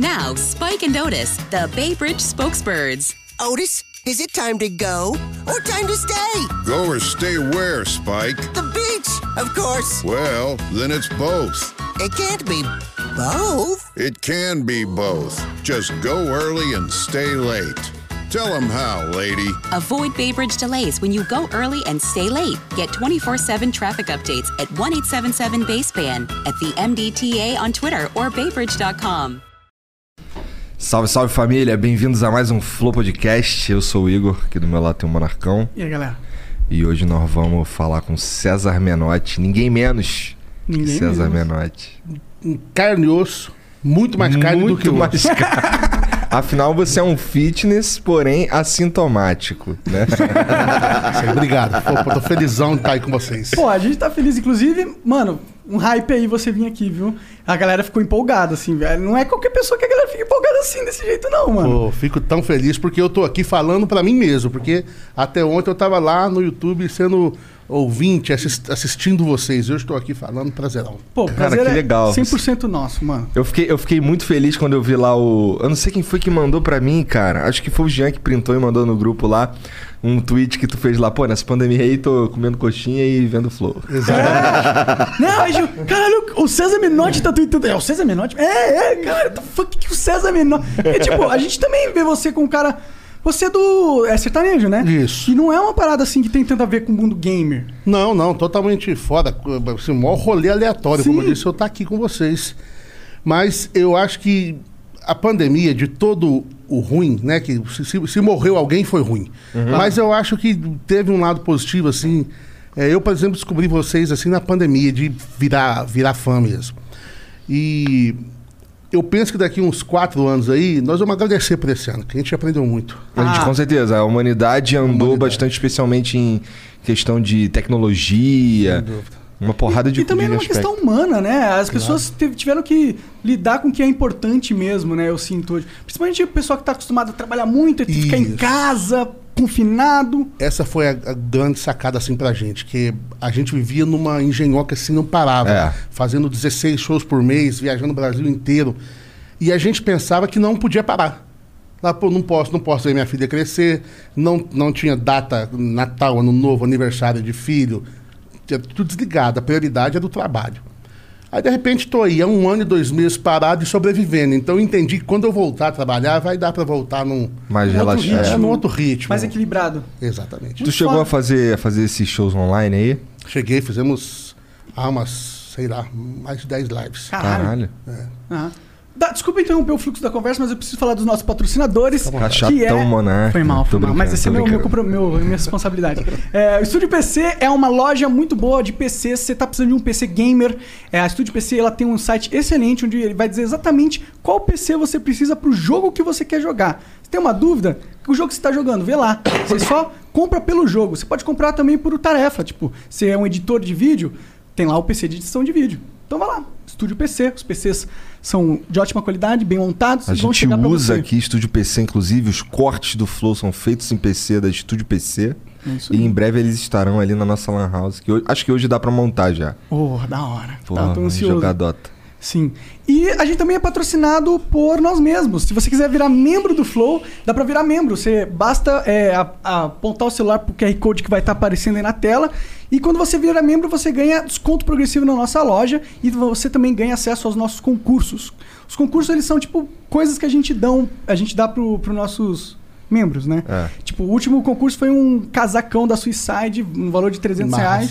Now, Spike and Otis, the Bay Bridge spokesbirds. Otis, is it time to go or time to stay? Go or stay where, Spike? The beach, of course. Well, then it's both. It can't be both. It can be both. Just go early and stay late. Tell them how, lady. Avoid Bay Bridge delays when you go early and stay late. Get 24 7 traffic updates at 1 877 Baseband, at the MDTA on Twitter or baybridge.com. Salve, salve família, bem-vindos a mais um Flow Podcast. Eu sou o Igor, aqui do meu lado tem o Monarcão. E aí, galera? E hoje nós vamos falar com César Menotti, ninguém menos Ninguém que César menos. Menotti. carne e osso, muito mais carne Muito do que o mais carne. Afinal, você é um fitness, porém assintomático, né? Obrigado. Pô, pô, tô felizão de estar aí com vocês. Pô, a gente tá feliz. Inclusive, mano, um hype aí você vir aqui, viu? A galera ficou empolgada, assim, velho. Não é qualquer pessoa que a galera fica empolgada assim, desse jeito, não, mano. Pô, fico tão feliz porque eu tô aqui falando pra mim mesmo, porque até ontem eu tava lá no YouTube sendo ouvinte, assis- assistindo vocês. Eu estou aqui falando prazerão. Pô, o Cara, prazer que legal. é 100% nosso, mano. Eu fiquei, eu fiquei muito feliz quando eu vi lá o. Eu não sei quem foi que mandou pra mim, cara. Acho que foi o Jean que printou e mandou no grupo lá um tweet que tu fez lá. Pô, nessa pandemia aí tô comendo coxinha e vendo Flow. Não, aí, Gil, caralho, o César Menotti tá tweetando. É, o César Menotti? É, é, cara, the fuck que o César Menotti. É tipo, a gente também vê você com um cara. Você é do. É sertanejo, né? Isso. E não é uma parada assim que tem tanto a ver com o mundo gamer. Não, não, totalmente fora. Assim, o maior rolê aleatório, como eu Sim. disse, eu estar aqui com vocês. Mas eu acho que a pandemia, de todo o ruim, né? Que se, se- morreu alguém, foi ruim. Mas eu acho que teve um lado positivo, assim. É, eu, por exemplo, descobri vocês assim na pandemia, de virar, virar fã mesmo. E eu penso que daqui uns quatro anos aí, nós vamos agradecer por esse ano, que a gente aprendeu muito. A gente, Ah. com certeza, a humanidade andou Humanidade. bastante, especialmente em questão de tecnologia. Uma porrada de E também é uma aspecto. questão humana, né? As pessoas tiveram que lidar com o que é importante mesmo, né? Eu sinto hoje. Principalmente o pessoal que tá acostumado a trabalhar muito, e ficar em casa, confinado. Essa foi a, a grande sacada assim pra gente, que a gente vivia numa engenhoca assim, não parava, É. fazendo 16 shows por mês, viajando o Brasil inteiro. E a gente pensava que não podia parar. Lá, pô, não posso, não posso ver minha filha crescer, não, não tinha data, Natal, Ano Novo, aniversário de filho, tinha tudo desligado, a prioridade é do trabalho. Aí, de repente, estou aí há um ano e dois meses parado e sobrevivendo. Então, eu entendi que quando eu voltar a trabalhar, vai dar para voltar num, Mais num outro relaxado. ritmo, num outro ritmo. Mais equilibrado. Exatamente. Tu chegou a fazer, a fazer esses shows online aí? Cheguei, fizemos ah, umas, sei lá, mais de 10 lives. Caralho. Caralho. Aham. Dá- desculpa interromper o fluxo da conversa, mas eu preciso falar dos nossos patrocinadores. Vontade. que é... Monarca. Foi mal, foi mal. Mas esse é meu, meu, meu- minha responsabilidade. É, o Estúdio PC é uma loja muito boa de PC. Se você tá precisando de um PC gamer, é, a Estúdio PC ela tem um site excelente onde ele vai dizer exatamente qual PC você precisa pro jogo que você quer jogar. Se tem uma dúvida, o jogo que você está jogando, vê lá. Você só compra pelo jogo. Você pode comprar também por tarefa. Tipo, você é um editor de vídeo, tem lá o PC de edição de vídeo. Então vai lá, Estúdio PC. Os PCs são de ótima qualidade, bem montados. A e gente usa aqui Estúdio PC, inclusive os cortes do Flow são feitos em PC da Estúdio PC. É isso E em breve eles estarão ali na nossa Lan House. Que hoje- acho que hoje dá pra montar já. Oh, da hora. Porra, tá, tô ansioso. jogar Dota. Sim. E a gente também é patrocinado por nós mesmos. Se você quiser virar membro do Flow, dá pra virar membro. Você basta é, a- a- apontar o celular pro QR Code que vai estar aparecendo aí na tela. E quando você vira membro, você ganha desconto progressivo na nossa loja e você também ganha acesso aos nossos concursos. Os concursos, eles são tipo coisas que a gente dão, a gente dá pro, pro nossos membros, né? É. Tipo, o último concurso foi um casacão da Suicide, no valor de 300 reais.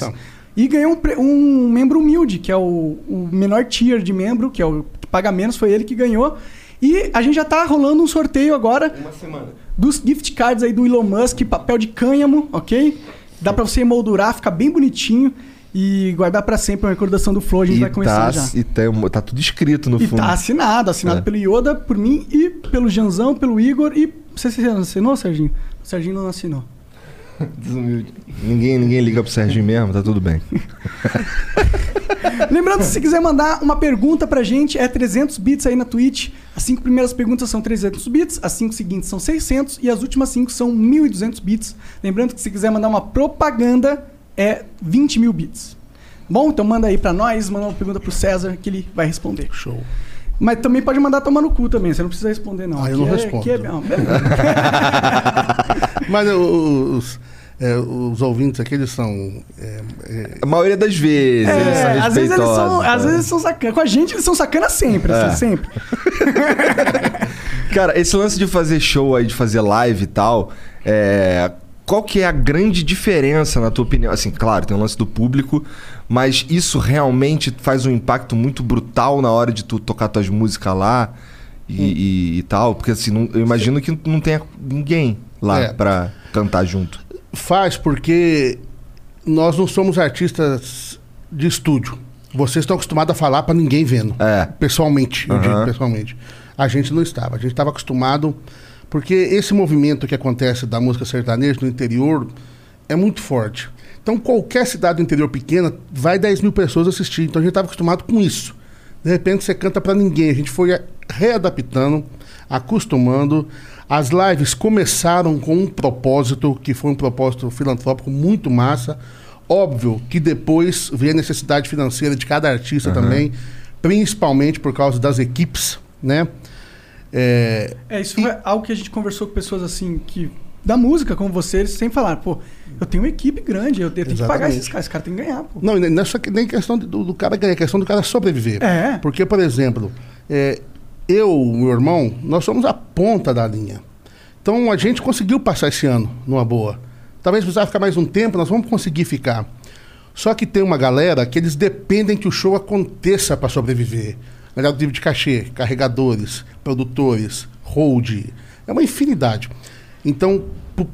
E ganhou um, um membro humilde, que é o, o menor tier de membro, que é o que paga menos, foi ele que ganhou. E a gente já tá rolando um sorteio agora. Uma semana. Dos gift cards aí do Elon Musk, papel de cânhamo, ok? Dá pra você emoldurar, ficar bem bonitinho e guardar pra sempre uma recordação do Flow. A gente E vai começar tá, já. e tá, tá tudo escrito no E fundo. tá assinado, assinado É. pelo Yoda, por mim e pelo Janzão, pelo Igor e. Você, você assinou, Serginho? O Serginho não assinou. Desumilde. Ninguém, ninguém liga pro Serginho mesmo, tá tudo bem. Lembrando, se quiser mandar uma pergunta pra gente, é 300 bits aí na Twitch. As cinco primeiras perguntas são 300 bits, as cinco seguintes são 600 e as últimas cinco são 1.200 bits. Lembrando que se quiser mandar uma propaganda, é 20 mil bits. Bom, então manda aí pra nós, manda uma pergunta pro César que ele vai responder. Show. Mas também pode mandar tomar no cu também, você não precisa responder, não. Ah, eu não é- respondo. aqui é- não. Mas os, é, os ouvintes aqui, eles são. é, é, A maioria das vezes, eles são É, às vezes eles são, às cara. vezes eles são sacanas. Com a gente eles são sacanas sempre, É. assim, sempre. Cara, esse lance de fazer show aí, de fazer live e tal, é... qual que é a grande diferença, na tua opinião? Assim, claro, tem o lance do público, mas isso realmente faz um impacto muito brutal na hora de tu tocar tuas músicas lá e, e- e tal? Porque assim, não- eu imagino que não tenha ninguém lá É. pra cantar junto. faz porque nós não somos artistas de estúdio. Vocês estão acostumados a falar para ninguém vendo. É. Pessoalmente, eu Aham. digo pessoalmente. A gente não estava. A gente estava acostumado. Porque esse movimento que acontece da música sertaneja no interior é muito forte. Então, qualquer cidade do interior pequena vai 10 mil pessoas assistir. Então, a gente estava acostumado com isso. De repente, você canta para ninguém. A gente foi readaptando, acostumando. As lives começaram com um propósito, que foi um propósito filantrópico muito massa. Óbvio que depois veio a necessidade financeira de cada artista também, principalmente por causa das equipes, né? É, É, isso foi algo que a gente conversou com pessoas assim que. Da música, como você, eles sempre falaram, pô, eu tenho uma equipe grande, eu tenho que pagar esses caras, esses caras têm que ganhar, pô. Não, não é só que- nem questão do, do cara ganhar, é questão do cara sobreviver. É. Porque, por exemplo, é, eu, meu irmão, nós somos a ponta da linha. Então a gente conseguiu passar esse ano numa boa. Talvez precisava ficar mais um tempo, nós vamos conseguir ficar. Só que tem uma galera que eles dependem que o show aconteça para sobreviver. Galera do livro de cachê, carregadores, produtores, hold. É uma infinidade. Então,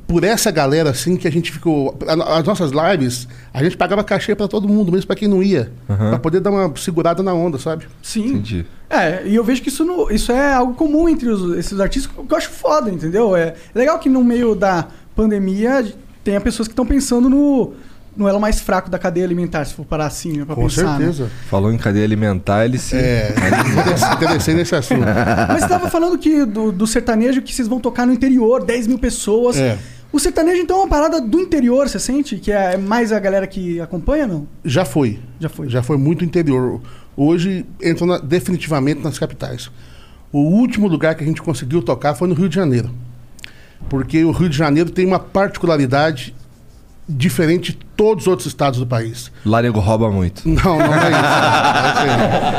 por, essa galera assim que a gente ficou. As nossas lives, a gente pagava cachê para todo mundo, mesmo para quem não ia. Pra poder dar uma segurada na onda, sabe? Sim. Entendi. É, e eu vejo que isso, no- isso é algo comum entre os- esses artistas, que eu acho foda, entendeu? É legal que no meio da pandemia tenha pessoas que estão pensando no, no elo mais fraco da cadeia alimentar, se for parar assim, né, pra Com pensar. né? certeza. Falou em cadeia alimentar, ele se. É, interesse- interessei nesse assunto. Mas você tava falando que do, do sertanejo que vocês vão tocar no interior, 10 mil pessoas. É. O sertanejo, então, é uma parada do interior, você sente? Que é mais a galera que acompanha, não? Já foi. Já foi. Já foi muito interior. Hoje entrou na- definitivamente nas capitais. O último lugar que a gente conseguiu tocar foi no Rio de Janeiro. Porque o Rio de Janeiro tem uma particularidade diferente de todos os outros estados do país. Lá nego rouba muito. Não, não é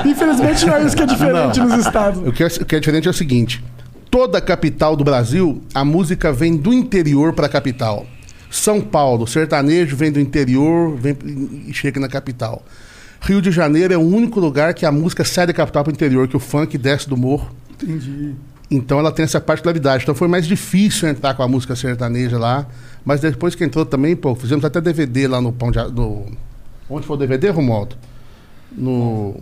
isso. Infelizmente não é isso que é diferente Não. nos estados. O que, é, o que é diferente é o seguinte: toda a capital do Brasil, a música vem do interior para a capital. São Paulo, sertanejo vem do interior vem, e chega na capital. Rio de Janeiro é o único lugar que a música sai da capital para o interior, que o funk desce do morro. Entendi. Então ela tem essa particularidade. Então foi mais difícil entrar com a música sertaneja lá. Mas depois que entrou também, pô, fizemos até DVD lá no Pão de no Onde foi o DVD, Romualdo? No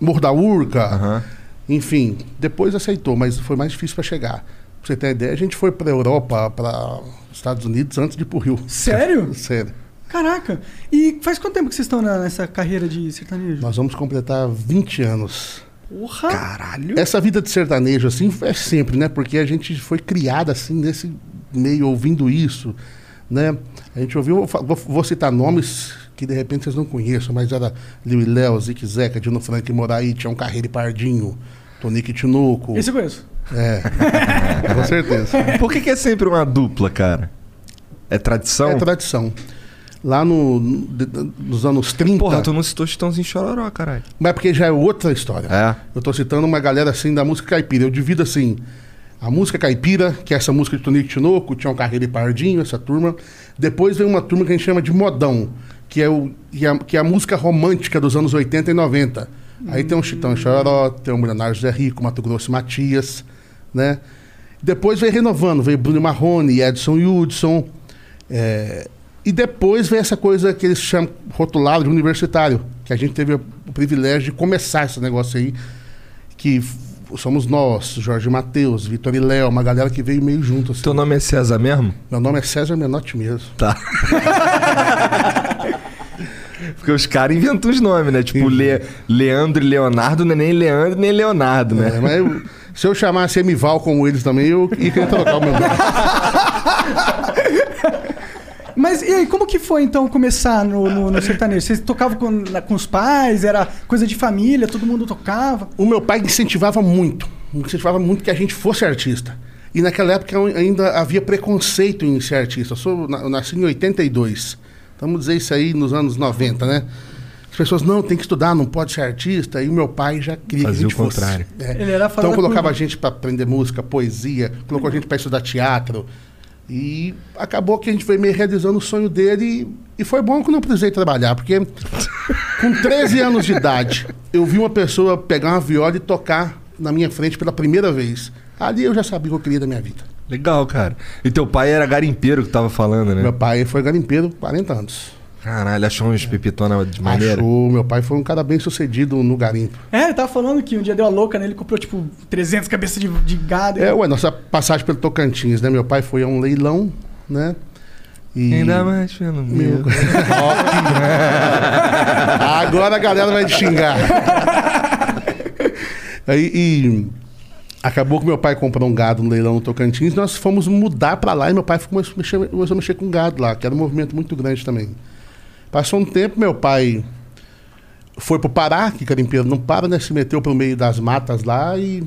Morro da Urca. Aham. Enfim, depois aceitou, mas foi mais difícil para chegar. Pra você ter ideia, a gente foi para Europa, para Estados Unidos antes de ir pro Rio. Sério? Sério. Caraca. E faz quanto tempo que vocês estão na- nessa carreira de sertanejo? Nós vamos completar 20 anos. Porra! Caralho. Essa vida de sertanejo, assim, é sempre, né? Porque a gente foi criada, assim, nesse meio, ouvindo isso, né? A gente ouviu, vou, vou- citar nomes que de repente vocês não conheçam, mas era Liu e Léo, Zique Zeca, Dino Frank Moraí, Tião Carreiro e Pardinho, Tonique Tinoco. Esse eu conheço. É, com certeza. Por que, que é sempre uma dupla, cara? É tradição? É tradição. Lá no, nos anos 30. Porra, tu não citou Chitãozinho Chororó, caralho. Mas é porque já é outra história. É. Eu tô citando uma galera assim da música caipira. Eu divido assim. A música caipira, que é essa música de Tonico Tinoco, Tião Carreiro e Pardinho, essa turma. Depois vem uma turma que a gente chama de modão, que é, o, que é, que é a música romântica dos anos 80 e 90. Aí tem o Chitão e Chororó, tem o Milionário José Rico, Mato Grosso e Matias, né? Depois veio renovando, veio Bruno Marrone, Edson Hudson. é, e depois veio essa coisa que eles chamam, rotularam de universitário, que a gente teve o privilégio de começar esse negócio aí, que somos nós, Jorge Matheus, Vitor e Léo, uma galera que veio meio junto. Assim. Teu nome é César mesmo? Meu nome é César Menotti mesmo. Tá. Porque os caras inventam os nomes, né? Tipo, Le- Leandro e Leonardo não é nem Leandro nem Leonardo, né? É, mas eu- se eu chamasse Emival como eles também, eu ia querer trocar o meu nome. Mas e aí, como que foi então começar no, no, no sertanejo? Vocês tocavam com, na- com os pais? Era coisa de família? Todo mundo tocava? O meu pai incentivava muito, incentivava muito que a gente fosse artista. E naquela época ainda havia preconceito em ser artista. Eu, sou, eu nasci em 82. Vamos dizer isso aí nos anos 90, né? As pessoas, não, tem que estudar, não pode ser artista. E o meu pai já queria que a Fazia gente o fosse. contrário. É. Ele era então colocava a gente para aprender música, poesia, colocou a gente para estudar teatro. E acabou que a gente foi meio realizando o sonho dele. E, e foi bom que eu não precisei trabalhar, porque com 13 anos de idade, eu vi uma pessoa pegar uma viola e tocar na minha frente pela primeira vez. Ali eu já sabia o que eu queria da minha vida. Legal, cara. E teu pai era garimpeiro que tu tava falando, né? Meu pai foi garimpeiro 40 anos. Caralho, achou uns pepitona de maneira. Achou, meu pai foi um cara bem sucedido no garimpo. É, ele tava falando que um dia deu a louca nele, comprou tipo 300 cabeças de, de gado. É, ué, nossa passagem pelo Tocantins, né? Meu pai foi a um leilão, né? E... Ainda mais pelo meu. Agora a galera vai te xingar. Aí, e acabou que meu pai comprou um gado no leilão no Tocantins, nós fomos mudar pra lá e meu pai começou a mexer, começou a mexer com gado lá, que era um movimento muito grande também. Passou um tempo, meu pai foi pro Pará, que garimpeiro não para, né? Se meteu pro meio das matas lá e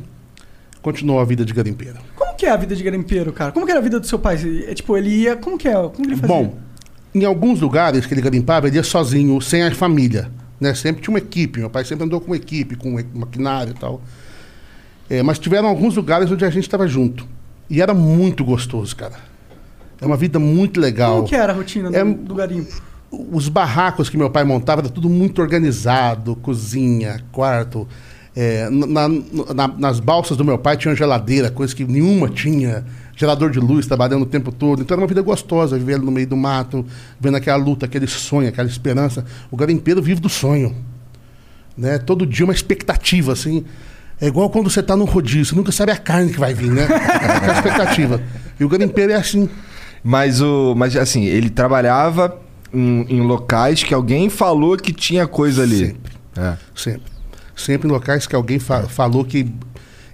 continuou a vida de garimpeiro. Como que é a vida de garimpeiro, cara? Como que era a vida do seu pai? É, tipo, ele ia. Como que é? Como ele fazia? Bom, em alguns lugares que ele garimpava, ele ia sozinho, sem a família. Né? Sempre tinha uma equipe. Meu pai sempre andou com uma equipe, com maquinário e tal. É, mas tiveram alguns lugares onde a gente estava junto. E era muito gostoso, cara. É uma vida muito legal. Como que era a rotina do, É- do garimpo? Os barracos que meu pai montava era tudo muito organizado, cozinha, quarto. É, na- na- nas balsas do meu pai tinha geladeira, coisa que nenhuma tinha. Gerador de luz, trabalhando o tempo todo. Então era uma vida gostosa, viver no meio do mato, vendo aquela luta, aquele sonho, aquela esperança. O garimpeiro vive do sonho. Né? Todo dia uma expectativa, assim. É igual quando você está num rodízio, você nunca sabe a carne que vai vir, né? Aquela expectativa. E o garimpeiro é assim. Mas o. Mas assim, ele trabalhava em, em locais que alguém falou que tinha coisa ali. Sempre. É. Sempre. Sempre em locais que alguém fa- falou que.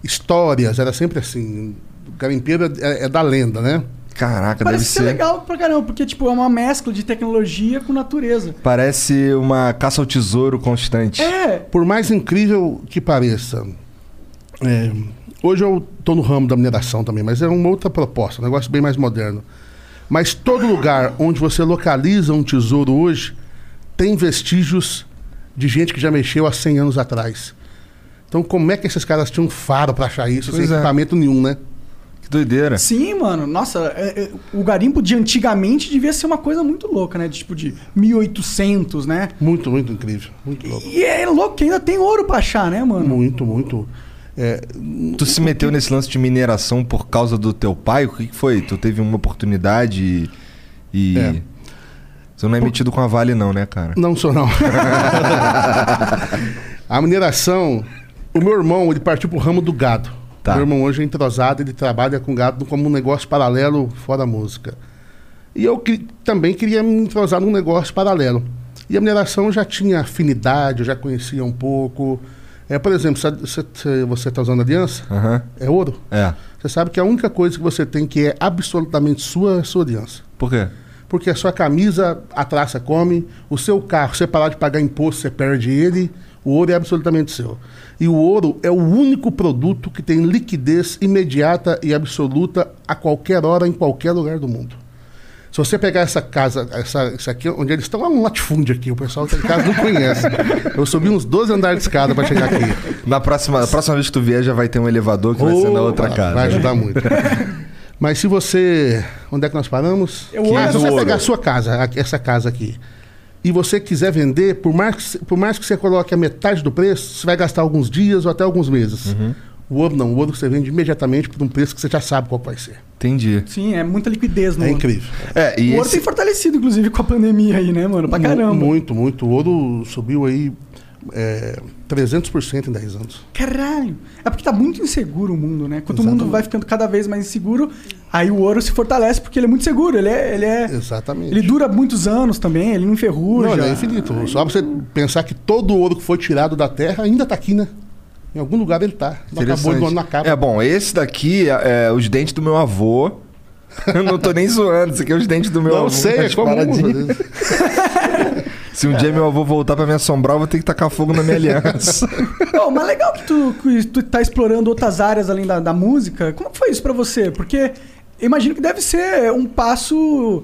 Histórias, era sempre assim. O garimpeiro é, é da lenda, né? Caraca, Parece deve ser legal pra caramba, porque tipo, é uma mescla de tecnologia com natureza. Parece uma caça ao tesouro constante. É, Por mais incrível que pareça, é, hoje eu estou no ramo da mineração também, mas é uma outra proposta, um negócio bem mais moderno. Mas todo lugar onde você localiza um tesouro hoje tem vestígios de gente que já mexeu há 100 anos atrás. Então, como é que esses caras tinham faro para achar isso Pois sem é. equipamento nenhum, né? Que doideira. sim, mano. Nossa, é- é- o garimpo de antigamente devia ser uma coisa muito louca, né? De, tipo de 1800, né? Muito, muito incrível. Muito louco. E é louco que ainda tem ouro pra achar, né, mano? Muito, muito. É, Tu se meteu nesse lance de mineração por causa do teu pai? O que, que foi? Tu teve uma oportunidade e. e- É. Você não é metido com a Vale, não, né, cara? Não sou não. a mineração, o meu irmão, ele partiu pro ramo do gado. Tá. Meu irmão hoje é entrosado, ele trabalha com gado como um negócio paralelo fora a música. E eu que- também queria me entrosar num negócio paralelo. E a mineração eu já tinha afinidade, eu já conhecia um pouco. É, por exemplo, você está usando aliança, Aham. é ouro. É. Você sabe que a única coisa que você tem que é absolutamente sua é a sua aliança. Por quê? Porque a sua camisa, a traça come, o seu carro, você parar de pagar imposto, você perde ele, o ouro é absolutamente seu. E o ouro é o único produto que tem liquidez imediata e absoluta a qualquer hora, em qualquer lugar do mundo. Se você pegar essa casa, essa, isso aqui, onde eles estão, é um latifúndio aqui, o pessoal que tá casa não conhece. Eu subi uns 12 andares de escada para chegar aqui. Na próxima, a próxima vez que tu vier, já vai ter um elevador que vai ser na outra Opa, casa. Vai ajudar muito. Mas se você. Onde é que nós paramos? Eu Ah, se você ouro. pegar a sua casa, essa casa aqui, e você quiser vender, por mais, por mais que você coloque a metade do preço, você vai gastar alguns dias ou até alguns meses. Uhum. O ouro não, o ouro você vende imediatamente por um preço que você já sabe qual vai ser. Entendi. Sim, é muita liquidez no É ouro. incrível. É, e O ouro esse... tem fortalecido, inclusive, com a pandemia aí, né, mano? Pra caramba. Muito, muito. O ouro subiu aí é, 300% em 10 anos. Caralho. É porque tá muito inseguro o mundo, né? Quanto o mundo vai ficando cada vez mais inseguro, aí o ouro se fortalece porque ele é muito seguro. Ele é. Ele, é, Exatamente. ele dura muitos anos também, ele não enferruja. Não, ele é infinito. Só pra você pensar que todo o ouro que foi tirado da terra ainda tá aqui, né? Em algum lugar ele tá. Não acabou, Interessante. não acaba. É bom, esse daqui é, é os dentes do meu avô. Eu não tô nem zoando, isso aqui é os dentes do meu Não avô. sei, é comum. Se um dia meu avô voltar pra me assombrar, eu vou ter que tacar fogo na minha aliança. Pô, mas legal que tu, que tu tá explorando outras áreas além da, da música. Como que foi isso pra você? Porque eu imagino que deve ser um passo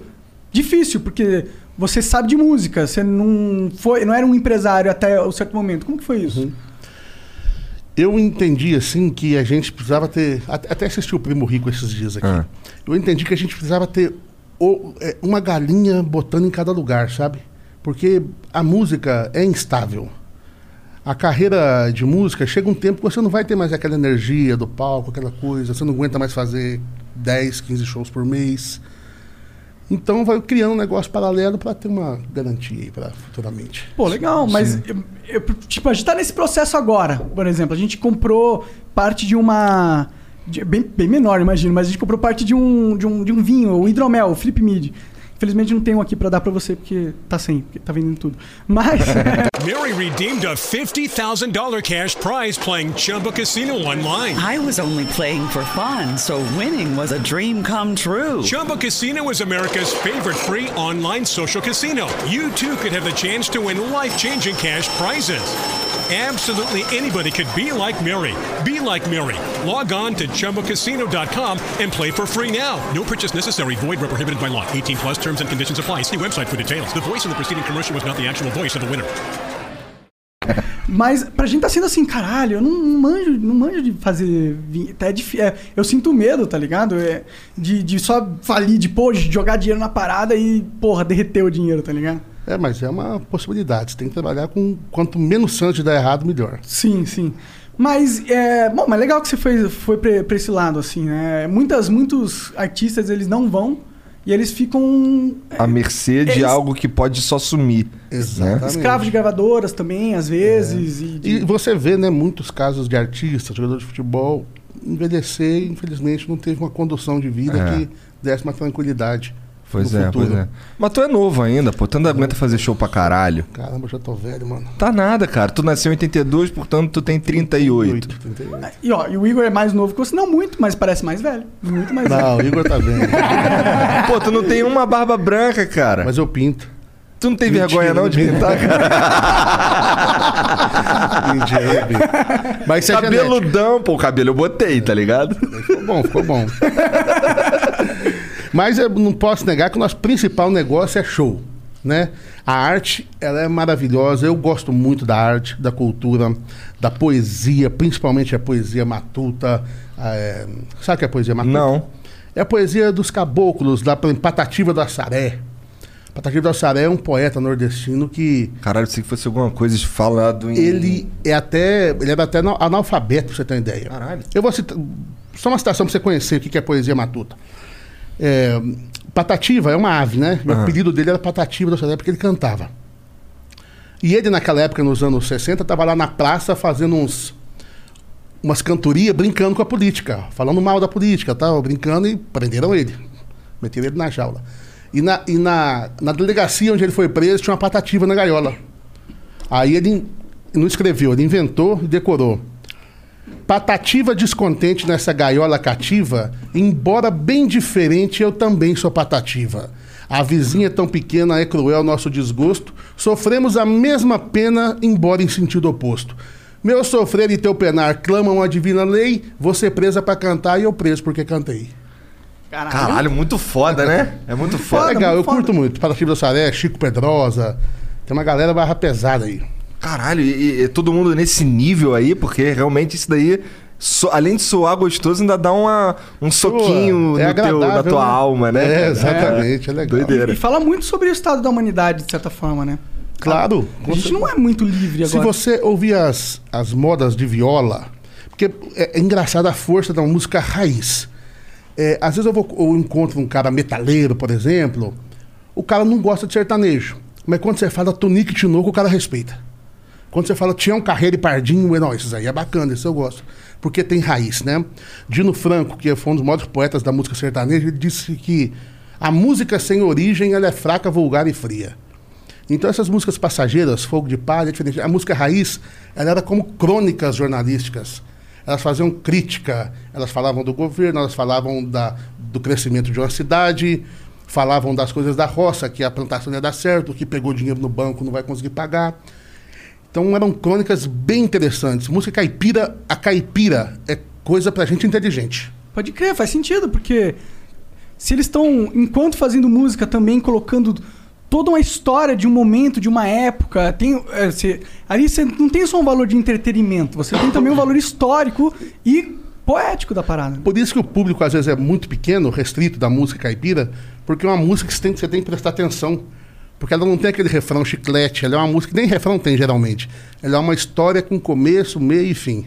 difícil, porque você sabe de música, você não foi, não era um empresário até um certo momento. Como que foi isso? Eu entendi, assim, que a gente precisava ter. Até assisti o Primo Rico esses dias aqui. Ah. Eu entendi que a gente precisava ter o- é, uma galinha botando em cada lugar, sabe? Porque a música é instável. A carreira de música chega um tempo que você não vai ter mais aquela energia do palco, aquela coisa, você não aguenta mais fazer 10, 15 shows por mês. Então vai criando um negócio paralelo para ter uma garantia para futuramente. Pô, legal, mas eu- eu- tipo, a gente tá nesse processo agora, por exemplo. A gente comprou parte de uma. de- bem, bem menor, imagino, mas a gente comprou parte de um, de um, de um vinho, o hidromel, o Flip Mid. Infelizmente não tenho aqui pra dar pra você, porque tá sem, porque tá vendendo tudo. Mas. Mary redeemed a $50,000 cash prize playing Chumba Casino online. I was only playing for fun, so winning was a dream come true. Chumba Casino is America's favorite free online social casino. You too could have the chance to win life changing cash prizes. Absolutely anybody could be like Mary. Be like Mary. Log on to chumbacasino.com and play for free now. No purchase necessary. Void where prohibited by law. 18 plus terms and conditions apply. See website for details. The voice in the preceding commercial was not the actual voice of the winner. Mas pra gente tá sendo assim, caralho, eu não, manjo, não manjo de fazer vinho. É difí- é, eu sinto medo, tá ligado? É, de, de só falir, de, pô, jogar dinheiro na parada e, porra, derreter o dinheiro, tá ligado? É, mas é uma possibilidade. Você tem que trabalhar com quanto menos chance de dar errado, melhor. Sim, sim. Mas é. Bom, mas legal que você foi, foi pra, pra esse lado, assim, né? Muitas, muitos artistas eles não vão e eles ficam A mercê de Eles- algo que pode só sumir. Exatamente. escravos de gravadoras também, às vezes. E de- E você vê, né, muitos casos de artistas, jogadores de futebol, envelhecer, infelizmente, não teve uma condução de vida É. que desse uma tranquilidade. Pois é, futuro. pois é. Mas tu é novo ainda, pô. Tu ainda aguenta fazer show pra caralho. Caramba, eu já tô velho, mano. Tá nada, cara. Tu nasceu em 82, portanto tu tem 38. 38. E ó, e o Igor é mais novo que você, não muito, mas parece mais velho. Muito mais velho. Não, o Igor tá bem. Pô, tu não tem uma barba branca, cara. Mas eu pinto. Tu não tem Mentira, vergonha não de pintar, cara? Mentira. Mas isso é genético. Cabeludão, pô. O cabelo eu botei, tá ligado? Ficou bom, ficou bom. Mas eu não posso negar que o nosso principal negócio é show, né? A arte, ela é maravilhosa. Eu gosto muito da arte, da cultura, da poesia, principalmente a poesia matuta. é, Sabe o que é poesia matuta? Não. É a poesia dos caboclos, da Patativa do Assaré. Patativa do Assaré é um poeta nordestino que Caralho, se fosse alguma coisa de falado em... ele é até. Ele era até anal- analfabeto, pra você ter uma ideia. Caralho. Eu vou citar. Só uma citação pra você conhecer o que é poesia matuta. É, Patativa é uma ave, né? O apelido dele era Patativa da cidade porque ele cantava. E ele, naquela época, nos anos 60, estava lá na praça fazendo uns. umas cantorias brincando com a política, falando mal da política, tal, brincando e prenderam ele. Meteram ele na jaula. E na, e na, na delegacia onde ele foi preso tinha uma patativa na gaiola. Aí ele não escreveu, ele inventou e decorou. Patativa descontente nessa gaiola cativa, embora bem diferente, eu também sou patativa. A vizinha tão pequena é cruel nosso desgosto, sofremos a mesma pena, embora em sentido oposto. Meu sofrer e teu penar clamam a divina lei, você presa pra cantar e eu preso porque cantei. Caralho, muito foda, né? É muito É foda. legal, muito eu foda. curto muito. Patativa da Saré, Chico Pedrosa, tem uma galera barra pesada aí. Caralho, e, e todo mundo nesse nível aí, porque realmente isso daí, so- além de soar gostoso, ainda dá uma, um soquinho é no teu, na tua né? alma, né? É, exatamente, é legal. Doideira. E fala muito sobre o estado da humanidade, de certa forma, né? Claro. A gente não é muito livre Se agora. você ouvir as, as modas de viola, porque é, é engraçado a força da música raiz. É, às vezes eu, vou, eu encontro um cara metaleiro, por exemplo, o cara não gosta de sertanejo. Mas quando você fala Tonique e Tinoco, o cara respeita. Quando você fala Tião Carreiro e Pardinho, não, esses aí é bacana, esse eu gosto. Porque tem raiz, né? Dino Franco, que foi um dos maiores poetas da música sertaneja, ele disse que a música sem origem ela é fraca, vulgar e fria. Então essas músicas passageiras, Fogo de Palha, é diferente. A música raiz, ela era como crônicas jornalísticas. Elas faziam crítica, elas falavam do governo, elas falavam da, do crescimento de uma cidade, falavam das coisas da roça, que a plantação ia dar certo, que pegou dinheiro no banco não vai conseguir pagar. Então eram crônicas bem interessantes. Música caipira, a caipira é coisa pra gente inteligente. Pode crer, faz sentido, porque se eles estão, enquanto fazendo música, também colocando toda uma história de um momento, de uma época, tem, é, você- ali você não tem só um valor de entretenimento, você tem também um valor histórico e poético da parada. Por isso que o público às vezes é muito pequeno, restrito da música caipira, porque é uma música que você tem, você tem que prestar atenção. Porque ela não tem aquele refrão chiclete, ela é uma música que nem refrão tem geralmente. Ela é uma história com começo, meio e fim.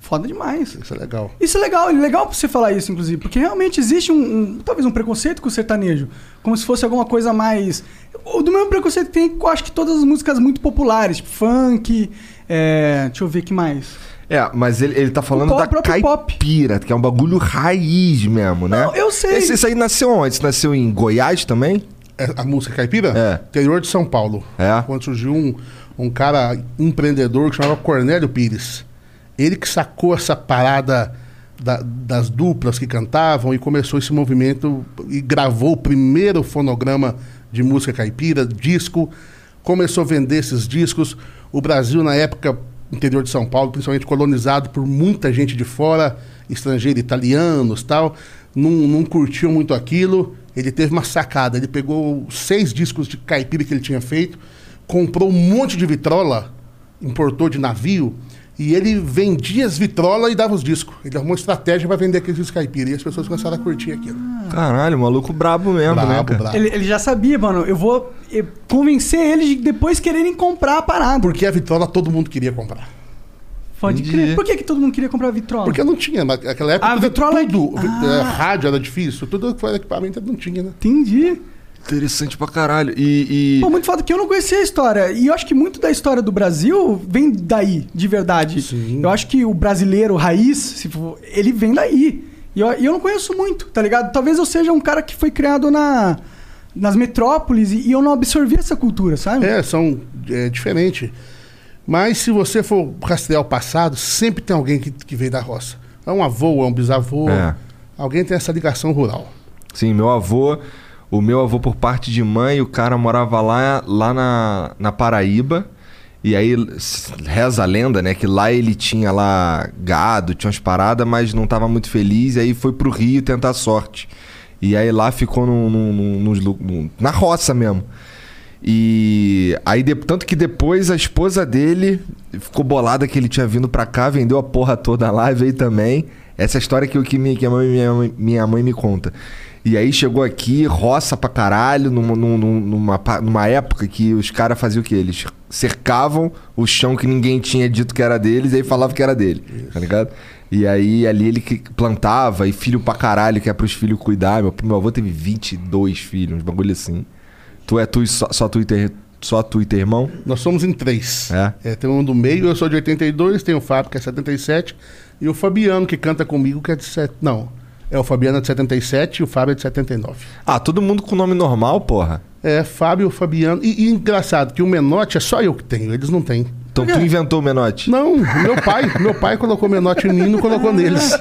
Foda demais. Isso é legal. Isso é legal, é legal pra você falar isso, inclusive, porque realmente existe um, um- talvez um preconceito com o sertanejo, como se fosse alguma coisa mais. O do mesmo preconceito que tem com acho que todas as músicas muito populares, tipo funk, é, deixa eu ver que mais. É, mas ele, ele tá falando pop- da próprio pop. caipira, que é um bagulho raiz mesmo, né? Não, eu sei. Esse, isso aí nasceu onde? Isso nasceu em Goiás também? É, a música caipira? É. Interior de São Paulo. É. Quando surgiu um, um cara empreendedor que chamava Cornélio Pires. Ele que sacou essa parada da- das duplas que cantavam e começou esse movimento e gravou o primeiro fonograma de música caipira, disco. Começou a vender esses discos. O Brasil, na época, interior de São Paulo, principalmente colonizado por muita gente de fora, estrangeiro, italianos tal, não, não curtiu muito aquilo. Ele teve uma sacada. Ele pegou seis discos de caipira que ele tinha feito, comprou um monte de vitrola, importou de navio, e ele vendia as vitrolas e dava os discos. Ele arrumou uma estratégia para vender aqueles discos caipira. E as pessoas começaram a curtir aquilo. Caralho, maluco brabo mesmo, né, Brabo, cara? brabo. Ele, ele já sabia, mano, eu vou eh, convencer eles de depois quererem comprar a parada. Porque a vitrola todo mundo queria comprar. Pode Entendi. crer. Por que, que todo mundo queria comprar vitrola? Porque não tinha, naquela época Ah, tudo- vitrola é- tudo, vi- Ah. rádio era difícil, tudo que foi equipamento não tinha, né? Entendi. Interessante pra caralho. E. e- Pô, muito foda que eu não conhecia a história. E eu acho que muito da história do Brasil vem daí, de verdade. Sim. Eu acho que o brasileiro raiz, se for, ele vem daí. E eu, e eu não conheço muito, tá ligado? Talvez eu seja um cara que foi criado na, nas metrópoles e, e eu não absorvi essa cultura, sabe? É, são é, diferentes. Mas se você for rastrear o passado, sempre tem alguém que, que veio da roça. É um avô, é um bisavô. É. Alguém tem essa ligação rural. Sim, meu avô. O meu avô, por parte de mãe, o cara morava lá, lá na, na Paraíba. E aí reza a lenda, né? Que lá ele tinha lá gado, tinha umas paradas, mas não tava muito feliz. E aí foi pro Rio tentar sorte. E aí lá ficou num- num- num- na roça mesmo. E aí, de- tanto que depois a esposa dele ficou bolada que ele tinha vindo pra cá, vendeu a porra toda lá e veio também. Essa é história que, que, minha, que a mãe- minha, minha mãe me conta. E aí chegou aqui, roça pra caralho, numa, num- numa, numa época que os caras faziam o quê? Eles cercavam o chão que ninguém tinha dito que era deles e aí falavam que era dele, tá ligado? E aí ali ele plantava e filho pra caralho, que é pros filhos cuidar. Meu, meu avô teve 22 filhos, uns bagulho assim. Tu é tu e só, só tu e teu, só tu e teu irmão? Nós somos em três. É? tem um do meio, eu sou de 82, tem o Fábio, que é 77, e o Fabiano, que canta comigo, que é de 7. Não. É o Fabiano é de 77 e o Fábio é de 79. Ah, todo mundo com nome normal, porra. É, Fábio, Fabiano. E, e engraçado que o Menote é só eu que tenho, eles não têm. Então tu inventou o Menote. Não, meu pai. meu pai colocou Menote em mim e não colocou neles.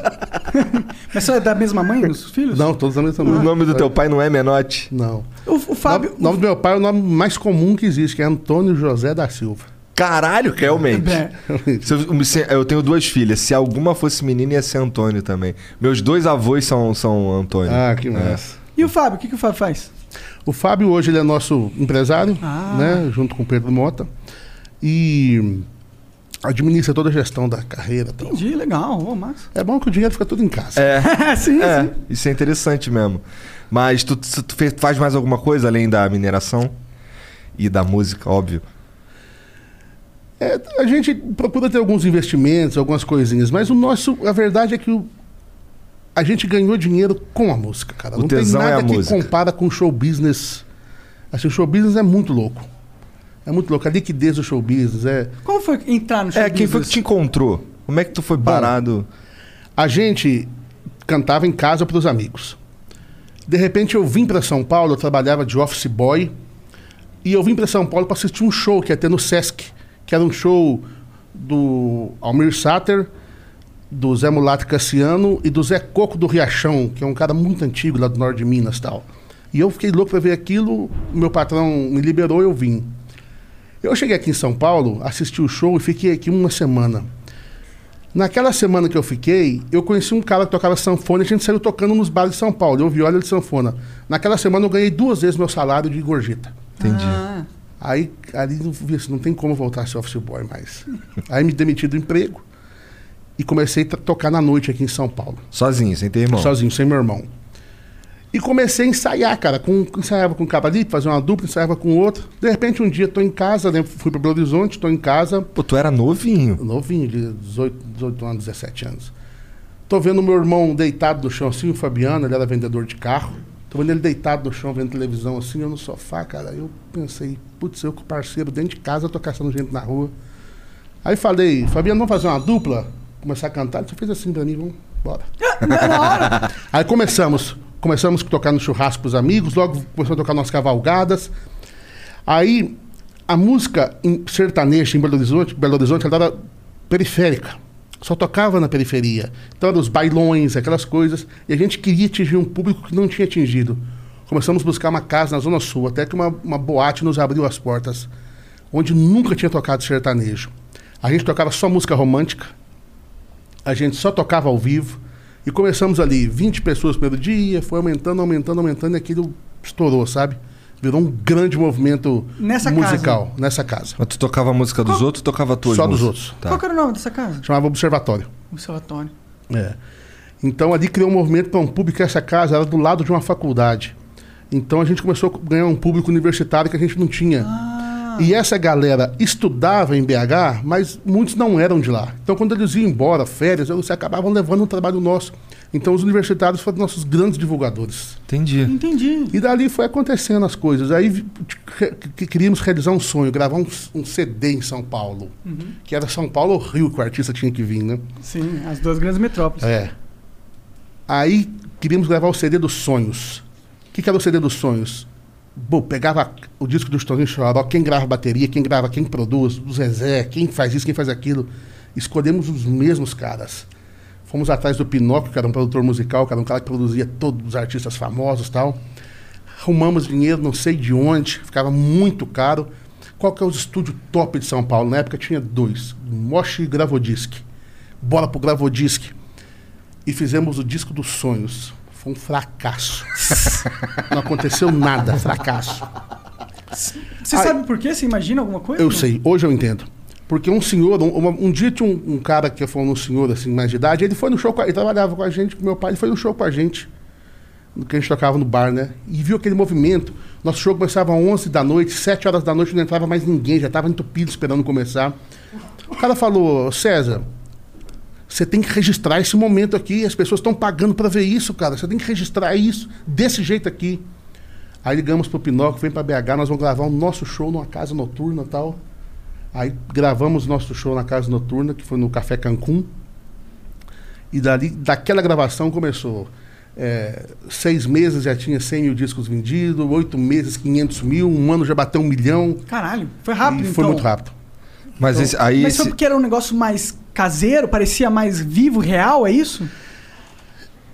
Mas você é da mesma mãe, os filhos? Não, todos da mesma O nome do teu pai não é Menote? Não. O, o Fábio. O nome do meu pai é o nome mais comum que existe, que é Antônio José da Silva. Caralho, realmente. É. Se eu, se- eu tenho duas filhas. Se alguma fosse menina, ia ser Antônio também. Meus dois avós são, são Antônio. Ah, que É. massa. E o Fábio, o que, que o Fábio faz? O Fábio hoje ele é nosso empresário, Ah. né, junto com o Pedro Mota. E administra toda a gestão da carreira. e tal. Entendi, legal, ô, massa. É bom que o dinheiro fica tudo em casa. É, sim, é, sim. isso é interessante mesmo. Mas tu, tu- faz mais alguma coisa além da mineração? E da música, óbvio. É, a gente procura ter alguns investimentos, algumas coisinhas, mas o nosso, a verdade é que o- a gente ganhou dinheiro com a música, cara. O Não tem tesão é nada a que música. compara com o show business. Assim, o show business é muito louco. É muito louco. A liquidez do show business é. Como foi entrar no show É, quem foi que business? te encontrou? Como é que tu foi parado? A gente cantava em casa para os amigos. De repente eu vim para São Paulo, eu trabalhava de office boy, e eu vim para São Paulo para assistir um show que ia ter no Sesc, que era um show do Almir Sater, do Zé Mulato Cassiano e do Zé Coco do Riachão, que é um cara muito antigo lá do norte de Minas e tal. E eu fiquei louco para ver aquilo, meu patrão me liberou e eu vim. Eu cheguei aqui em São Paulo, assisti o show e fiquei aqui uma semana. Naquela semana que eu fiquei, eu conheci um cara que tocava sanfona e a gente saiu tocando nos bares de São Paulo. Eu viola de sanfona. Naquela semana eu ganhei duas vezes meu salário de gorjeta. Entendi. Ah, Aí ali eu vi assim, não tem como voltar a ser office boy mais. Aí me demiti do emprego e comecei a tocar na noite aqui em São Paulo. Sozinho, sem ter irmão. Sozinho, sem meu irmão. E comecei a ensaiar, cara. Com, ensaiava com um cara ali, fazia uma dupla, ensaiava com outro. De repente, um dia, tô em casa, né? Fui para Belo Horizonte, tô em casa, Pô, tu era novinho. novinho, de 18, 18 anos, 17 anos. Tô vendo meu irmão deitado no chão assim, o Fabiano, ele era vendedor de carro. Tô vendo ele deitado no chão, vendo televisão assim, eu no sofá, cara. Eu pensei, putz, eu com o parceiro dentro de casa, eu tô caçando gente na rua. Aí falei, Fabiano, vamos fazer uma dupla? Começar a cantar? Ele só fez assim pra mim, vamos, bora. Aí começamos. Começamos a tocar no churrasco pros amigos, logo começamos a tocar nas cavalgadas. Aí a música em sertaneja em Belo Horizonte, Belo Horizonte ela era periférica. Só tocava na periferia. Então eram os bailões, aquelas coisas. E a gente queria atingir um público que não tinha atingido. Começamos a buscar uma casa na Zona Sul, até que uma, uma boate nos abriu as portas, onde nunca tinha tocado sertanejo. A gente tocava só música romântica, a gente só tocava ao vivo. E começamos ali, 20 pessoas pelo dia, foi aumentando, aumentando, aumentando, e aquilo estourou, sabe? Virou um grande movimento Nessa musical nessa casa. Mas tu tocava a música dos outros, tocava a tua Só dos outros. Tá. Qual era o nome dessa casa? Chamava Observatório. Observatório. É. Então ali criou um movimento para um público, essa casa era do lado de uma faculdade. Então a gente começou a ganhar um público universitário que a gente não tinha. E essa galera estudava em BH, mas muitos não eram de lá. Então quando eles iam embora, férias, eles acabavam levando um trabalho nosso. Então os universitários foram nossos grandes divulgadores. Entendi. Entendi. E dali foi acontecendo as coisas. Aí que- que queríamos realizar um sonho, gravar um, um CD em São Paulo. Que era São Paulo ou Rio que o artista tinha que vir, né? Sim, as duas grandes metrópoles. É. Aí queríamos gravar o CD dos sonhos. O que, que era o CD dos sonhos? Pegava o disco do Estourinho Choró, quem grava bateria, quem grava, quem produz, do Zezé, quem faz isso, quem faz aquilo. Escolhemos os mesmos caras. Fomos atrás do Pinóquio, que era um produtor musical, que era um cara que produzia todos os artistas famosos tal. Arrumamos dinheiro, não sei de onde, ficava muito caro. Qual que é o estúdio top de São Paulo? Na época tinha dois, Mosh e Gravodisc. Bora pro Gravodisc e fizemos o disco dos sonhos. Foi um fracasso. Não aconteceu nada, fracasso. Você Ai. sabe por quê? Você imagina alguma coisa? Eu sei, hoje eu entendo. Porque um senhor, um, um dia tinha um, um cara que foi um senhor assim, mais de idade, ele foi no show, ele trabalhava com a gente, com meu pai, ele foi no show com a gente, no que a gente tocava no bar, né? E viu aquele movimento. Nosso show começava às 11 da noite, 7 horas da noite não entrava mais ninguém, já estava entupido esperando começar. O cara falou, César, você tem que registrar esse momento aqui, as pessoas estão pagando para ver isso, cara. Você tem que registrar isso desse jeito aqui. Aí ligamos pro Pinóquio, vem para BH, nós vamos gravar o nosso show numa casa noturna e tal. Aí gravamos nosso show na casa noturna, que foi no Café Cancún. E dali, daquela gravação começou. é, seis meses já tinha 100 mil discos vendidos, oito meses 500 mil, um ano já bateu um milhão. Caralho, foi rápido e então. foi muito rápido. Mas esse, aí. Mas foi esse- porque era um negócio mais caseiro, parecia mais vivo, real, é isso?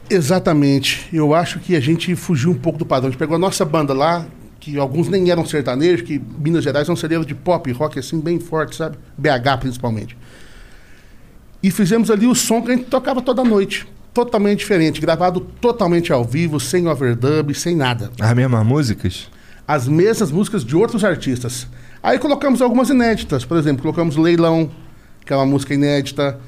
Exatamente. Eu acho que a gente fugiu um pouco do padrão. A gente pegou a nossa banda lá, que alguns nem eram sertanejos, que Minas Gerais é um celeiro de pop, rock assim, bem forte, sabe? BH principalmente. E fizemos ali o som que a gente tocava toda noite. Totalmente diferente, gravado totalmente ao vivo, sem overdub, sem nada. As mesmas músicas? As mesmas músicas de outros artistas. Aí colocamos algumas inéditas, por exemplo, colocamos Leilão, que é uma música inédita.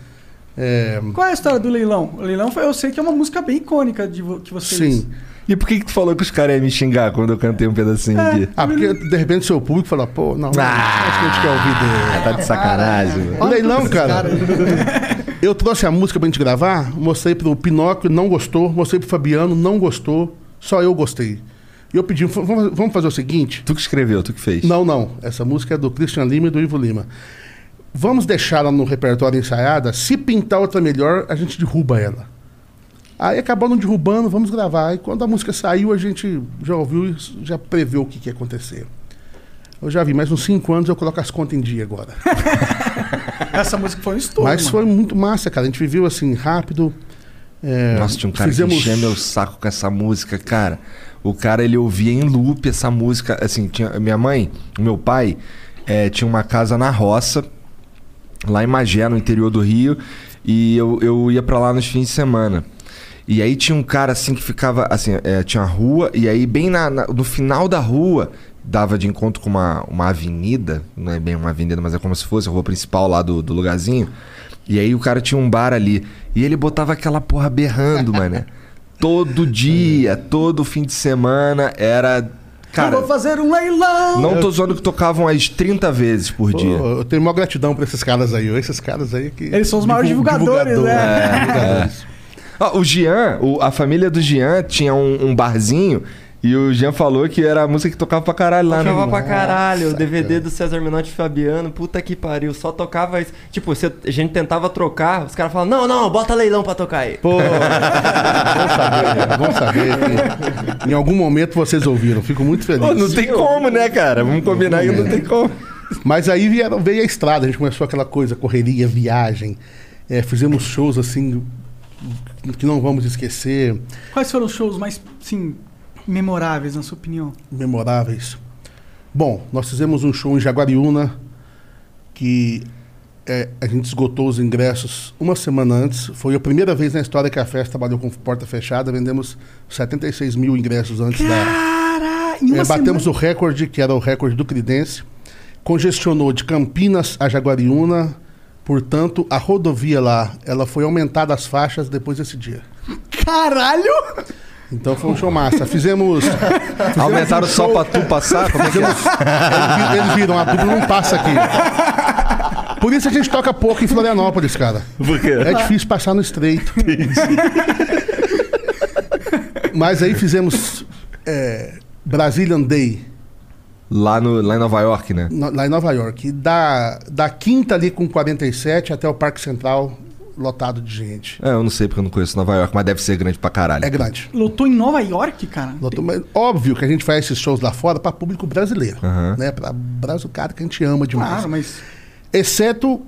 É, Qual é a história do leilão? O leilão foi, eu sei que é uma música bem icônica de vo- que vocês. sim. E por que, que tu falou que os caras iam me xingar quando eu cantei um pedacinho É. aqui? Ah, porque de repente seu público fala, pô, não, Ah, acho que a gente quer ouvir dele. Tá de sacanagem. O leilão, cara. caras Eu trouxe a música pra gente gravar, mostrei pro Pinóquio, não gostou, mostrei pro Fabiano, não gostou, só eu gostei. E eu pedi, "V- vamos vamos fazer o seguinte? Tu que escreveu, tu que fez. Não, não, essa música é do Christian Lima e do Ivo Lima. Vamos deixá-la no repertório ensaiada, se pintar outra melhor, a gente derruba ela. Aí acabou não derrubando, vamos gravar. Aí quando a música saiu, a gente já ouviu e já preveu o que, que ia acontecer. Eu já vi, mas uns cinco anos eu coloco as contas em dia agora. Essa música foi um estouro. mas mano. foi muito massa, cara. A gente viveu assim, rápido. É, Nossa, tinha um cara fizemos... que enchia meu saco com essa música, cara. O cara, ele ouvia em loop essa música. Assim, tinha, minha mãe, meu pai, eh, tinha uma casa na roça, lá em Magé, no interior do Rio. E eu, eu ia pra lá nos fins de semana. E aí tinha um cara assim que ficava. Assim, eh, tinha a rua, e aí bem na- na- no final da rua. Dava de encontro com uma, uma avenida, não é bem uma avenida, mas é como se fosse a rua principal lá do, do lugarzinho. E aí o cara tinha um bar ali. E ele botava aquela porra berrando, mané. Todo dia, todo fim de semana era. Eu Cara, vou fazer um leilão. não tô zoando que tocavam as 30 vezes por Pô, dia. eu tenho maior gratidão pra esses caras aí. Esses caras aí que. Eles são os maiores divulgadores, né? divulgadores. Ó, o Jean, o- a família do Jean tinha um, um barzinho e o Jean falou que era a música que tocava pra caralho lá, Tocava né? pra caralho, o DVD do César Menotti e Fabiano, puta que pariu, só tocava isso. Tipo, se a gente tentava trocar, os caras falavam, não, não, bota leilão pra tocar aí. Pô, bom saber, bom saber que em algum momento vocês ouviram. Fico muito feliz. Pô, não tem como, né, cara? Vamos combinar que não tem como. Mas aí vieram, veio a estrada, a gente começou aquela coisa, correria, viagem. É, fizemos shows assim que não vamos esquecer, Quais foram os shows mais, assim, memoráveis, na sua opinião? memoráveis. Bom, nós fizemos um show em Jaguariúna que é, a gente esgotou os ingressos uma semana antes. Foi a primeira vez na história que a festa trabalhou com porta fechada. Vendemos 76 mil ingressos antes da. Cara, em uma É, batemos semana... o recorde, que era o recorde do Cridense. Congestionou de Campinas a Jaguariúna. Portanto, a rodovia lá, ela foi aumentada as faixas depois desse dia. Caralho! Então foi um show massa. Fizemos. fizemos Aumentaram um só pra tu passar? Como é que é? Eles, eles viram, a dupla não passa aqui. Por isso a gente toca pouco em Florianópolis, cara. Por quê? É difícil passar no estreito. Mas aí fizemos é, Brazilian Day, Lá, no, lá em Nova York, né? no- lá em Nova York. Da, da quinta ali com 47 até o Parque Central, lotado de gente. É, eu não sei porque eu não conheço Nova York, mas deve ser grande pra caralho. É grande. Lotou em Nova York, cara? Lotou, mas óbvio que a gente faz esses shows lá fora para público brasileiro. Aham. Né? Para Brasil, cara que a gente ama demais. Claro, mas... Exceto,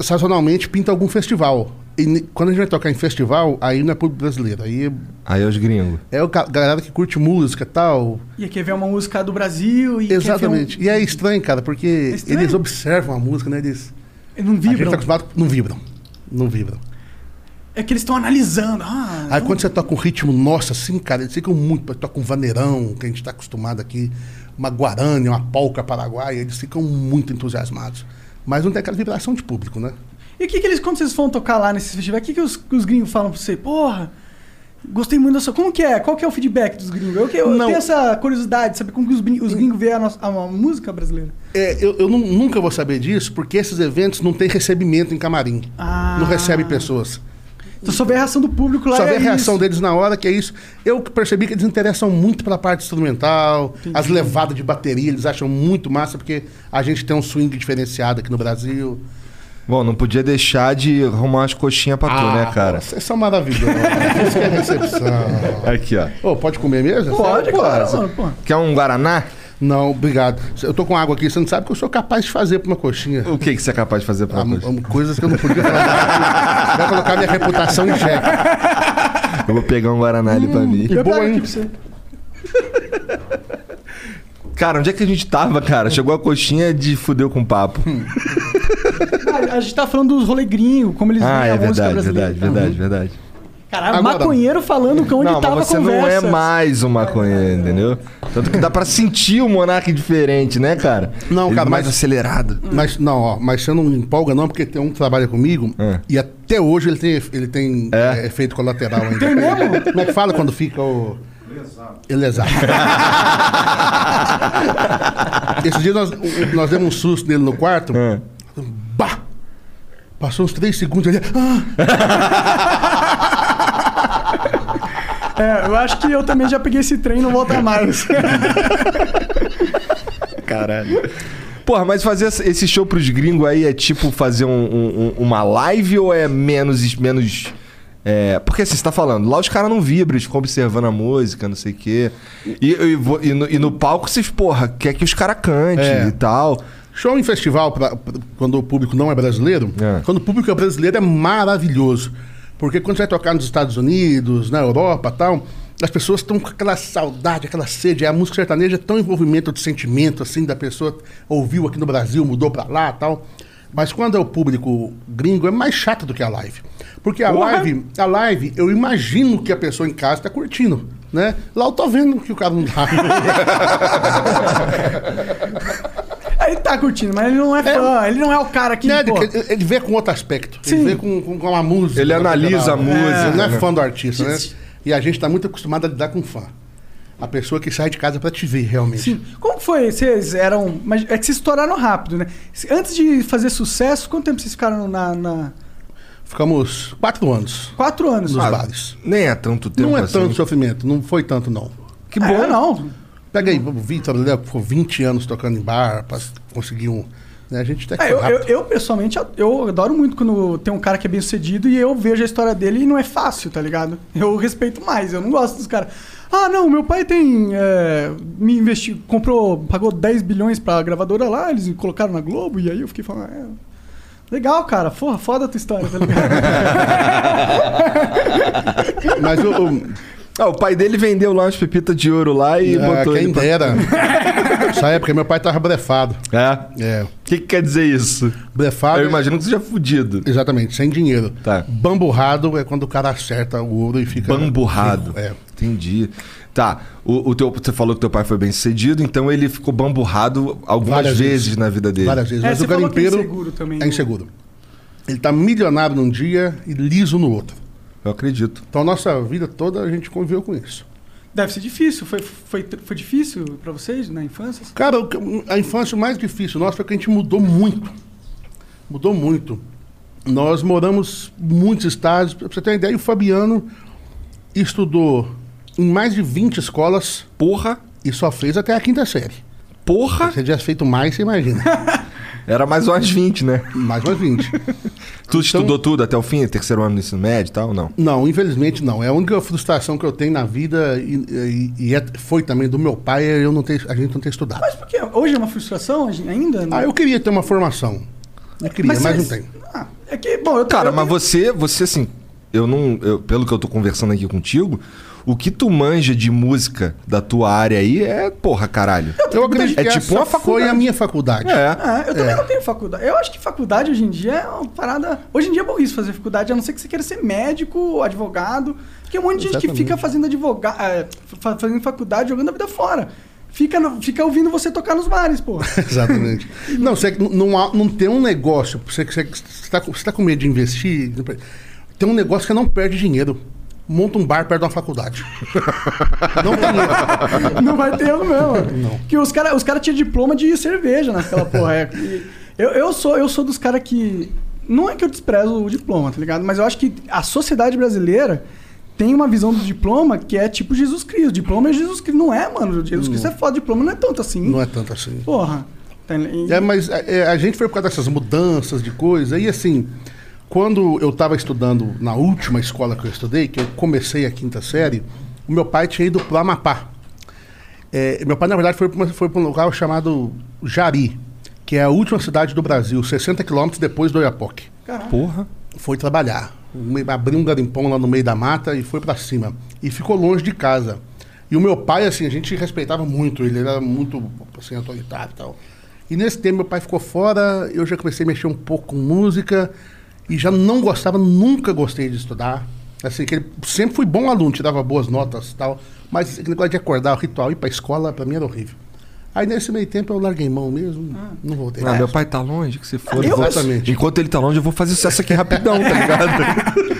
sazonalmente, pinta algum festival. E quando a gente vai tocar em festival, aí não é público brasileiro. Aí Aí é os gringos. é o ca- galera que curte música e tal. Ia quer ver uma música do Brasil e quer ver Exatamente. um- E é estranho, cara, porque estranho. eles observam a música, né? Eles. Não A gente vibram. tá acostumado. Não vibram. Não vibram. É que eles estão analisando. Ah, Aí quando você toca um ritmo nosso, assim, cara, eles ficam muito. Toca um vaneirão, que a gente tá acostumado aqui, uma guarani, uma polca paraguaia, eles ficam muito entusiasmados. Mas não tem aquela vibração de público, né? E o que, que eles, quando vocês vão tocar lá nesses festivais, o que, que os, que os gringos falam pra você? Porra, gostei muito da sua. Como que é? Qual que é o feedback dos gringos? Eu, eu Não. tenho essa curiosidade de saber como que os, os gringos veem a, nossa, a, a música brasileira. É, eu eu nu- nunca vou saber disso, porque esses eventos não tem recebimento em camarim. Ah. Não recebe pessoas. Então só vê a reação do público lá. Só vê é a reação isso. deles na hora, que é isso. Eu percebi que eles interessam muito pela parte instrumental, as levadas de bateria, eles acham muito massa, porque a gente tem um swing diferenciado aqui no Brasil. Bom, não podia deixar de arrumar umas coxinhas pra tu, né, cara? Ah, Vocês são maravilhosos. Isso que é recepção. Aqui, ó. Ô, pode comer mesmo? Pode, mano, pô. Quer um Guaraná? Não, obrigado. Eu tô com água aqui, você não sabe o que eu sou capaz de fazer pra uma coxinha. O que, que você é capaz de fazer pra Ah, uma coxa? m- coisas que eu não podia falar. Vai colocar minha reputação em xeque. Eu vou pegar um Guaraná ali pra mim. E Eu boa, hein? pra você. Cara, onde é que a gente tava, cara? Chegou a coxinha de fudeu com papo. A gente tá falando dos rolê gringo, como eles Ah, veem é a música verdade, brasileira. verdade, verdade, verdade. Caralho, Agora- maconheiro falando que onde Não, tava mas você a não conversa. é mais um maconheiro, entendeu? Tanto que dá pra sentir o Monark diferente, né, cara? Não, Ele cara, mais mas- acelerado. Mas não, ó, mas você não empolga não, porque tem um que trabalha comigo É. e até hoje ele tem, ele tem É? é, efeito colateral ainda. Tem mesmo? Como é que fala quando fica o... Elesado. Esse dia nós, nós demos um susto nele no quarto. É. Bah! Passou uns três segundos ali. Ah! É, eu acho que eu também já peguei esse trem e não volta mais. Caralho. Porra, mas fazer esse- show pros gringos aí é tipo fazer um- um- um- uma live ou é menos, menos É, porque assim, você tá falando, lá os caras não vibram, eles ficam observando a música, não sei o quê. E, e e no, e no palco vocês, porra, quer que os caras cantem É. e tal. Show em festival, pra- pra- quando o público não é brasileiro, É. quando o público é brasileiro é maravilhoso. Porque quando você vai tocar nos Estados Unidos, na Europa tal, as pessoas estão com aquela saudade, aquela sede. A música sertaneja é tão envolvimento de sentimento, assim, da pessoa ouviu aqui no Brasil, mudou pra lá tal. Mas quando é o público gringo, é mais chato do que a live. Porque a Porra! live, a live, eu imagino que a pessoa em casa está curtindo. Né? Lá eu tô vendo que o cara não tá. Ele tá curtindo, mas ele não é fã, ele não é o cara que. Né, pô, ele, ele vê com outro aspecto. Sim. Ele vê com, com, com a música. Ele analisa a música, Ele não é né? fã do artista, né? E a gente tá muito acostumado a lidar com fã. A pessoa que sai de casa pra te ver, realmente. Sim. Como foi? Vocês eram. Mas é que vocês estouraram rápido, né? Antes de fazer sucesso, quanto tempo vocês ficaram na. na- Ficamos quatro anos Quatro anos. nos Ah, bares. Nem é tanto tempo Não é assim. tanto sofrimento, não foi tanto, não. Que é, bom. não. Pega aí, o Vitor ele ficou 20 anos tocando em bar pra conseguir um. Né? A gente até que É, eu, eu, eu, pessoalmente, eu adoro muito quando tem um cara que é bem sucedido e eu vejo a história dele e não é fácil, tá ligado? Eu respeito mais, eu não gosto dos caras. Ah, não, meu pai tem. é, me investiu, comprou, pagou 10 bilhões pra gravadora lá, eles me colocaram na Globo e aí eu fiquei falando. É, legal, cara, porra, foda a tua história, tá ligado? Mas o. o Ah, o pai dele vendeu lá umas pepitas de ouro lá e ah, botou quem ele pra- dera. Nessa época, meu pai tava brefado. É? É. O que, que quer dizer isso? Brefado. Eu imagino que seja fudido. Exatamente, sem dinheiro. Tá. Bamburrado é quando o cara acerta o ouro e fica. Bamburrado. É. Entendi. Tá. O, o teu, você falou que teu pai foi bem sucedido, então ele ficou bamburrado algumas Várias vezes, vezes. na vida dele. Várias vezes. É, Mas o que é garimpeiro inseguro também, é né? inseguro. Ele tá milionário num dia e liso no outro. Eu acredito. Então a nossa vida toda a gente conviveu com isso. Deve ser difícil. Foi, foi, foi difícil pra vocês na infância? Cara, a infância mais difícil nossa foi que a gente mudou muito. Mudou muito. Nós moramos em muitos estados. Pra você ter uma ideia, o Fabiano estudou em mais de 20 escolas Porra! e só fez até a quinta série. Porra! Se você tivesse feito mais, você imagina. Era mais umas 20, né? mais umas 20. Tu estudou tudo até o fim, terceiro ano do ensino médio e tal, ou não? Não, infelizmente não. É a única frustração que eu tenho na vida e, e- e é- foi também do meu pai, é eu não ter, a gente não ter estudado. Mas por quê? Hoje é uma frustração ainda? Ah, eu queria ter uma formação. Eu queria, mas, não vocês- tem. Ah, é que, bom, eu Cara, eu mas tenho- você, você assim, eu não. eu- pelo que eu tô conversando aqui contigo, o que tu manja de música da tua área aí é, porra, caralho. Eu acredito É que tipo essa uma foi faculdade. a minha faculdade. É. Ah, eu também É. não tenho faculdade. Eu acho que faculdade hoje em dia é uma parada. Hoje em dia é burrice fazer faculdade, a não ser que você queira ser médico, advogado. Porque um monte de gente que Exatamente. fica fazendo advogado, fazendo faculdade, jogando a vida fora. Fica, no- fica ouvindo você tocar nos bares, pô. Exatamente. não, você, não, há- não tem um negócio. Você, você, você, tá, com- você tá com medo de investir. Tem um negócio que não perde dinheiro. Monta um bar perto de uma faculdade. não tem erro. Não vai ter erro mesmo. Não. Que os caras os cara tinham diploma de cerveja naquela porra. É. Eu, eu, sou, eu sou dos caras que. Não é que eu desprezo o diploma, tá ligado? Mas eu acho que a sociedade brasileira tem uma visão do diploma que é tipo Jesus Cristo. Diploma é Jesus Cristo. Não é, mano. Jesus Cristo é foda. Diploma não é tanto assim. Não é tanto assim. Porra. Tá- É, mas é, a gente foi por causa dessas mudanças de coisa. E assim, quando eu estava estudando na última escola que eu estudei, que eu comecei a quinta série, o meu pai tinha ido para o Amapá. É, meu pai, na verdade, foi para um local chamado Jari, que é a última cidade do Brasil, 60 quilômetros depois do Oiapoque. Caralho. Porra. Foi trabalhar. Abriu um garimpão lá no meio da mata e foi para cima. E ficou longe de casa. E o meu pai, assim, a gente respeitava muito ele, ele era muito, assim, autoritário e tal. E nesse tempo meu pai ficou fora, eu já comecei a mexer um pouco com música e já não gostava, nunca gostei de estudar. Assim, que ele sempre fui bom aluno, tirava boas notas e tal, mas esse negócio de acordar, o ritual, ir pra escola, pra mim era horrível. Aí nesse meio tempo eu larguei mão mesmo, não voltei. Ah, meu pai tá longe, que você for. Eu- Exatamente. Enquanto ele tá longe, eu vou fazer sucesso aqui rapidão, tá ligado?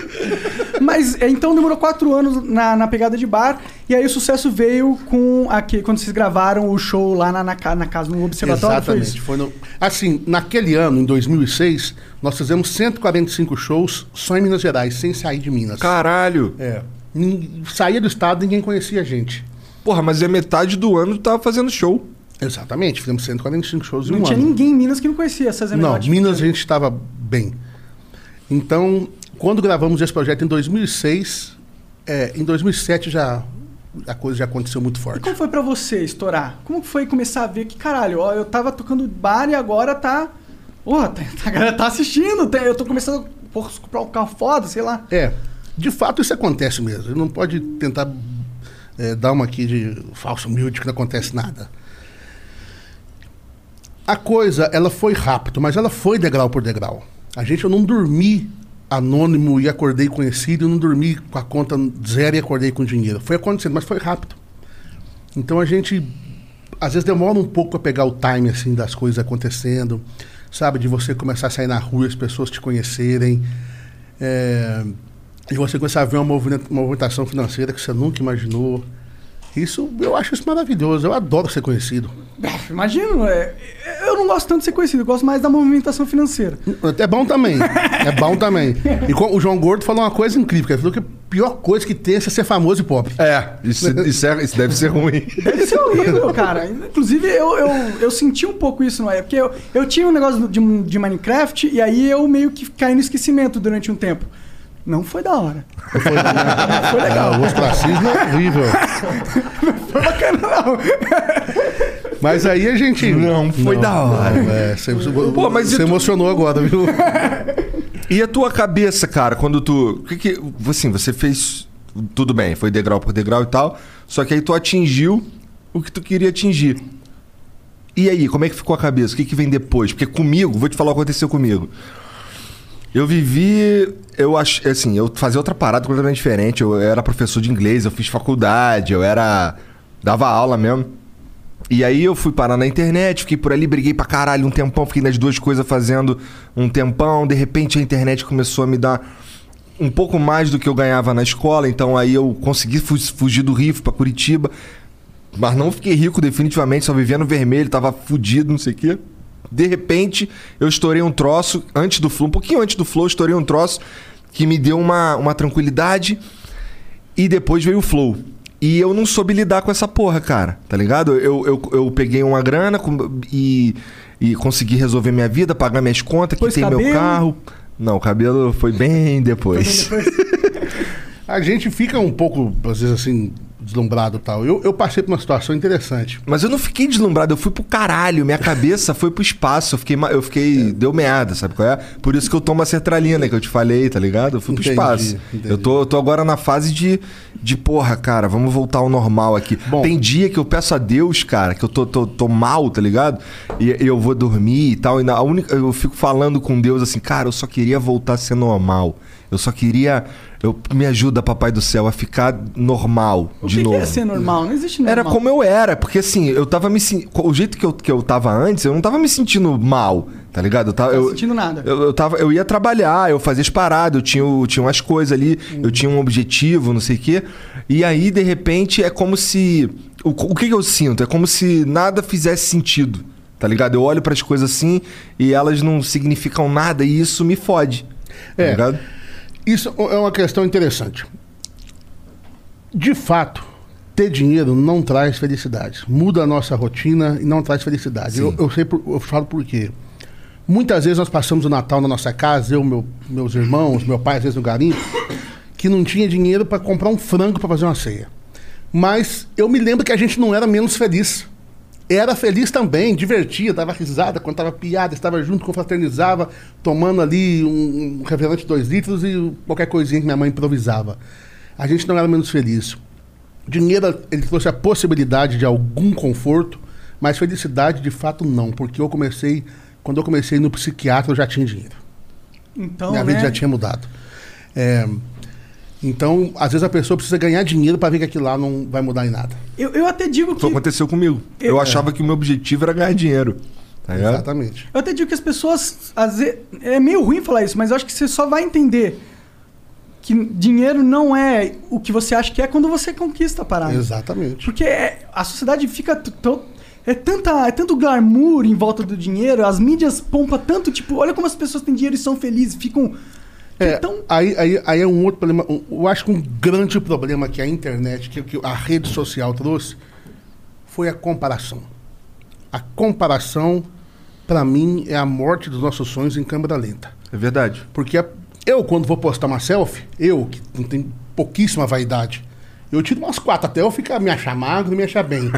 Mas é, então demorou quatro anos na, na pegada de bar. E aí o sucesso veio com aqui, quando vocês gravaram o show lá na, na, na casa, no observatório. foi Exatamente. isso? Foi no- assim, naquele ano, em 2006, nós fizemos 145 shows só em Minas Gerais, sem sair de Minas. Caralho. É. Saía do estado, ninguém conhecia a gente. Porra, mas é metade do ano tava fazendo show. Exatamente, fizemos 145 shows em Não um tinha ano. ninguém em Minas que não conhecia essas Não. Minas a gente estava bem. Então, quando gravamos esse projeto em 2006, é, em 2007 já a coisa já aconteceu muito E forte. como foi pra você estourar? Como foi começar a ver que, caralho, ó, eu tava tocando bar e agora tá. Porra, tá, a galera tá assistindo, tá- eu tô começando a comprar um carro foda, sei lá. É, de fato isso acontece mesmo. Não pode tentar é, dar uma aqui de falso humilde que não acontece nada. A coisa, ela foi rápido, mas ela foi degrau por degrau. A gente, eu não dormi anônimo e acordei conhecido, eu não dormi com a conta zero e acordei com dinheiro. Foi acontecendo, mas foi rápido. Então a gente, às vezes demora um pouco a pegar o time, assim, das coisas acontecendo, sabe? De você começar a sair na rua e as pessoas te conhecerem. É, e você começar a ver uma movimentação financeira que você nunca imaginou. Isso, eu acho isso maravilhoso. Eu adoro ser conhecido. Imagino, é, eu não gosto tanto de ser conhecido, eu gosto mais da movimentação financeira. É bom também. É bom também. E o João Gordo falou uma coisa incrível. que Ele falou que a pior coisa que tem é ser famoso e pobre. É, isso, isso, é- isso deve ser ruim. Deve ser horrível, cara. Inclusive, eu, eu, eu senti um pouco isso, não é? Porque eu, eu tinha um negócio de, de Minecraft e aí eu meio que caí no esquecimento durante um tempo. Não foi da hora. Foi, Foi legal. Ah, o ostracismo é horrível. Foi bacana, não. Mas aí a gente. Não, foi da hora. não, é, você Pô, mas você tu- emocionou agora, viu? E a tua cabeça, cara, quando tu. Que que, assim, você fez. Tudo bem, foi degrau por degrau e tal. Só que aí tu atingiu o que tu queria atingir. E aí, como é que ficou a cabeça? O que, que vem depois? Porque comigo, vou te falar o que aconteceu comigo. Eu vivi. Eu acho. Assim, eu fazia outra parada completamente diferente. Eu era professor de inglês, eu fiz faculdade, eu era. dava aula mesmo. E aí eu fui parar na internet, fiquei por ali, briguei pra caralho um tempão, fiquei nas duas coisas fazendo um tempão. De repente a internet começou a me dar um pouco mais do que eu ganhava na escola, então aí eu consegui fu- fugir do Rio, pra Curitiba. Mas não fiquei rico definitivamente, só vivia no vermelho, tava fudido, não sei o quê. De repente, eu estourei um troço antes do Flow, um pouquinho antes do Flow, eu estourei um troço que me deu uma, uma tranquilidade e depois veio o Flow. E eu não soube lidar com essa porra, cara, tá ligado? Eu, eu, eu peguei uma grana e, e consegui resolver minha vida, pagar minhas contas, Pôs quitei meu cabelo? carro. Não, o cabelo foi bem depois. A gente fica um pouco, às vezes, assim, deslumbrado e tal. Eu, eu passei por uma situação interessante. Mas eu não fiquei deslumbrado, eu fui pro caralho. Minha cabeça foi pro espaço. Eu fiquei. Eu fiquei deu merda, sabe qual é? Por isso que eu tomo a sertralina que eu te falei, tá ligado? Eu fui pro Entendi, espaço. entendi. Eu tô, eu tô agora na fase de, de, porra, cara, vamos voltar ao normal aqui. Bom. Tem dia que eu peço a Deus, cara, que eu tô, tô, tô mal, tá ligado? E, eu vou dormir e tal. E na, a única, eu fico falando com Deus assim, cara, eu só queria voltar a ser normal. Eu só queria. Eu, me ajuda, papai do céu, a ficar normal O de que, que novo. é ser normal? Não existe normal. Era como eu era, porque assim, eu tava me sen- O jeito que eu, que eu tava antes, eu não tava me sentindo mal, tá ligado? Eu tava. Não tá eu, sentindo nada. Eu, eu, tava, eu ia trabalhar, eu fazia as paradas, eu tinha, o- tinha umas coisas ali, eu tinha um objetivo, não sei o quê. E aí, de repente, é como se. O, o que, que eu sinto? É como se nada fizesse sentido, tá ligado? Eu olho pras coisas assim e elas não significam nada e isso me fode. Tá É. ligado? Isso é uma questão interessante. De fato, ter dinheiro não traz felicidade. Muda a nossa rotina e não traz felicidade. Eu, eu sei por- eu falo por quê. Muitas vezes nós passamos o Natal na nossa casa, eu, meu, meus irmãos, meu pai, às vezes no garimpo, que não tinha dinheiro para comprar um frango para fazer uma ceia. Mas eu me lembro que a gente não era menos feliz. Era feliz também, divertia, dava risada, contava piada, estava junto, confraternizava, tomando ali um, um refrigerante de dois litros e qualquer coisinha que minha mãe improvisava. A gente não era menos feliz. Dinheiro, ele trouxe a possibilidade de algum conforto, mas felicidade, de fato, não. Porque eu comecei, quando eu comecei no psiquiatra, eu já tinha dinheiro. Então, Minha né? vida já tinha mudado. É, então, às vezes a pessoa precisa ganhar dinheiro para ver que aquilo lá não vai mudar em nada. eu, eu até digo que. Foi o que aconteceu comigo. Eu É. achava que o meu objetivo era ganhar dinheiro. Tá? Exatamente. Eu até digo que as pessoas. Às vezes, é meio ruim falar isso, mas eu acho que você só vai entender que dinheiro não é o que você acha que é quando você conquista a parada. Exatamente. Porque é- a sociedade fica. tão- É, tanta, é tanto glamour em volta do dinheiro, as mídias pompam tanto, tipo, olha como as pessoas têm dinheiro e são felizes, ficam. É, Então, aí, aí, aí é um outro problema. Eu acho que um grande problema que a internet, que, que a rede social trouxe, foi a comparação. A comparação, para mim, é a morte dos nossos sonhos em câmera lenta. É verdade. Porque a- Eu, quando vou postar uma selfie, eu, que não tenho pouquíssima vaidade, eu tiro umas quatro até eu ficar, me achar magro e me achar bem.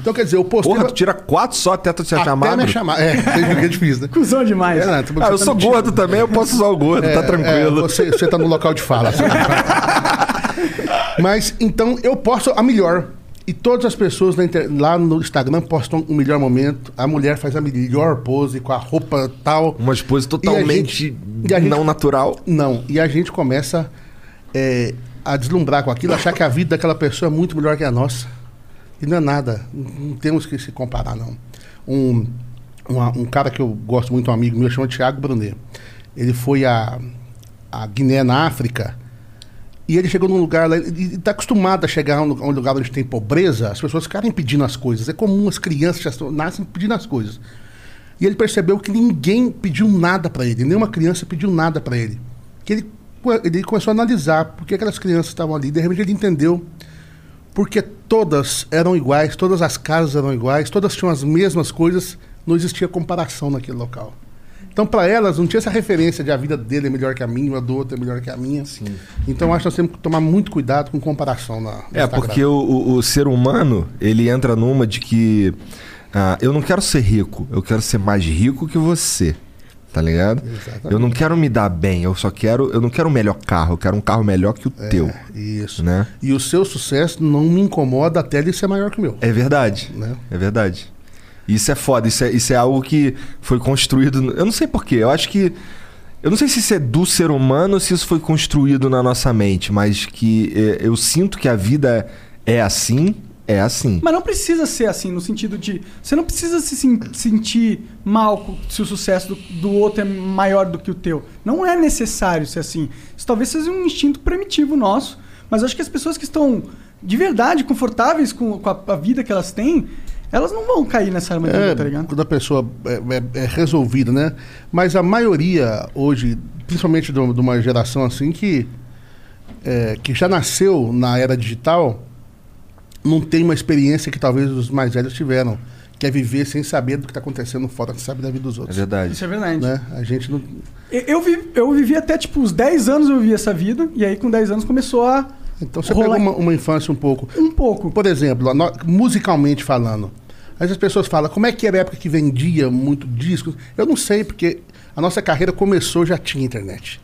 Então, quer dizer, eu postei... Porra, tu tira quatro só até tu se achar até magro? me achar magro. É, é difícil, né? Cusão demais. É, não, tu- Ah, eu tá sou gordo também, eu posso usar o gordo, tá É, tranquilo. é, você, você tá no local de fala. assim. Mas, então, eu posto a melhor. E todas as pessoas na inter- lá no Instagram postam o melhor momento. A mulher faz a melhor pose com a roupa tal. Uma esposa totalmente E gente- e a gente- não natural. Não. E a gente começa é, a deslumbrar com aquilo, achar que a vida daquela pessoa é muito melhor que a nossa. E não é nada. Não, temos que se comparar, não. Um, uma- um cara que eu gosto muito, um amigo meu, chama Thiago Brunet. Ele foi a, a Guiné, na África. E ele chegou num lugar lá, e está acostumado a chegar a um, lugar onde tem pobreza, as pessoas ficarem pedindo as coisas. É comum as crianças já nascem pedindo as coisas. E ele percebeu que ninguém pediu nada para ele, nenhuma criança pediu nada para ele. Que ele, ele começou a analisar por que aquelas crianças estavam ali. De repente ele entendeu porque todas eram iguais, todas as casas eram iguais, todas tinham as mesmas coisas, não existia comparação naquele local. Então, para elas, não tinha essa referência de a vida dele é melhor que a minha, a do outro é melhor que a minha. Então, eu acho que nós temos que tomar muito cuidado com comparação na É, Instagram. porque o, o- o ser humano, ele entra numa de que ah, eu não quero ser rico, eu quero ser mais rico que você. Tá ligado? Exatamente. Eu não quero me dar bem, eu só quero. Eu não quero o melhor carro, eu quero um carro melhor que o teu. Isso. Né? E o seu sucesso não me incomoda até ele ser maior que o meu. É verdade. Né? É verdade. Isso é foda, isso é, isso é algo que foi construído. Eu não sei porquê, eu acho que. Eu não sei se isso é do ser humano ou se isso foi construído na nossa mente, mas que eh, eu sinto que a vida é assim, é assim. Mas não precisa ser assim, no sentido de. Você não precisa se sen- sentir mal se o sucesso do, do outro é maior do que o teu. Não é necessário ser assim. Isso talvez seja um instinto primitivo nosso. Mas acho que as pessoas que estão de verdade confortáveis com, com a, a vida que elas têm, elas não vão cair nessa armadilha, É, tá ligado? quando a pessoa é, é- é resolvida, né? Mas a maioria hoje, principalmente de uma- de uma geração assim que, é, que já nasceu na era digital, não tem uma experiência que talvez os mais velhos tiveram, que é viver sem saber do que está acontecendo fora, que sabe da vida dos É outros. verdade. Isso é verdade. Né? A gente não. Eu, eu, vi- eu vivi até tipo os 10 anos eu vivi essa vida, e aí com 10 anos começou a. Então você rolar pegou uma, uma infância um pouco. Um pouco. Por exemplo, musicalmente falando. Aí as pessoas falam, como é que era a época que vendia muito discos? Eu não sei, porque a nossa carreira começou, já tinha internet.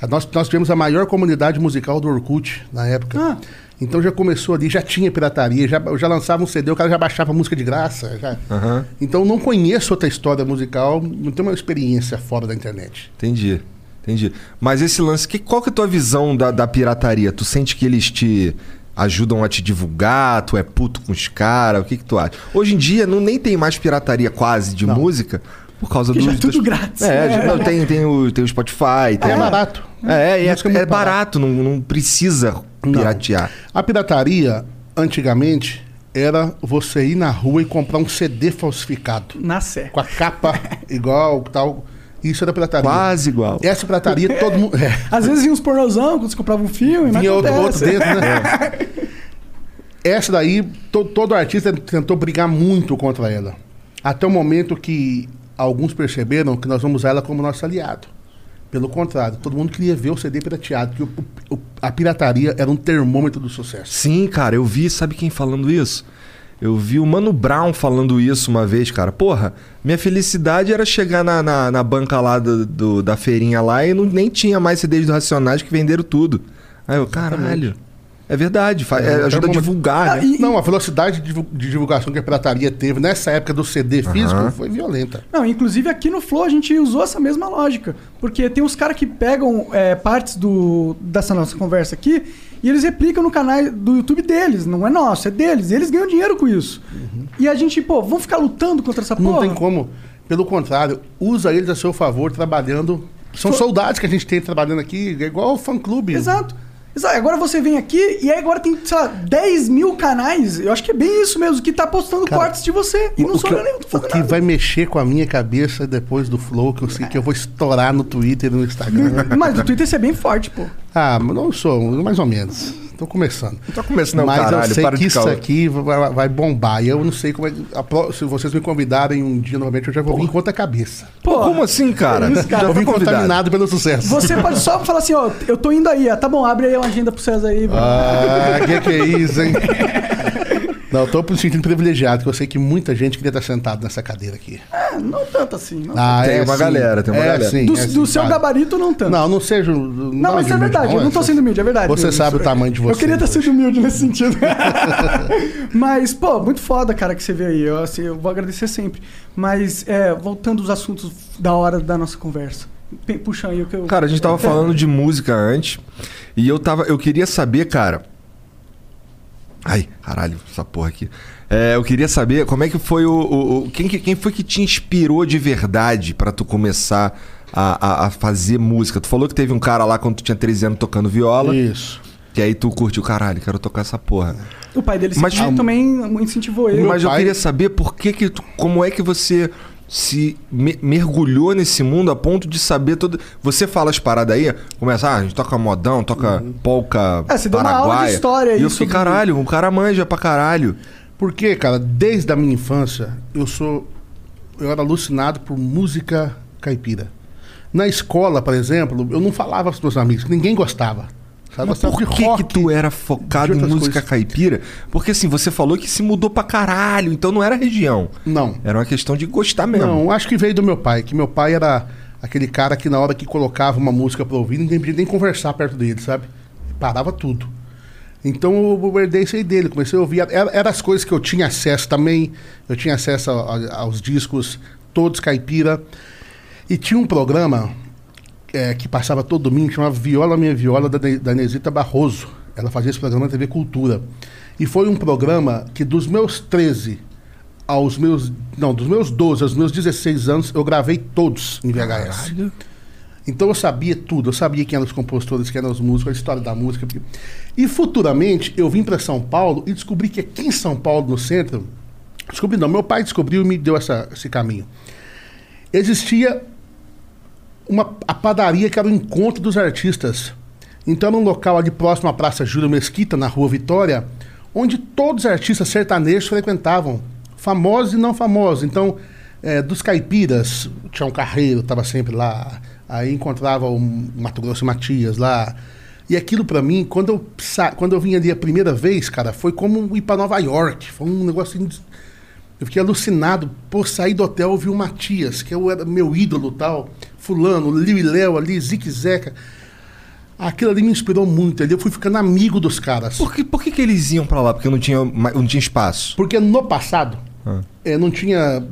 A nós, nós tivemos a maior comunidade musical do Orkut na época. Ah. Então já começou ali, já tinha pirataria, já, já lançava um CD, o cara já baixava música de graça. já. Aham, Então não conheço outra história musical, não tenho uma experiência fora da internet. entendi. Entendi. Mas esse lance, que, qual que é a tua visão da, da pirataria? Tu sente que eles te ajudam a te divulgar? Tu é puto com os caras? O que, que tu acha? Hoje em dia não, nem tem mais pirataria quase de música por causa do. já é tudo grátis. É, É. não, tem, tem, o, tem o Spotify. Tem É barato. É, e é, é é muito barato, não, não precisa piratear. A pirataria, antigamente, era você ir na rua e comprar um CD falsificado. Na sé. Com a capa igual, tal. Isso era pirataria. Quase igual. Essa pirataria, todo mundo. É. Às vezes vinha uns pornozão quando você comprava um filme, mas Vinha outro, outro dentro, né? Essa daí, to- todo artista tentou brigar muito contra ela. Até o momento que alguns perceberam que nós vamos usar ela como nosso aliado. Pelo contrário, todo mundo queria ver o CD pirateado, que o- o- a pirataria era um termômetro do sucesso. Sim, cara, eu vi, sabe quem falando isso? Eu vi o Mano Brown falando isso uma vez, cara. Porra, minha felicidade era chegar na, na, na banca lá do, do- da feirinha lá e não, nem tinha mais CDs do Racionais que venderam tudo. Aí eu, caralho. É verdade, fa- é, É, ajuda a termômetro. divulgar, Ah, né? e- Não, a velocidade de divu- de divulgação que a pirataria teve nessa época do CD físico foi violenta. Não, inclusive aqui no Flow a gente usou essa mesma lógica. Porque tem uns caras que pegam é, partes do, dessa nossa conversa aqui e eles replicam no canal do YouTube deles. Não é nosso, é deles. E eles ganham dinheiro com isso. E a gente, pô, vamos ficar lutando contra essa Não porra? tem como. Pelo contrário, usa eles a seu favor trabalhando. São soldados que a gente tem trabalhando aqui, é igual o fã-clube. Exato. Agora você vem aqui e agora tem, sei lá, 10 mil canais. Eu acho que é bem isso mesmo, que tá postando Cara, cortes de você. E não sou eu nem tô o que nada. vai mexer com a minha cabeça depois do Flow, que eu sei que eu vou estourar no Twitter e no Instagram. Mas no Twitter você é bem forte, pô. ah, não sou, mais ou menos. Tô começando. Tá começando, não, Mas caralho, eu sei para que isso caô. aqui vai, vai bombar. E eu não sei como é a Se vocês me convidarem um dia novamente, eu já vou vir em conta cabeça. Pô, como assim, cara? isso, cara. Já Eu tá vim contaminado pelo sucesso. Você pode só falar assim, ó, eu tô indo aí, ó. Tá bom, abre aí uma agenda pro César aí. mano. Ah, que que é isso, hein? Não, eu tô me sentindo privilegiado, que eu sei que muita gente queria estar sentado nessa cadeira aqui. É, não tanto assim. Não. Ah, Tem uma galera, tem uma é galera. Sim, do é do sim, seu gabarito, não tanto. Não, não seja. Não, Não, mas é verdade, eu não tô sendo humilde, é verdade. Você sabe o tamanho de você. Eu queria ter sido humilde nesse sentido. Mas, pô, muito foda, cara, que você veio aí. Eu, assim, eu vou agradecer sempre. Mas, é, voltando aos assuntos da hora da nossa conversa. Puxa aí o que eu. Cara, a gente tava falando de música antes. E eu tava. Eu queria saber, cara. Ai, caralho, essa porra aqui. É, eu queria saber como é que foi o. o- o- quem, que- quem foi que te inspirou de verdade pra tu começar a, a- a fazer música? Tu falou que teve um cara lá quando tu tinha 13 anos tocando viola. Isso. E aí tu curtiu, caralho, quero tocar essa porra. O pai dele Mas- também incentivou ele. Mas eu pai- queria saber por que que tu, como é que você se me- mergulhou nesse mundo a ponto de saber todo. Você fala as paradas aí, começa, ah, a gente toca modão, toca polca É, você deu uma aula de história aí E eu fiquei, caralho, o cara manja pra caralho. Porque, cara, desde a minha infância, eu sou. Eu era alucinado por música caipira. Na escola, por exemplo, eu não falava pros meus amigos, ninguém gostava. Sabe? Mas por que, rock, que tu era focado em música coisas. caipira? Porque assim, você falou que se mudou pra caralho, então não era região. Não. Era uma questão de gostar mesmo. Não, acho que veio do meu pai, que meu pai era aquele cara que na hora que colocava uma música pra ouvir, ninguém podia nem conversar perto dele, sabe? Parava tudo. Então eu herdei isso aí dele, comecei a ouvir. Era, era as coisas que eu tinha acesso também. Eu tinha acesso a- a- aos discos, todos caipira. E tinha um programa é, que passava todo domingo, que chamava Viola Minha Viola, da, da Nesita Barroso. Ela fazia esse programa na TV Cultura. E foi um programa que dos meus 13 aos meus. Não, dos meus 12 aos meus 16 anos, eu gravei todos em VHS. Então eu sabia tudo, eu sabia quem eram os compositores, quem eram os músicos, a história da música. E futuramente eu vim para São Paulo e descobri que aqui em São Paulo, no centro, descobri não, meu pai descobriu e me deu essa, esse caminho. Existia uma, a padaria que era o encontro dos artistas. Então era um local ali próximo à Praça Júlio Mesquita, na Rua Vitória, onde todos os artistas sertanejos frequentavam, famosos e não famosos. Então, eh, dos caipiras, Tião Carreiro estava sempre lá, aí encontrava o Mato Grosso e Matias lá. E aquilo para mim, quando eu, quando eu vim ali a primeira vez, cara, foi como ir para Nova York. Foi um negócio eu fiquei alucinado por sair do hotel ouvir o Matias, que eu era meu ídolo tal, fulano, Liu e Léo ali, Zique Zeca. Aquilo ali me inspirou muito. Ali eu fui ficando amigo dos caras. Por, que, por que, que eles iam pra lá? Porque não tinha, não tinha espaço. Porque no passado Ah. eh, não tinha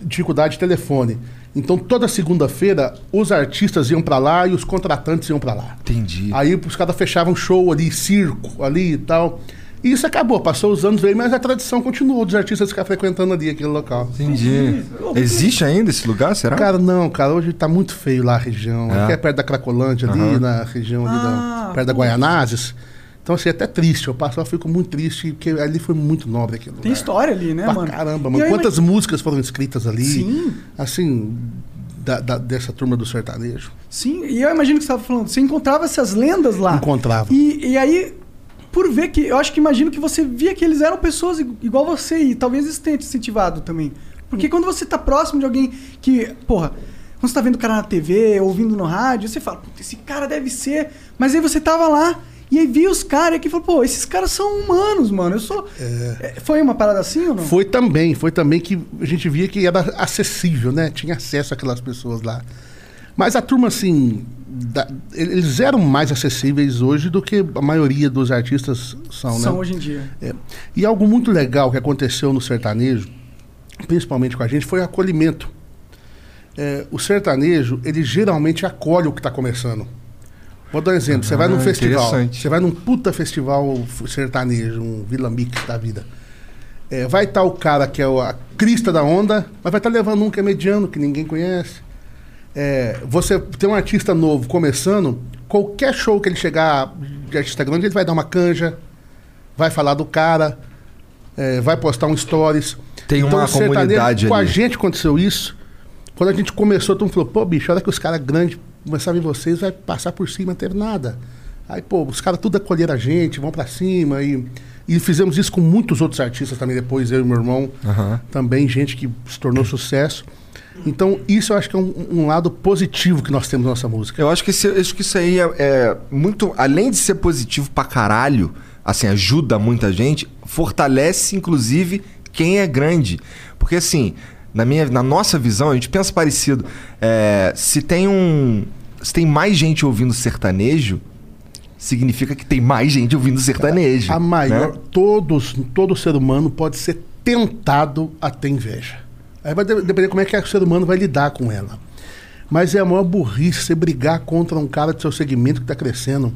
dificuldade de telefone. Então toda segunda-feira os artistas iam pra lá e os contratantes iam pra lá. Entendi. Aí os caras fechavam show ali, circo ali e tal. E isso acabou, passou os anos, veio, mas a tradição continuou dos artistas ficar frequentando ali aquele local. Entendi. Existe ainda esse lugar, será? Cara, não, cara, hoje tá muito feio lá a região. É? Aqui é perto da Cracolândia, ali, Aham. na região ali, Ah, da, perto da. Guaianazes. Então, assim, é até triste. Eu passo lá, fico muito triste, porque ali foi muito nobre aquele lugar. Tem história ali, né, Pra mano? caramba, mano. aí, Quantas músicas foram escritas ali? Sim. Assim, da- da- dessa turma do sertanejo. Sim, e eu imagino que você estava falando, você encontrava essas lendas lá. Encontrava. E, e aí, por ver que. Eu acho que imagino que você via que eles eram pessoas igual você e talvez isso tenha te incentivado também. Porque quando você tá próximo de alguém que. Porra, quando você tá vendo o cara na TV, ouvindo no rádio, você fala, puta, esse cara deve ser. Mas aí você tava lá. E aí via os caras aqui e falou, pô, esses caras são humanos, mano. Eu sou. É, Foi uma parada assim ou não? Foi também, foi também que a gente via que era acessível, né? Tinha acesso àquelas pessoas lá. Mas a turma, assim, da- eles eram mais acessíveis hoje do que a maioria dos artistas são, São né? hoje em dia. É. E algo muito legal que aconteceu no sertanejo, principalmente com a gente, foi o acolhimento. É, o sertanejo, ele geralmente acolhe o que está começando. Vou dar um exemplo. Você vai num Ah, festival, interessante. você vai num puta festival sertanejo, um Vila Mix da vida. É, vai estar o cara que é o- a crista da onda, mas vai estar levando um que é mediano, que ninguém conhece. É, você tem um artista novo começando, qualquer show que ele chegar de artista grande, ele vai dar uma canja, vai falar do cara, é, vai postar um stories. Tem uma o sertanejo, comunidade Com a ali. gente aconteceu isso. Quando a gente começou, todo mundo falou, pô, bicho, a hora que os caras grandes começaram ver vocês, vai passar por cima, não teve nada. Aí, pô, os caras tudo acolheram a gente, vão pra cima e, e fizemos isso com muitos outros artistas também depois, eu e meu irmão. Aham. Também gente que se tornou sucesso. Então, isso eu acho que é um, um lado positivo que nós temos na nossa música. Eu acho que, esse- acho que isso aí é, é muito. Além de ser positivo pra caralho, assim, ajuda muita gente, fortalece, inclusive, quem é grande. Porque, assim, na, minha, na nossa visão, a gente pensa parecido. É, se tem um. Se tem mais gente ouvindo sertanejo, significa que tem mais gente ouvindo sertanejo. A maior, né? todos, todo ser humano pode ser tentado a ter inveja. Aí vai de- depender como é que o ser humano vai lidar com ela. Mas é a maior burrice você brigar contra um cara do seu segmento que está crescendo.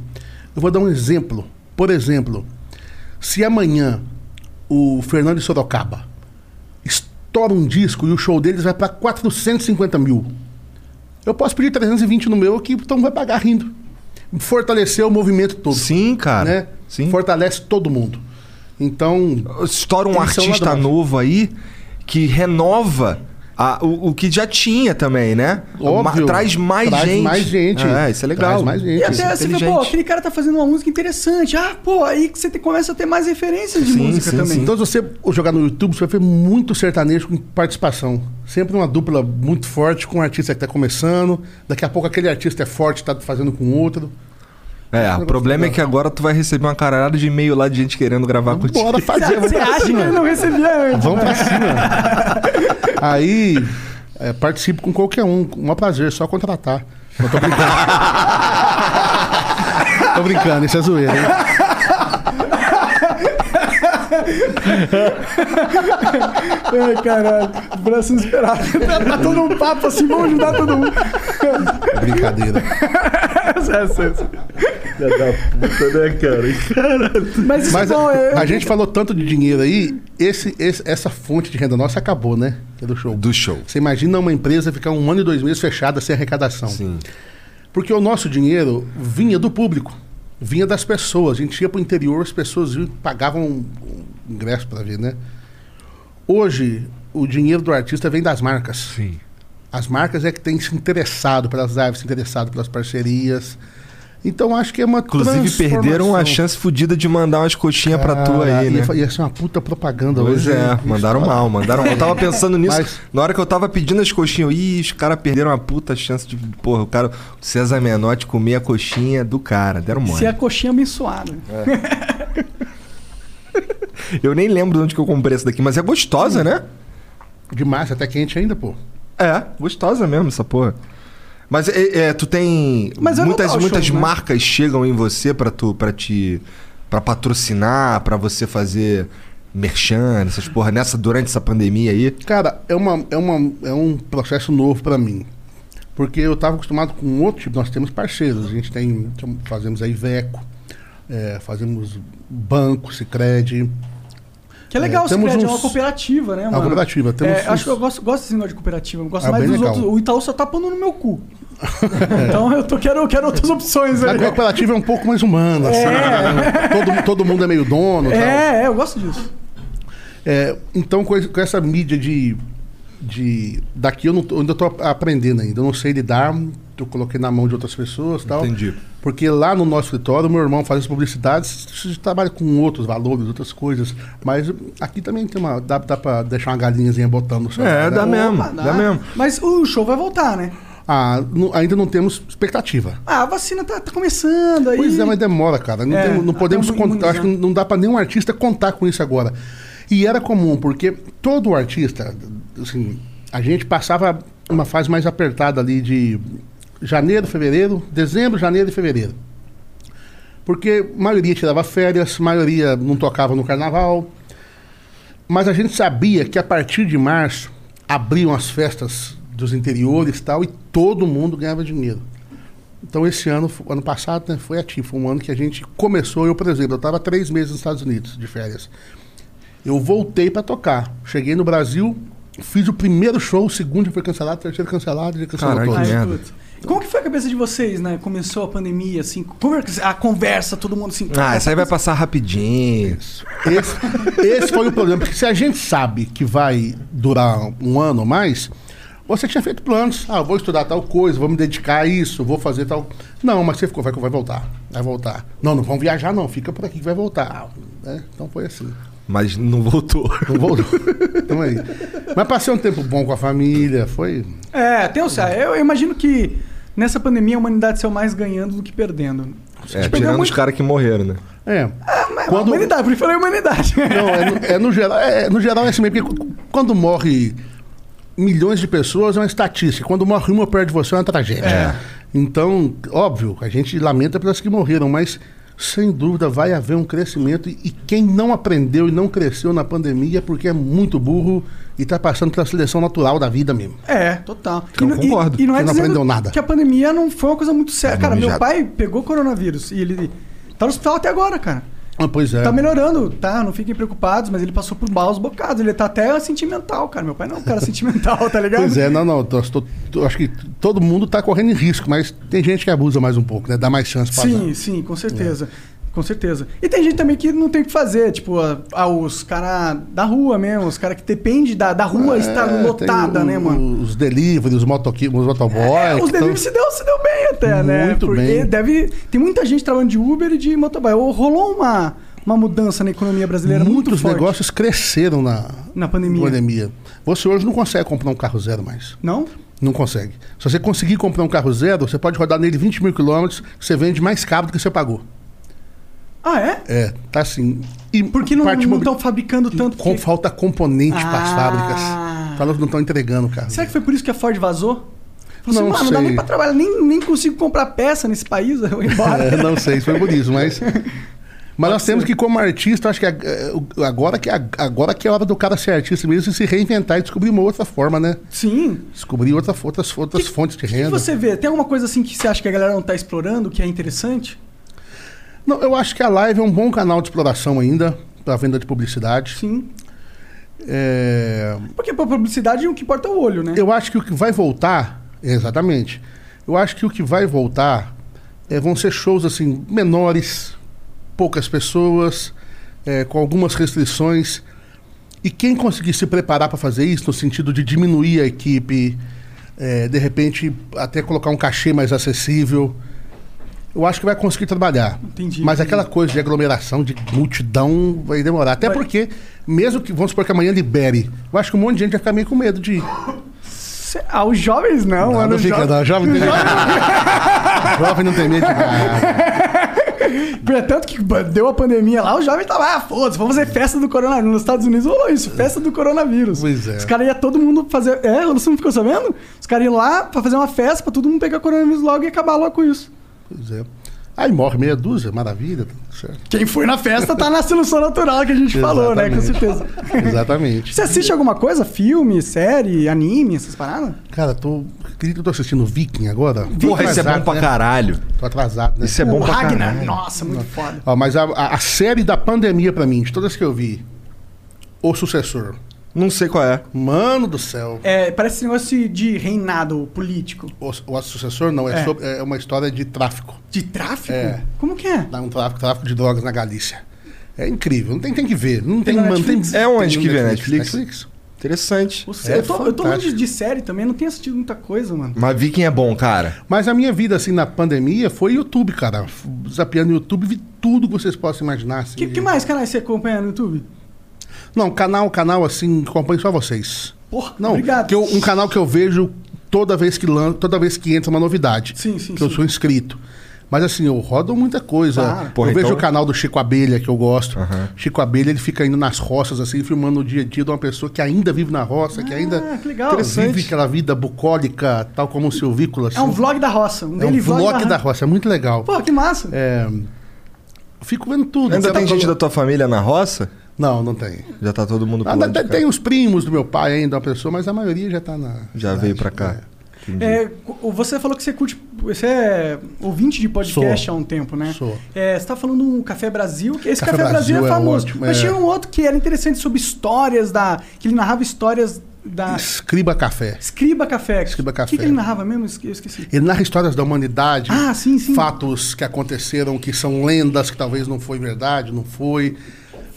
Eu vou dar um exemplo. Por exemplo, se amanhã o Fernando de Sorocaba estoura um disco e o show deles vai para 450 mil, eu posso pedir 320 no meu que então vai pagar rindo. Fortalecer o movimento todo. Sim, cara. Né? Sim. Fortalece todo mundo. Então. Estoura um artista novo aí que renova a- o, o que já tinha também, né? Óbvio. Ma- traz mais Traz gente. mais gente. É, isso é legal. Traz mais gente. E até é você vê, pô, aquele cara tá fazendo uma música interessante. Ah, pô, aí que você te- começa a ter mais referências de Sim, música sim, também. sim. Então, se você jogar no YouTube, você vai ver muito sertanejo com participação. Sempre uma dupla muito forte com um artista que está começando. Daqui a pouco aquele artista é forte, está fazendo com outro. É, o problema é que agora tu vai receber uma caralhada de e-mail lá de gente querendo gravar contigo. Bora fazer, vamos Você pra acha que ele não recebia antes? Vamos né? pra cima. Aí, é, participo com qualquer um. Um prazer, só contratar. Eu tô brincando. tô brincando, isso é zoeira, hein? Ai, caralho. Braço esperado. Tá, tá todo um papo assim, vamos ajudar todo mundo. Brincadeira. Mas isso Mas é bom. a, é- a gente falou tanto de dinheiro aí, esse, esse- essa fonte de renda nossa acabou, né? É do show. Do show. Você imagina uma empresa ficar um ano e dois meses fechada sem arrecadação. Sim. Porque o nosso dinheiro vinha do público, vinha das pessoas. A gente ia para o interior, as pessoas pagavam ingresso para ver, né? Hoje, o dinheiro do artista vem das marcas. Sim. As marcas é que têm se interessado pelas lives, se interessado pelas parcerias. Então, acho que é uma Inclusive, perderam a chance fodida de mandar umas coxinhas pra tu aí, né? Ia, ser uma puta propaganda Pois hoje. é, hein? mandaram mal, mandaram mal. Eu tava pensando nisso. Mas- Na hora que eu tava pedindo as coxinhas, eu, ih, os caras perderam uma puta chance de. Porra, o cara, o César Menotti comer a coxinha do cara. Deram mole. Se é coxinha abençoada. Eu nem lembro de onde que eu comprei essa daqui, mas é gostosa, né? Demais, até quente ainda, pô. É, gostosa mesmo essa porra. Mas é, é, tu tem. Mas muitas o muitas show, né? marcas chegam em você pra tu para te para patrocinar, pra você fazer merchan, essas porra nessa durante essa pandemia aí. Cara, é, uma, é, uma, é um processo novo pra mim. Porque eu estava acostumado com outro tipo, nós temos parceiros. A gente tem, tem- fazemos a Iveco, é, fazemos banco, Sicredi. Que é legal, É, temos Cicred é uma uns- cooperativa, né, uma mano? cooperativa, temos É, acho uns- que eu gosto, gosto desse negócio de cooperativa. Eu gosto Ah, mais dos legal. outros. O Itaú só tá pondo no meu cu. então eu tô, quero, quero outras opções A aí. cooperativa é um pouco mais humana, assim, né? todo, todo mundo é meio dono e tal. É, é, eu gosto disso. É, então, com, essa mídia de. de daqui eu, não eu ainda estou aprendendo ainda. Eu não sei lidar, eu coloquei na mão de outras pessoas e tal. Entendi. Porque lá no nosso escritório, meu irmão faz as publicidades, trabalha com outros valores, outras coisas. Mas aqui também tem uma. dá, dá pra deixar uma galinhazinha botando no É, celular, dá né? mesmo, Opa, dá mesmo. Mas o show vai voltar, né? Ah, não- ainda não temos expectativa. Ah, a vacina tá, tá começando aí. Pois é, mas demora, cara. Não, É, temos- não até podemos contar. Acho que imunizar. não dá pra nenhum artista contar com isso agora. E era comum, porque todo artista, assim, a gente passava uma fase mais apertada ali de janeiro, fevereiro, dezembro, janeiro e fevereiro. Porque a maioria tirava férias, a maioria não tocava no carnaval. Mas a gente sabia que a partir de março abriam as festas dos interiores e tal, e todo mundo ganhava dinheiro. Então esse ano, ano passado, né, foi ativo. Foi um ano que a gente começou, eu, por exemplo, eu estava três meses nos Estados Unidos de férias. Eu voltei para tocar. Cheguei no Brasil, fiz o primeiro show, o segundo já foi cancelado, o terceiro cancelado, já cancelou Caralho, todos. Como que foi a cabeça de vocês, né? Começou a pandemia, assim, conversa- a conversa, todo mundo assim. Ah, essa aí vai passar rapidinho. Esse, esse foi o problema, porque se a gente sabe que vai durar um ano ou mais, você tinha feito planos. Ah, eu vou estudar tal coisa, vou me dedicar a isso, vou fazer tal. Não, mas você ficou, vai, vai voltar. Vai voltar. Não, não vamos viajar, não. Fica por aqui que vai voltar. né? Então foi assim. Mas não voltou. Não voltou. Tamo aí. Mas passei um tempo bom com a família. Foi. É, tem o eu imagino que nessa pandemia a humanidade saiu mais ganhando do que perdendo. É, tirando os muito- caras que morreram, né? É. Mas Quando- A humanidade, por isso eu falei humanidade. Não, é no, é no geral, é, no geral é assim mesmo, porque quando morre milhões de pessoas é uma estatística. Quando morre uma perto de você é uma tragédia. É. Então, óbvio, a gente lamenta pelas que morreram, mas sem dúvida vai haver um crescimento. E, e quem não aprendeu e não cresceu na pandemia é porque é muito burro e está passando pela seleção natural da vida mesmo. É, total. Eu não- concordo. E, não é não aprendeu nada. Que a pandemia não foi uma coisa muito séria. É, Cara, meu já- pai pegou coronavírus e ele tá no hospital até agora, cara. Ah, pois é. Tá melhorando, tá? Não fiquem preocupados, mas ele passou por maus bocados. Ele tá até sentimental, cara. Meu pai não é um cara sentimental, tá ligado? Pois é, não, não. tô- tô- tô- acho que todo mundo está correndo em risco, mas tem gente que abusa mais um pouco, né? Dá mais chance para Sim, sim, com certeza. Com certeza. E tem gente também que não tem o que fazer, tipo, a- a- os caras da rua mesmo, os caras que dependem da, da rua estar lotada, né, mano? Os deliveries, os, motoqui, os motoboys. É, os que tão- delivery se deu, se deu bem até, né? Muito bem. deve. Tem muita gente trabalhando de Uber e de motoboy. Ou Rolou uma, uma mudança na economia brasileira muito Muitos forte. negócios cresceram na, Na pandemia. pandemia. Você hoje não consegue comprar um carro zero mais. Não? Não consegue. Se você conseguir comprar um carro zero, você pode rodar nele 20 mil quilômetros, você vende mais caro do que você pagou. Ah, é? É, tá assim. E Porque não parte mobi- estão fabricando tanto. Com que- falta componente para as Ah. fábricas. Falando que não estão entregando o carro. Será que foi por isso que a Ford vazou? Falou Não assim, mano, não dá sei. nem pra trabalhar, nem, nem consigo comprar peça nesse país, eu vou embora. É, não sei se foi por isso, mas. Mas nós temos que, como artista, acho que eh, agora que, é- agora que é hora do cara ser artista mesmo e se reinventar e descobrir uma outra forma, né? Sim. Descobrir outra, outras, outras fontes de O que renda. você vê? Tem alguma coisa assim que você acha que a galera não tá explorando, que é interessante? Não, eu acho que a live é um bom canal de exploração ainda para venda de publicidade. Sim. É, Porque pra publicidade o que importa é o olho, né? Eu acho que o que vai voltar, exatamente. Eu acho que o que vai voltar é, vão ser shows assim menores, poucas pessoas, é, com algumas restrições. E quem conseguir se preparar para fazer isso, no sentido de diminuir a equipe, é, de repente até colocar um cachê mais acessível, eu acho que vai conseguir trabalhar. Entendi, Mas aquela coisa de aglomeração, de multidão, vai demorar. Até Vai. porque, mesmo que, vamos supor que amanhã libere, eu acho que um monte de gente vai ficar meio com medo de ir. Cê- Ah, os jovens não, Não, mano. não os fica, jovens- não. Jovem, jovem não tem medo de nada. É tanto que deu a pandemia lá, o jovem tava, ah, foda-se, vamos fazer festa do coronavírus. Nos Estados Unidos rolou isso, festa do coronavírus. Pois é. Os caras iam todo mundo fazer. É, você não ficou sabendo? Os caras iam lá pra fazer uma festa pra todo mundo pegar coronavírus logo e acabar logo com isso. Pois é. Aí morre meia dúzia, maravilha, tá certo. Quem foi na festa tá na solução natural que a gente falou, né? Com certeza. Exatamente. Você assiste alguma coisa? Filme, série, anime, essas paradas? Cara, tô. Acredito que eu tô assistindo Viking agora. Porra, isso é bom pra né? caralho. Tô atrasado, né? Isso é bom o pra Ragnar, caralho. nossa, muito foda. Ó, mas a, a- a série da pandemia pra mim, de todas que eu vi, O Sucessor. Não sei qual é. Mano do céu. É, parece esse negócio de reinado político. O, o Sucessor não, é, É. sobre- é uma história de tráfico. De tráfico? É. Como que é? Dá um tráfico, tráfico de drogas na Galícia. É incrível. Não tem, tem que ver. Não tem, na mano, tem, Netflix? É onde tem que vê Netflix? Interessante. Ou É eu, tô, eu tô falando de, série também, não tenho assistido muita coisa, mano. Mas Viking é bom, cara. Mas a minha vida, assim, na pandemia foi YouTube, cara. Zapeando no YouTube, vi tudo que vocês possam imaginar. Assim, O que, de- que mais canais você acompanha no YouTube? Não, canal, canal, assim, acompanho só vocês. Porra, Não, obrigado. que eu- um canal que eu vejo toda vez que lan, toda vez que entra uma novidade. Sim, sim, Que eu sim. sou inscrito. Mas assim, eu rodo muita coisa. Eu Porra, vejo então- o canal do Chico Abelha, que eu gosto. Aham. Chico Abelha, ele fica indo nas roças, assim, filmando o dia a dia de uma pessoa que ainda vive na roça, que ainda Ah, que legal. vive aquela vida bucólica, tal como o silvícola. Assim. É um vlog da roça. Um É um vlog da roça, é muito legal. Pô, que massa. É, eu fico vendo tudo. Ainda tem tá gente da tua família na roça? Não, não tem. Já tá todo mundo Ah, tem, os primos do meu pai ainda, uma pessoa, mas a maioria já tá na. Já cidade. veio pra cá. Entendi. É, você falou que você curte. Você é ouvinte de podcast Sou. há um tempo, né? Sou. É, você tá falando um Café Brasil, que esse Café Café, Brasil, Brasil é é famoso. ótimo, mas é. tinha um outro que era interessante sobre histórias da. que ele narrava histórias da. Escriba Café. Escriba Café. Escriba O que, Café. que ele narrava mesmo? Eu esqueci. Ele narra histórias da humanidade, Ah, sim, sim. fatos que aconteceram que são lendas, que talvez não foi verdade, não foi.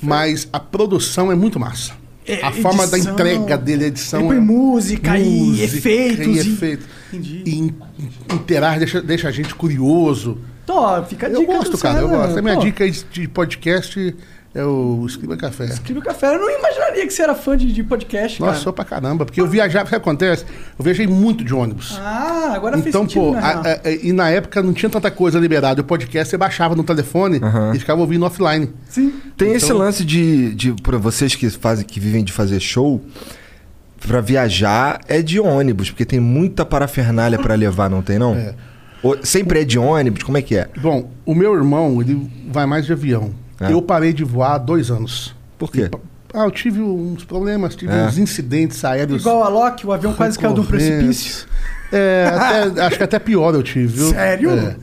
Mas a produção é muito massa. É, a forma da edição. entrega dele, a edição. É- música e música efeitos E e- efeito. Entendi. E in- interage, deixa, deixa a gente curioso. Ó, fica a dica. Eu gosto, do cara, eu gosto. A minha Pô, dica de podcast é o Escriba Café. Escreve o café. Eu não imaginaria que você era fã de, de podcast, Nossa, cara. sou pra caramba. Porque eu viajava, o que acontece? Eu viajei muito de ônibus. Ah, agora fez Então, sentido, pô, na a- real. a- e na época não tinha tanta coisa liberada. O podcast você baixava no telefone e ficava ouvindo offline. Sim. Tem esse Então- lance de, de para vocês que fazem que vivem de fazer show, pra viajar é de ônibus, porque tem muita parafernália pra levar, não tem não? É. Sempre é de ônibus, como é que é? Bom, o meu irmão, ele vai mais de avião. É. Eu parei de voar há dois anos. Por quê? Ah, eu tive uns problemas, tive É. uns incidentes aéreos. Igual a Loki, o avião quase caiu de um recorrentes. precipício. É, até- acho que até pior eu tive, viu? Sério? É.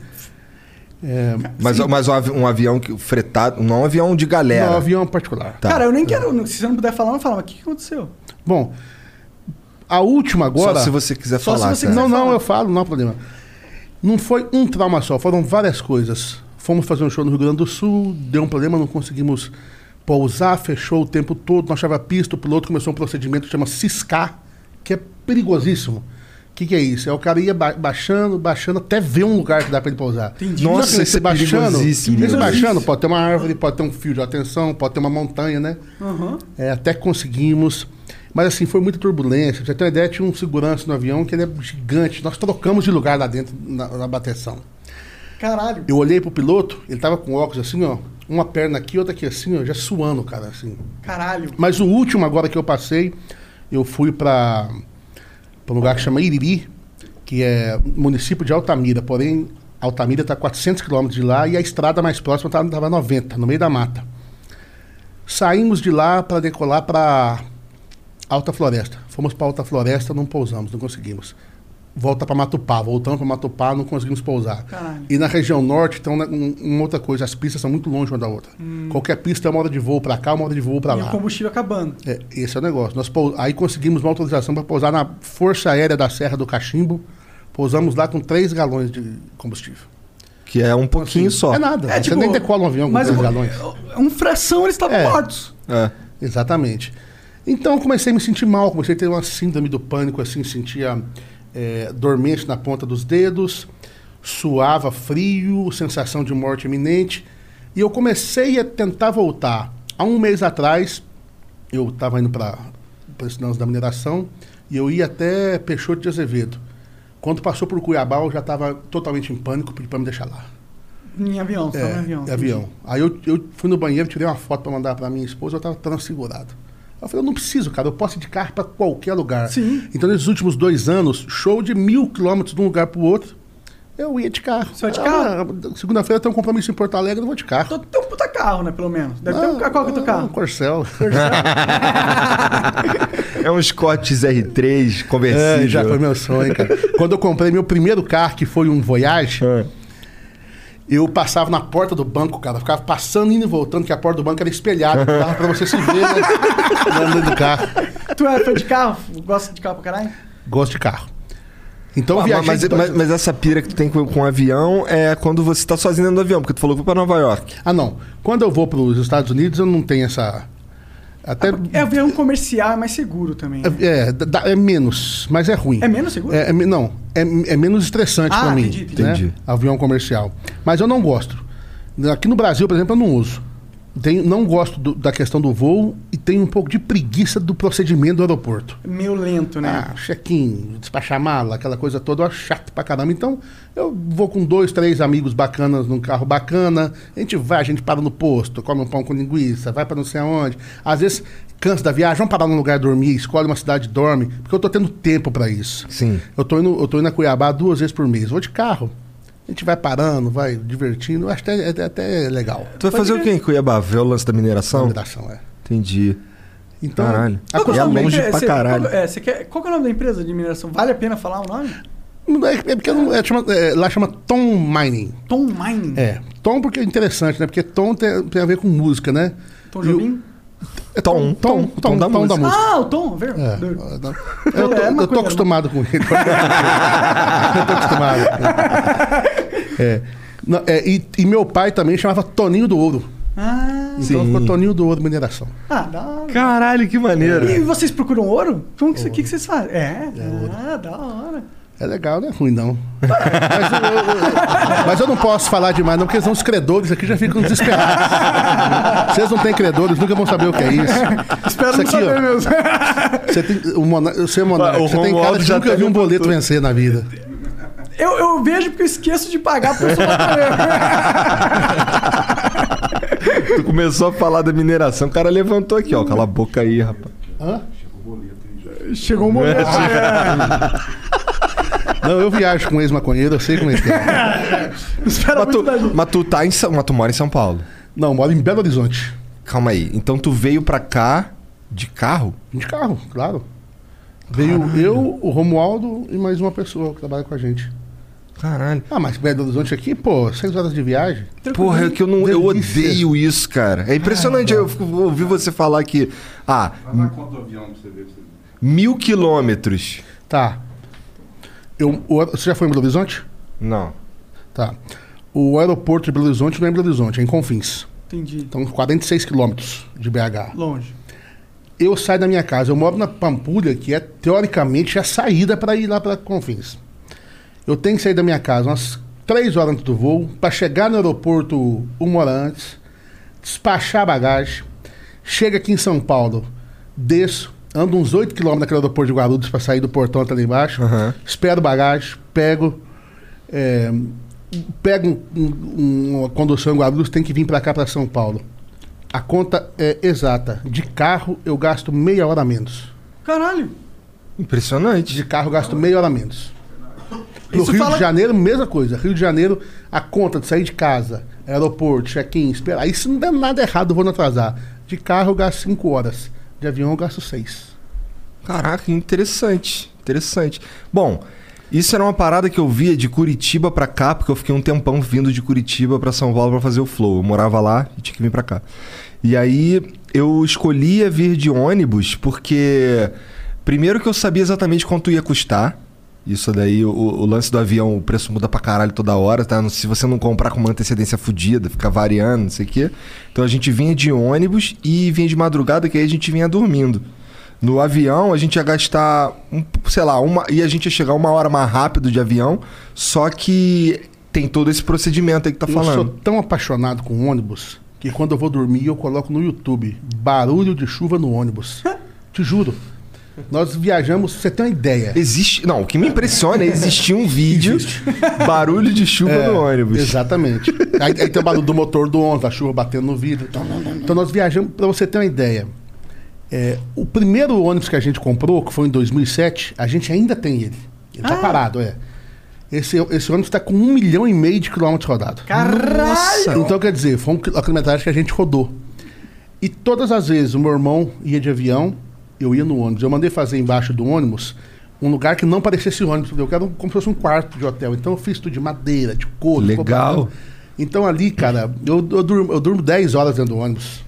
É, Mas, mas um avi- um avião que fretado, não um avião de galera. não, avião particular. Tá. Cara, eu nem quero. Se você não puder falar, não fala. Mas o que aconteceu? Bom, a última agora. Só se você quiser Só se falar. você. Não, quiser não, falar. eu falo, não há problema. Não foi um trauma só, foram várias coisas. Fomos fazer um show no Rio Grande do Sul, deu um problema, não conseguimos pousar, fechou o tempo todo, não achava pista, o piloto começou um procedimento que chama ciscar, que é perigosíssimo. O que, que é isso? É o cara ia ba- baixando, baixando, até ver um lugar que dá pra ele pousar. Entendi. Nossa, que isso é baixando, perigosíssimo. nesse Perigosíssimo. baixando, pode ter uma árvore, pode ter um fio de atenção, pode ter uma montanha, né? Aham. É, até que conseguimos. Mas assim, foi muita turbulência. Pra você ter uma ideia, tinha um segurança no avião que ele é gigante. Nós trocamos de lugar lá dentro, na, na bateção. Caralho. Eu olhei pro piloto, ele tava com óculos assim, ó. Uma perna aqui, outra aqui assim, ó, já suando, cara, assim. Caralho. Mas o último agora que eu passei, eu fui para um lugar que chama Iriri, que é município de Altamira. Porém, Altamira está a 400 quilômetros de lá e a estrada mais próxima estava a 90, no meio da mata. Saímos de lá para decolar para Alta Floresta. Fomos para Alta Floresta, não pousamos, não conseguimos. Volta para Matupá, voltamos para Matupá, não conseguimos pousar. Caralho. E na região norte, então, né, um- uma outra coisa, as pistas são muito longe uma da outra. Qualquer pista é uma hora de voo para cá, uma hora de voo para E lá. o combustível acabando. É, esse é o negócio. Nós pou- Aí conseguimos uma autorização para pousar na Força Aérea da Serra do Cachimbo. Pousamos lá com 3 galões de combustível. Que é um pouquinho só. É nada. É, Você tipo, nem decola um avião com Mas 3 o- galões. um fração eles estavam É. mortos. É. Exatamente. Então eu comecei a me sentir mal, comecei a ter uma síndrome do pânico, assim, sentia é, dormente na ponta dos dedos, suava frio, sensação de morte iminente. E eu comecei a tentar voltar. Há um mês atrás, eu estava indo para lance da mineração e eu ia até Peixoto de Azevedo. Quando passou por Cuiabá, eu já estava totalmente em pânico, pedi para me deixar lá. Em avião, tava É, em avião. em avião. Aí eu, eu fui no banheiro, tirei uma foto para mandar para minha esposa, eu estava transfigurado. Eu falei, eu não preciso, cara, eu posso ir de carro para qualquer lugar. Sim. Então, nesses últimos dois anos, show de mil quilômetros de um lugar para o outro, eu ia de carro. Você vai de Ah, carro? Segunda-feira tem um compromisso em Porto Alegre, eu vou de carro. Então tem um puta carro, né, pelo menos. Deve ter um carro. Qual que é o teu Um carro? Corcel. É um Scott R3 conversível. É, já foi meu sonho, cara. Quando eu comprei meu primeiro carro, que foi um Voyage, É. eu passava na porta do banco, cara. Ficava passando, indo e voltando, que a porta do banco era espelhada. Dava pra você se ver, né? Dentro do carro. Tu é fã de carro? Gosta de carro pra caralho? Gosto de carro. Então Ah, mas, mas- mas essa pira que tu tem com, com avião é quando você tá sozinho dentro do avião, porque tu falou que foi pra Nova York. Ah, não. Quando eu vou para os Estados Unidos, eu não tenho essa... Até... É avião comercial, é mais seguro também. né? É, é, é menos, mas é ruim. É menos seguro? É, é não, é, é menos estressante Ah, para mim. entendi, entendi. né? Entendi. Avião comercial. Mas eu não gosto. Aqui no Brasil, por exemplo, eu não uso. Tenho, não gosto do- da questão do voo e tenho um pouco de preguiça do procedimento do aeroporto. Meio lento, né? Ah, check-in, despachar mala, aquela coisa toda, eu acho chato pra caramba. Então, eu vou com dois, três amigos bacanas num carro bacana. A gente vai, a gente para no posto, come um pão com linguiça, vai pra não sei aonde. Às vezes, cansa da viagem, vamos parar num lugar dormir, escolhe uma cidade e dorme, porque eu tô tendo tempo pra isso. Sim. Eu tô, indo, eu tô indo a Cuiabá duas vezes por mês. Vou de carro. A gente vai parando, vai divertindo. Acho até, até, até legal. Tu vai fazer o quê em Cuiabá? Ver o lance da mineração? Mineração, é. Entendi. Então, Caralho. a Qual que É longe pra você- caralho. Qual, é, quer, qual que é o nome da empresa de mineração? Vale a pena falar o nome? É, é porque não- é, chama- é, lá chama Tom Mining. Tom Mining. É, tom porque é interessante, né? Porque tom tem, tem a ver com música, né? Tom Jobim? É Tom, tom, tom da música. Ah, o Tom, ver. É, eu, tô- eu tô- É, eu tô acostumado com ele. eu tô acostumado. É. Não, é, e, e meu pai também chamava Toninho do Ouro. Ah, Então Sim. ficou Toninho do Ouro Mineração. ah, da hora. Caralho, que maneiro. E vocês procuram ouro? Como que, que, que vocês fazem? É, ah, da hora. É legal, não é ruim, não. Mas eu, eu- eu- mas eu não posso falar demais, não, porque senão os credores aqui já ficam desesperados. Vocês não têm credores, nunca vão saber o que é isso. Espero Isso não aqui, saber ó. mesmo. Você tem, o Mona- você, é monarca, O você tem cara de nunca viu um boleto vencer na vida. Eu, eu vejo porque eu esqueço de pagar por sua Tu começou a falar da mineração, o cara levantou aqui, ó. Cala a boca aí, rapaz. Hã? Chegou um momento. Não, eu viajo com ex-maconheiro, eu sei como é que é. Espera Mas muito tu, gente. mas tu tá em São, mas tu mora em São Paulo. Não, moro em Belo Horizonte. Calma aí. Então tu veio pra cá de carro? De carro, claro. Veio eu, o Romualdo e mais uma pessoa que trabalha com a gente. Caralho. Ah, mas Belo Horizonte aqui, pô, seis horas de viagem. Porra, é que eu não. Eu odeio isso, cara. É impressionante. eu fico- ouvi você falar que. Ah, mil quilômetros. Tá. Eu, o- você já foi em Belo Horizonte? Não. Tá. O aeroporto de Belo Horizonte não é em Belo Horizonte, é em Confins. Entendi. Então, 46 quilômetros de BH. Longe. Eu saio da minha casa, eu moro na Pampulha, que é teoricamente a saída para ir lá para Confins. Eu tenho que sair da minha casa umas três horas antes do voo, para chegar no aeroporto uma hora antes, despachar a bagagem, chega aqui em São Paulo, desço, ando uns 8 quilômetros naquele aeroporto de Guarulhos para sair do portão até lá embaixo, Aham. espero bagagem, pego, é, pego um- um- uma condução em Guarulhos, tem que vir para cá, para São Paulo. A conta é exata. De carro eu gasto meia hora a menos. Caralho. Impressionante. De carro eu gasto meia hora a menos. Pro Isso Rio fala- de Janeiro, mesma coisa. Rio de Janeiro, a conta de sair de casa, aeroporto, check-in, esperar. Se não der nada errado, eu vou não atrasar. De carro eu gasto 5 horas. De avião eu gasto 6. Caraca, interessante. Interessante. Bom, isso era uma parada que eu via de Curitiba pra cá, porque eu fiquei um tempão vindo de Curitiba pra São Paulo pra fazer o flow. Eu morava lá e tinha que vir pra cá. E aí eu escolhia vir de ônibus porque primeiro que eu sabia exatamente quanto ia custar. Isso daí, o, o lance do avião, o preço muda pra caralho toda hora, tá? Se você não comprar com uma antecedência fodida, fica variando, não sei o quê. Então a gente vinha de ônibus e vinha de madrugada, que aí a gente vinha dormindo. No avião, a gente ia gastar, um, sei lá, uma, e a gente ia chegar uma hora mais rápido de avião, só que tem todo esse procedimento aí que tá eu sou falando. tão apaixonado com ônibus que quando eu vou dormir eu coloco no YouTube barulho de chuva no ônibus. Te juro. Nós viajamos, pra você tem uma ideia. Existe. Não, o que me impressiona é existir um vídeo, barulho de chuva É, no ônibus. Exatamente. aí, aí tem o barulho do motor do ônibus, a chuva batendo no vidro. Então nós viajamos, para você ter uma ideia. é, o primeiro ônibus que a gente comprou, que foi em 2007, a gente ainda tem ele. Ele tá parado, é. Esse, esse ônibus está com um milhão e meio de quilômetros rodados. Nossa! Então, quer dizer, foi um quil- a quilometragem que a gente rodou. E todas as vezes o meu irmão ia de avião, eu ia no ônibus. Eu mandei fazer embaixo do ônibus um lugar que não parecesse ônibus. Eu quero como se fosse um quarto de hotel. Então eu fiz tudo de madeira, de couro. Legal. Então ali, cara, eu, eu, durmo, eu durmo 10 horas dentro do ônibus.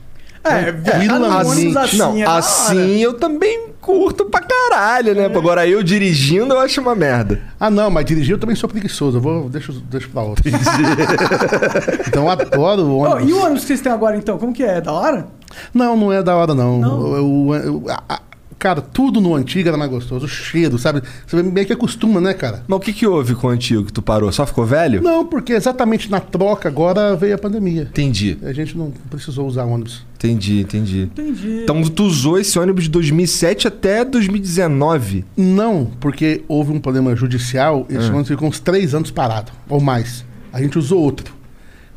É, no Tranquilamente. ônibus assim não, é assim eu também curto pra caralho, né? Agora eu dirigindo eu acho uma merda. Ah, não, mas dirigir eu também sou preguiçoso. Eu vou, deixa, deixa pra outro. então eu adoro o ônibus. e o ônibus que vocês têm agora, então? Como que é? Da hora? Não, não é da hora, não. Não? Eu- eu- eu- a- a- cara, tudo no antigo era mais gostoso. O cheiro, sabe? Você meio que acostuma, né, cara? Mas o que que houve com o antigo que tu parou? Só ficou velho? Não, porque exatamente na troca agora veio a pandemia. Entendi, A gente não precisou usar ônibus. Entendi, entendi. Entendi. Então tu usou esse ônibus de 2007 até 2019. Não, porque houve um problema judicial, esse Ah. ônibus ficou uns três anos parado, ou mais. A gente usou outro.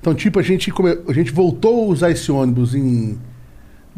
Então, tipo, a gente, come- a gente voltou a usar esse ônibus em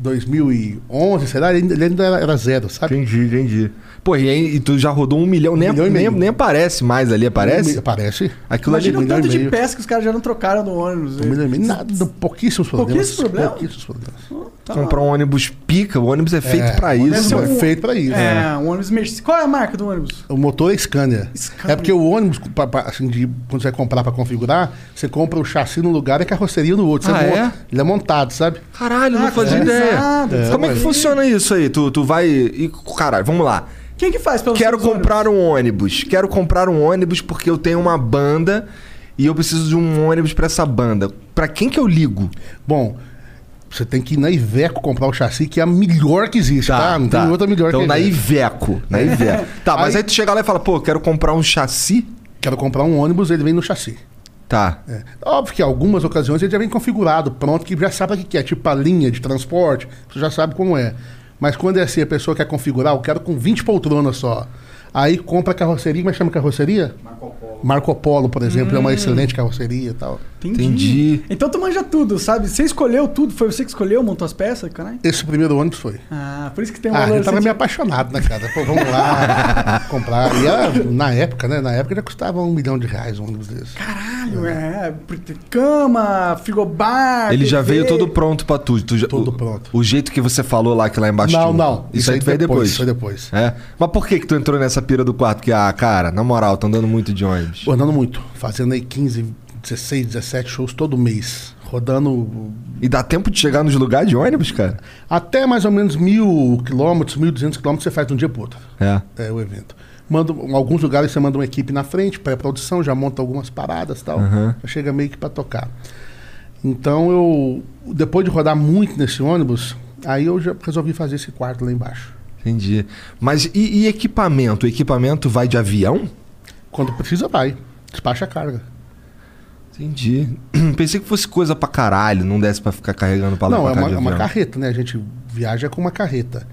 2011, será? Ele ainda, ele ainda era, era zero, sabe? Entendi, entendi. Pô, e, aí, e tu já rodou um milhão, nem, milhão e nem, meio. nem aparece mais ali, aparece? Aparece. Aquilo ali. Imagina o milhão e tanto de meio. peça que os caras já não trocaram no ônibus. Um milhão e meio. Nada, pouquíssimos problemas. Pouquíssimos problemas? Pouquíssimos problemas. Comprar um ônibus pica, o ônibus é feito pra Deve isso. ser mano. um- feito pra isso. É, um ônibus Mercedes. Qual é a marca do ônibus? O motor é Scania. Scania. É porque o ônibus, pra- pra- assim, de, quando você vai comprar pra configurar, você compra o chassi num lugar e a carroceria no outro. Você Ah, monta- é? Ele é montado, sabe? Caralho, não Ah, fazia é. ideia. É. Como é que funciona isso aí? Tu, tu vai. E, caralho, vamos lá. Quem que faz pelo Quero comprar um ônibus. Quero comprar um ônibus porque eu tenho uma banda e eu preciso de um ônibus pra essa banda. Pra quem que eu ligo? Bom, Você tem que ir na Iveco comprar o chassi, que é a melhor que existe, tá? Não tem outra melhor então, que a na Iveco. Na Iveco. Tá, mas Aí- aí tu chega lá e fala, pô, quero comprar um chassi. Quero comprar um ônibus, ele vem no chassi. Tá. É. Óbvio que em algumas ocasiões ele já vem configurado, pronto, que já sabe o que é, tipo a linha de transporte, você já sabe como é. Mas quando é assim, a pessoa quer configurar, eu quero com 20 poltronas só. Aí compra a carroceria, como é que chama a carroceria? Marco Polo. Marco Polo, por exemplo, é uma excelente carroceria e tal. Entendi. Entendi. Então tu manja tudo, sabe? Você escolheu tudo, foi você que escolheu, montou as peças, caralho? Esse primeiro ônibus foi. Ah, por isso que tem um Ah, valor eu tava assim, meio apaixonado, né, cara? Pô, vamos lá comprar. E era, na época, né? Na época já custava um milhão de reais um ônibus desse. Caralho, é. ter Cama, frigobar. Ele já veio todo pronto pra tu. tu já- Todo o, pronto. O jeito que você falou lá, que lá embaixo. Não, tinha- não. Isso, aí tu veio depois. Foi depois. É. Mas por que que tu entrou nessa pira do quarto? Que, ah, cara, na moral, tô andando muito de ônibus. Pô, andando muito. Fazendo aí 15, 16, 17 shows todo mês. Rodando E dá tempo de chegar nos lugares de ônibus, cara? até mais ou menos mil quilômetros, mil duzentos quilômetros você faz de um dia pro outro. É. É o evento. Manda, em alguns lugares você manda uma equipe na frente, pré-produção, já monta algumas paradas e tal. Uhum. Chega meio que pra tocar. Então eu, depois de rodar muito nesse ônibus, aí eu já resolvi fazer esse quarto lá embaixo. Entendi. Mas e, e equipamento? O equipamento vai de avião? Quando precisa, vai. Despacha a carga. Entendi. Pensei que fosse coisa pra caralho, não desse pra ficar carregando pra lá Não, pra é cá uma, de é uma avião. carreta, né? A gente viaja com uma carreta.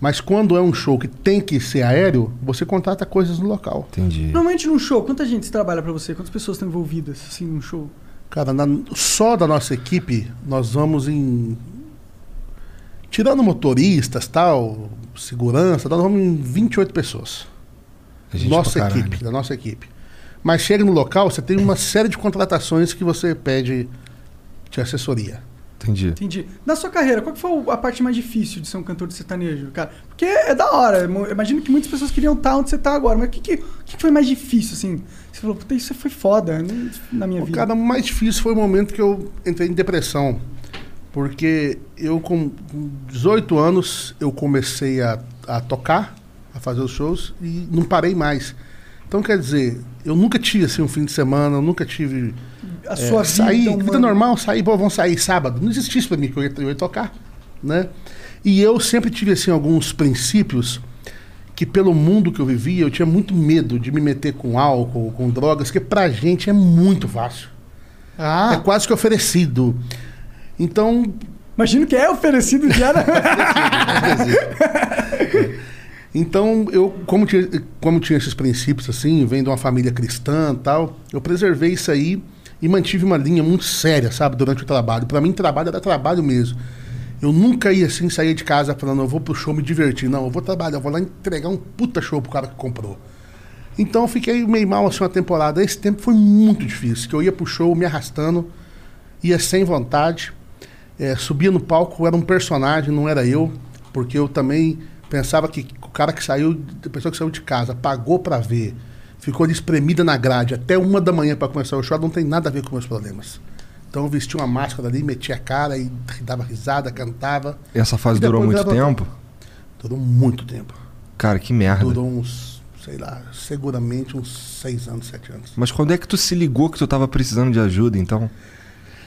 Mas quando é um show que tem que ser aéreo, você contrata coisas no local. Entendi. Normalmente num show, quanta gente trabalha pra você? Quantas pessoas estão envolvidas assim num show? Cara, na- só da nossa equipe, nós vamos em. Tirando motoristas, tal, segurança, nós vamos em 28 pessoas. É gente nossa caralho. equipe, da nossa equipe. Mas chega no local, você tem uma série de contratações que você pede de assessoria. Entendi. Entendi. Na sua carreira, qual que foi a parte mais difícil de ser um cantor de sertanejo, cara? Porque é da hora. Eu imagino que muitas pessoas queriam estar onde você tá agora. Mas o que, que, que foi mais difícil, assim? Você falou, puta, isso foi foda né, na minha O vida. cara, o mais difícil foi o momento que eu entrei em depressão. Porque eu, com com 18 anos, eu comecei a, a tocar, a fazer os shows e não parei mais. Então, quer dizer, eu nunca tive assim um fim de semana, eu nunca tive. A é, sua vida, sair, humana. vida normal, sair, pô, vamos sair sábado. Não existia isso pra mim, que eu ia, eu ia tocar, né? E eu sempre tive, assim, alguns princípios que pelo mundo que eu vivia, eu tinha muito medo de me meter com álcool, com drogas, que pra gente é muito fácil. Ah, É quase que oferecido. Então, imagino que é oferecido já. né? então eu, como tinha, como tinha esses princípios assim, vendo uma família cristã tal, eu preservei isso aí e mantive uma linha muito séria, sabe, durante o trabalho. Pra mim, trabalho era trabalho mesmo. Eu nunca ia assim sair de casa falando, eu vou pro show me divertir. Não, eu vou trabalhar, eu vou lá entregar um puta show pro cara que comprou. Então eu fiquei meio mal assim uma temporada. Esse tempo foi muito difícil, que eu ia pro show me arrastando, ia sem vontade, é, subia no palco, era um personagem, não era eu, porque eu também pensava que o cara que saiu, a pessoa que saiu de casa, pagou pra ver, ficou ali espremida na grade até uma da manhã pra começar o show, não tem nada a ver com meus problemas. Então eu vestia uma máscara ali, metia a cara e dava risada, cantava. Essa fase E durou muito tempo? Durou muito tempo. Cara, que merda. Durou uns, sei lá, seguramente uns seis anos, sete anos. Mas quando é que tu se ligou que tu tava precisando de ajuda, então?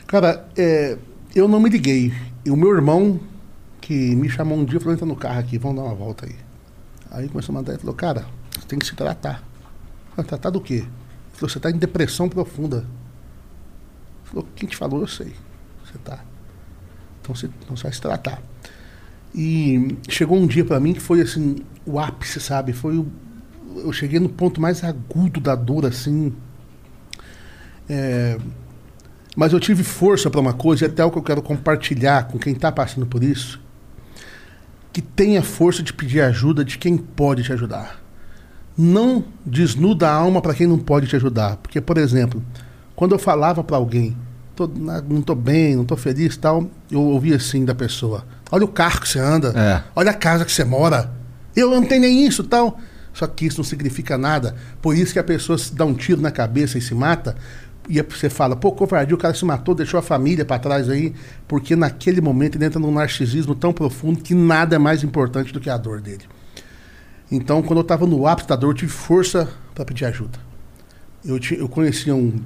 Cara, é, eu não me liguei. E o meu irmão, que me chamou um dia, falou: entra no carro aqui, vamos dar uma volta aí. Aí começou a mandar e falou: cara, você tem que se tratar. Falei, tratar do quê? Ele falou: você está em depressão profunda. Ele falou: quem te falou? Eu sei. Você tá. Então você, então você vai se tratar. E chegou um dia pra mim que foi assim, o ápice, sabe? Foi o, eu cheguei no ponto mais agudo da dor, assim. É, mas eu tive força para uma coisa, e até o que eu quero compartilhar com quem está passando por isso, que tenha força de pedir ajuda de quem pode te ajudar. Não desnuda a alma para quem não pode te ajudar. Porque, por exemplo, quando eu falava para alguém, "Tô- na- não estou bem, não estou feliz tal, eu ouvia assim da pessoa: Olha o carro que você anda, É. olha a casa que você mora, eu não tenho nem isso tal. Só que isso não significa nada. Por isso que a pessoa se dá um tiro na cabeça e se mata. E você fala, pô, covardia, o cara se matou, deixou a família para trás aí, porque naquele momento ele entra num narcisismo tão profundo que nada é mais importante do que a dor dele. Então, quando eu estava no ápice da dor, eu tive força para pedir ajuda. Eu, ti- eu conhecia um,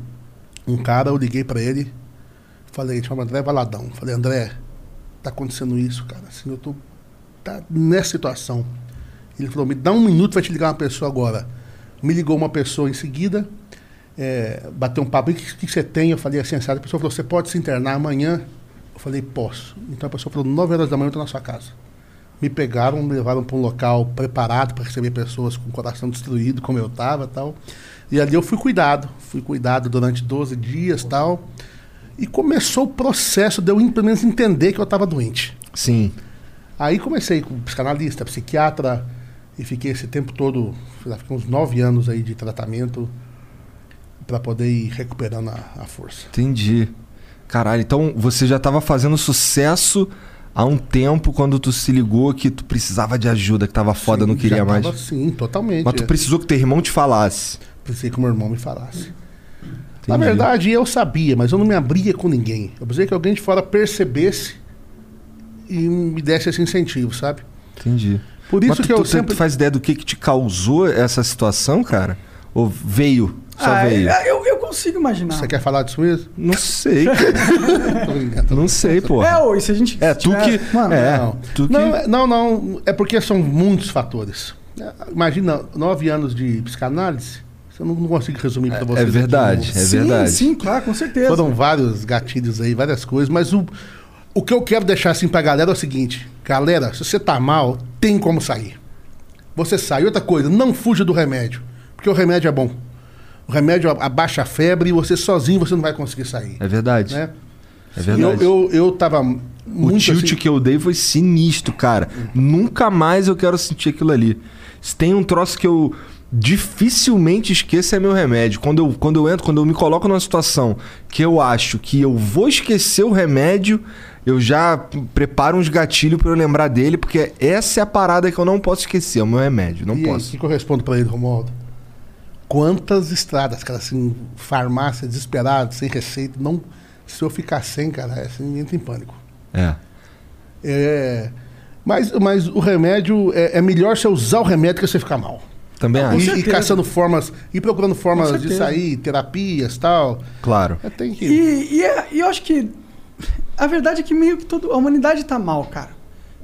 um cara, eu liguei para ele, falei, chama André Valadão. Falei, André, tá acontecendo isso, cara. Assim, eu tô tá nessa situação. Ele falou, me dá um minuto, vai te ligar uma pessoa agora. Me ligou uma pessoa em seguida, é, bateu um papo, o que, que você tem? Eu falei assim, a pessoa falou, você pode se internar amanhã? Eu falei, posso. Então a pessoa falou, 9 horas da manhã eu estou na sua casa. Me pegaram, me levaram para um local preparado para receber pessoas com o coração destruído, como eu estava tal. E ali eu fui cuidado, fui cuidado durante 12 dias tal. E começou o processo de eu pelo menos entender que eu estava doente. Sim. Aí comecei com psicanalista, psiquiatra, e fiquei esse tempo todo, fiquei uns nove anos aí de tratamento para poder ir recuperando a, a força. Entendi. Caralho, então você já estava fazendo sucesso há um tempo quando tu se ligou que tu precisava de ajuda, que tava foda, Sim, não queria mais. tava, sim, totalmente. Mas tu precisou que teu irmão te falasse. Precisei que meu irmão me falasse. Na Entendi. verdade, eu sabia, mas eu não me abria com ninguém. Eu precisei que alguém de fora percebesse e me desse esse incentivo, sabe? Entendi. Por isso Mas tu, que eu tu, tu sempre- faz ideia do que, que te causou essa situação, cara? Ou veio? Só Ah, veio? eu, eu consigo imaginar. Você quer falar disso mesmo? Não sei, não sei, pô. É, ou se a gente. É, tu tiver- que- Mano, é. Não. tu que- Não, é- não, não. É porque são muitos fatores. É, Imagina, nove anos de psicanálise. Eu não, não consigo resumir para vocês. É aqui verdade, no- é sim, verdade. sim, claro, com certeza. Foram vários gatilhos aí, várias coisas, mas o, o que eu quero deixar assim pra galera é o seguinte: galera, se você tá mal, tem como sair. Você sai. Outra coisa, não fuja do remédio, porque o remédio é bom. O remédio abaixa a febre e você sozinho você não vai conseguir sair. É verdade. Né? É verdade. Eu, eu, eu tava O tilt assim- que eu dei foi sinistro, cara. Nunca mais eu quero sentir aquilo ali. Se tem um troço que eu dificilmente esqueço é meu remédio. Quando eu, quando eu entro, quando eu me coloco numa situação que eu acho que eu vou esquecer o remédio, eu já preparo uns gatilhos pra eu lembrar dele, porque essa é a parada que eu não posso esquecer, é o meu remédio. Não e aí, o posso. que, que eu respondo pra ele, Romualdo? Quantas estradas, cara, assim, farmácia desesperado, sem receita, não. Se eu ficar sem, cara, é assim, entra em pânico. É. É, mas, mas o remédio, é, é melhor você usar o remédio que você ficar mal. Também E, acho. e certeza. caçando formas, e procurando formas de sair, terapias tal. Claro. É, tem que. E, e, é- e eu acho que. A verdade é que meio que todo, a humanidade tá mal, cara.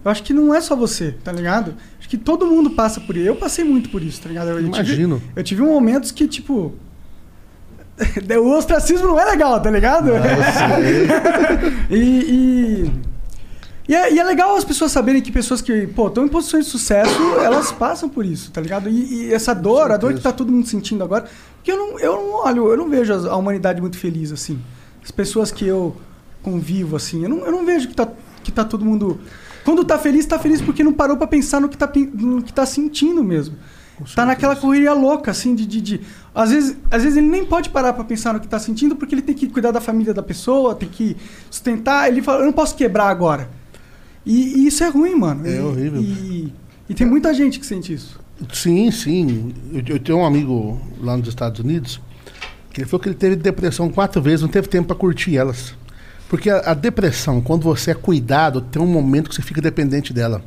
Eu acho que não é só você, tá ligado? Acho que todo mundo passa por isso. Eu passei muito por isso, tá ligado? Eu, eu Imagino. Tive, eu tive momentos que, tipo. o ostracismo não é legal, tá ligado? e. e... E é, e é legal as pessoas saberem que pessoas que, pô, estão em posições de sucesso, elas passam por isso, tá ligado? E, e essa dor, a dor que tá todo mundo sentindo agora, porque eu não, eu não olho, eu não vejo a humanidade muito feliz, assim. As pessoas que eu convivo, assim, eu não, eu não vejo que tá, que tá todo mundo. Quando tá feliz, tá feliz porque não parou pra pensar no que tá, no que tá sentindo mesmo. Tá naquela correria louca, assim, de. de, de- às, vezes, às vezes ele nem pode parar pra pensar no que tá sentindo, porque ele tem que cuidar da família da pessoa, tem que sustentar. Ele fala, eu não posso quebrar agora. E, e isso é ruim, mano. É E- horrível. E, e tem muita gente que sente isso. Sim, sim. Eu, eu tenho um amigo lá nos Estados Unidos que ele falou que ele teve depressão quatro vezes, não teve tempo para curtir elas. Porque a, a depressão, quando você é cuidado, tem um momento que você fica dependente dela.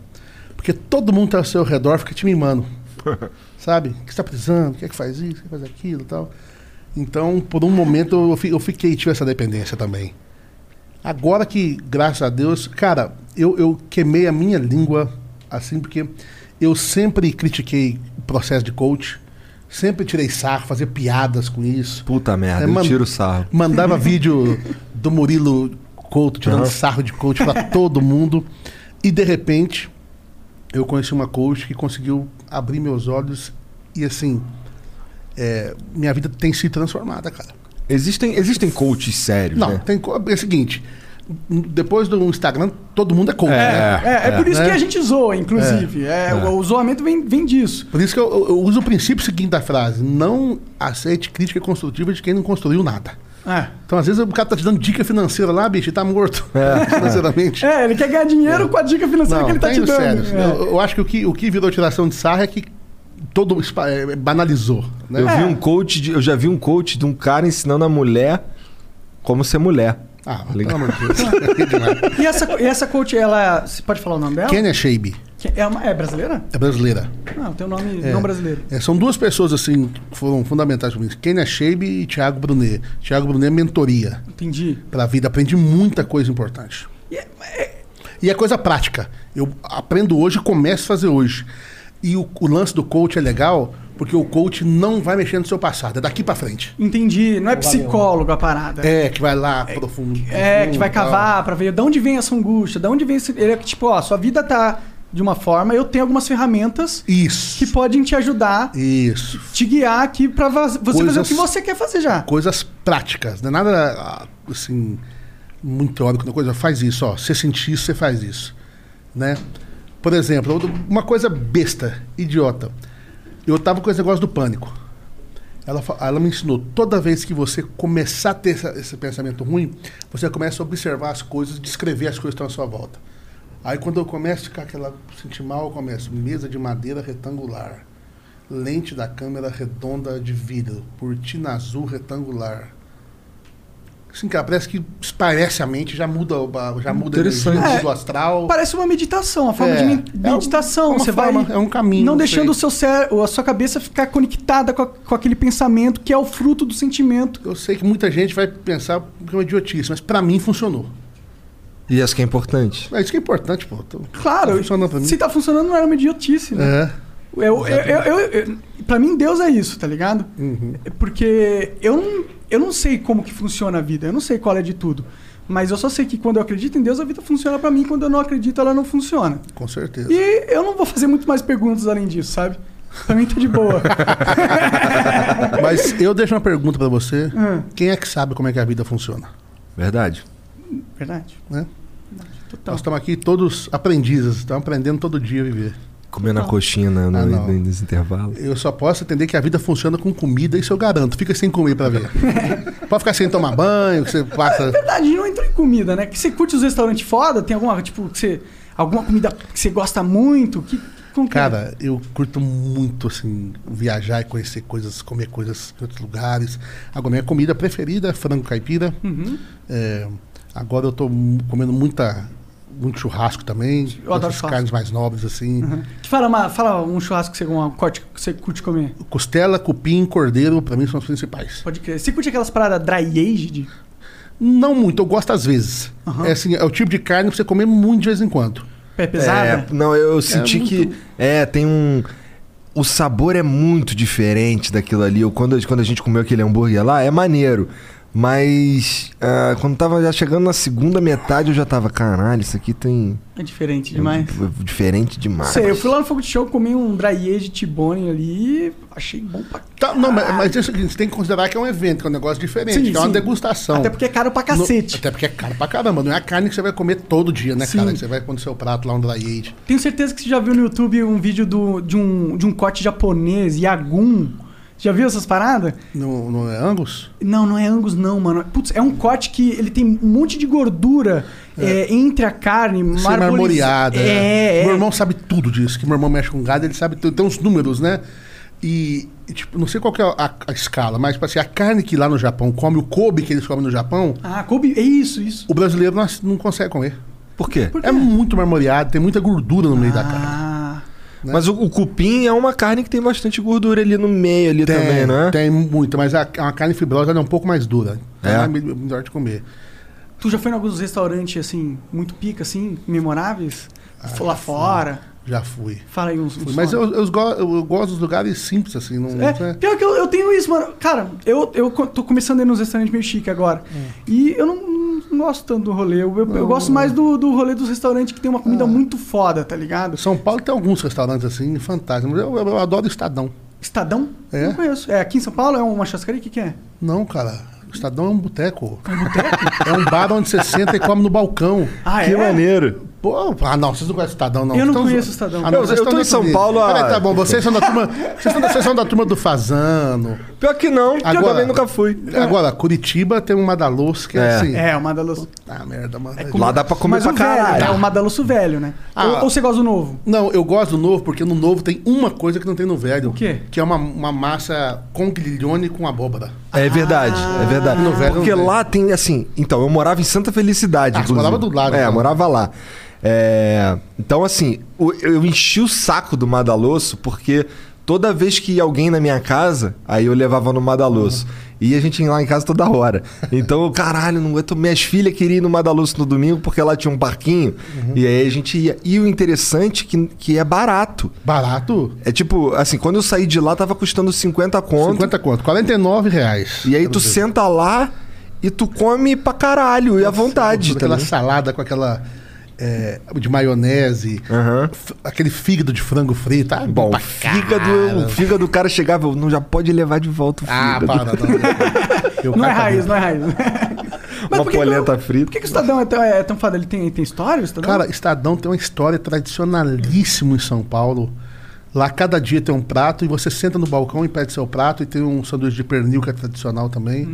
Porque todo mundo tá ao seu redor fica te mimando. Sabe? O que você tá precisando? Quer que faz isso? Quer faz aquilo e tal? Então, por um momento, eu, eu fiquei, tive essa dependência também. Agora que, graças a Deus, cara, eu, eu queimei a minha língua assim, porque eu sempre critiquei o processo de coach, sempre tirei sarro, fazia piadas com isso. Puta merda, É, eu tiro sarro. Mandava vídeo do Murilo Couto tirando Aham. sarro de coach pra todo mundo. E de repente, eu conheci uma coach que conseguiu abrir meus olhos e assim, é, minha vida tem sido transformada, cara. Existem, existem coaches sérios, Não, né? tem é o seguinte, depois do Instagram, todo mundo é coach. É. né? É, é, por isso né? que a gente zoa, inclusive. É, O, o zoamento vem, vem disso. Por isso que eu- eu uso o princípio seguinte da frase: não aceite crítica construtiva de quem não construiu nada. É. Então, às vezes, o cara tá te dando dica financeira lá, bicho, e tá morto financeiramente. É, ele quer ganhar dinheiro com a dica financeira que ele tá tá te dando. sério. É. Eu, eu acho que o, que o que virou tiração de sarro é que todo é, banalizou. Né? Eu vi É. um coach, de- eu já vi um coach de um cara ensinando a mulher como ser mulher. Ah, mas Legal. pelo amor de Deus. É demais. E essa, e essa coach, ela. Você pode falar o nome dela? Kenya Shabe, É, uma- é brasileira? é brasileira. Não, tem um nome É. não brasileiro. É, são duas pessoas assim que foram fundamentais para mim. Kenya Shabe e Thiago Brunet. Thiago Brunet é mentoria Entendi. para a vida. Aprendi muita coisa importante. E é- é- E é coisa prática. Eu aprendo hoje e começo a fazer hoje. E o, o lance do coach é legal porque o coach não vai mexer no seu passado, é daqui pra frente. Entendi. Não é psicólogo a parada. É, que vai lá profundo. É, que vai cavar pra ver de onde vem essa angústia, de onde vem esse. Ele é que, tipo, ó, sua vida tá de uma forma, eu tenho algumas ferramentas Isso. que podem te ajudar, Isso. te guiar aqui pra vaz- você fazer o Coisas- que você quer fazer já. Coisas práticas, não é nada ah, assim, muito teórico, não coisa, faz isso, ó. Você sentir isso, você faz isso. Né? Por exemplo, uma coisa besta, idiota. Eu tava com esse negócio do pânico. Ela, ela me ensinou, toda vez que você começar a ter essa- esse pensamento ruim, você começa a observar as coisas, descrever as coisas que estão à sua volta. Aí quando eu começo a ficar aquela, sentir mal, eu começo, mesa de madeira retangular, lente da câmera redonda de vidro, cortina azul retangular. Assim, cara, parece que esparece a mente, já muda, já muda a energia, o astral. Parece uma meditação, uma forma É, de é meditação. é uma você forma, vai é um caminho, não não deixando sei. o seu cérebro, a sua cabeça ficar conectada com, a- com aquele pensamento que é o fruto do sentimento. Eu sei que muita gente vai pensar que é uma idiotice, mas pra mim funcionou. E isso que é importante. É isso que é importante, pô. Tô- Claro, tá funcionando pra mim. se tá funcionando não era uma idiotice, né? É. Eu, eu, eu, eu, eu- pra mim, Deus é isso, tá ligado? Uhum. É Porque eu não, eu não sei como que funciona a vida, eu não sei qual é de tudo. Mas eu só sei que quando eu acredito em Deus, a vida funciona pra mim. Quando eu não acredito, ela não funciona. Com certeza. E eu não vou fazer muito mais perguntas além disso, sabe? Pra mim tá de boa. Mas eu deixo uma pergunta pra você. Hum. Quem é que sabe como é que a vida funciona? Verdade. Verdade. Né? Total. Nós estamos aqui todos aprendizes, estamos aprendendo todo dia a viver. Comendo a coxinha no, no, Ah, no- nos intervalos. Eu só posso entender que a vida funciona com comida, isso eu garanto. Fica sem comer pra ver. Pode ficar sem tomar banho, que você passa. Verdade, não entrou em comida, né? Que você curte os restaurantes foda? Tem alguma, tipo, que você, alguma comida que você gosta muito? Que, que é? Cara, eu curto muito, assim, viajar e conhecer coisas, comer coisas em outros lugares. Agora, minha comida preferida é frango caipira. Uhum. É, agora eu tô comendo muita, muito churrasco também. Eu adoro churrasco. carnes mais nobres, assim. Que fala, uma, fala um churrasco que você, um corte que você curte comer. Costela, cupim, cordeiro, pra mim são os principais. Pode crer. Você curte aquelas paradas dry aged? Não muito, eu gosto às vezes. É assim, é o tipo de carne pra você comer muito de vez em quando. Pé pesada? É, não, eu senti muito- que. É, tem um. O sabor é muito diferente daquilo ali. Eu, quando, quando a gente comeu aquele hambúrguer lá, é maneiro. Mas ah, quando tava já chegando na segunda metade, eu já tava, caralho, isso aqui tem. É diferente demais. é diferente demais. Sei, eu fui lá no Fogo de Show, comi um dry aged T-bone ali, achei bom pra Tá, não, mas, mas é o seguinte, você tem que considerar que é um evento, que é um negócio diferente, Sim, que é uma degustação. Até porque é caro pra cacete. No- até porque é caro pra caramba. Não é a carne que você vai comer todo dia, né, Sim. cara? Que você vai pôr no seu prato lá um dry age. Tenho certeza que você já viu no YouTube um vídeo do, de, um, de um corte japonês, Yagum. Já viu essas paradas? Não, não é Angus? Não, não é Angus não, mano. Putz, é um corte que ele tem um monte de gordura é, entre a carne, marmoreada. É, é. Meu irmão sabe tudo disso, que meu irmão mexe com gado, ele sabe tudo. Tem uns números, né? E, tipo, não sei qual que é a, a escala, mas tipo assim, a carne que lá no Japão come, o Kobe que eles comem no Japão, Ah, Kobe, é isso, isso. o brasileiro não, não consegue comer. Por quê? Por quê? É muito marmoreado, tem muita gordura no meio da carne. Ah, né? Mas o, o cupim é uma carne que tem bastante gordura ali no meio ali também, não é? Tem muita, mas a, a carne fibrosa é um pouco mais dura. É? Então é me- melhor de comer. tu já foi em alguns restaurantes, assim, muito pica, assim, memoráveis? lá fora? Já fui. Fala aí uns, Fui, uns Mas eu, eu, go- eu gosto dos lugares simples, assim. Não, É, não é- pior que eu, eu tenho isso, mano. Cara, eu, eu co- tô começando a ir nos restaurantes meio chique agora. E eu não, não gosto tanto do rolê. Eu, eu- eu gosto mais do, do rolê dos restaurantes que tem uma comida muito foda, tá ligado? São Paulo tem alguns restaurantes assim, fantásticos. Mas eu, eu, eu adoro Estadão. Estadão? É? Não conheço. É aqui em São Paulo? É uma churrascaria? O que, que é? Não, cara. O Estadão é um boteco. É um boteco? É um bar onde você senta e come no balcão. Ah, Que é? maneiro. Pô, ah, não, vocês não conhecem o Estadão, não. Eu não conheço o Estadão. Ah, não, Eu- vocês eu tô estão em São Paulo há- Peraí, tá bom, vocês são da turma. Vocês são, da- vocês são da turma do Fazano. Pior que não, que eu também nunca fui. Agora, Curitiba tem um Madaluz que é, É. assim. É, o Madaloso. Ah, merda, mano. Lá dá pra comer Mas pra velho, caralho. é o Madaloso velho, né? Ah. ou, ou você gosta do novo? Não, eu gosto do novo porque no novo tem uma coisa que não tem no velho. O quê? Que é uma, uma massa com griglione com abóbora. É verdade, é verdade. No velho Porque não tem. lá tem, assim... Então, eu morava em Santa Felicidade, Ah, você morava do lado, É, então. morava lá. É, Então, assim, eu enchi o saco do Madalosso porque toda vez que ia alguém na minha casa, aí eu levava no Madaloso. E a gente ia lá em casa toda hora. Então, eu, caralho, não aguento. Minhas filhas queriam ir no Madaloso no domingo porque lá tinha um parquinho. E aí a gente ia. E o interessante é que, que é barato. Barato? É tipo, assim, quando eu saí de lá, tava custando 50 conto. 50 conto, 49 reais. E aí tu senta lá e tu come pra caralho, e à vontade. tá Aquela salada com aquela. É, de maionese, f- aquele fígado de frango frito. Ah, Bom, pra o fígado, o fígado do cara chegava, não já pode levar de volta o Ah, fígado. para, não. Eu Não é cato raiz, não é raiz. Uma que que polenta o- frita. Por que, que o Estadão é tão, é tão? Ele tem, tem história, o Estadão? Cara, Estadão tem uma história tradicionalíssima em São Paulo. Lá cada dia tem um prato e você senta no balcão e pede seu prato e tem um sanduíche de pernil que é tradicional também.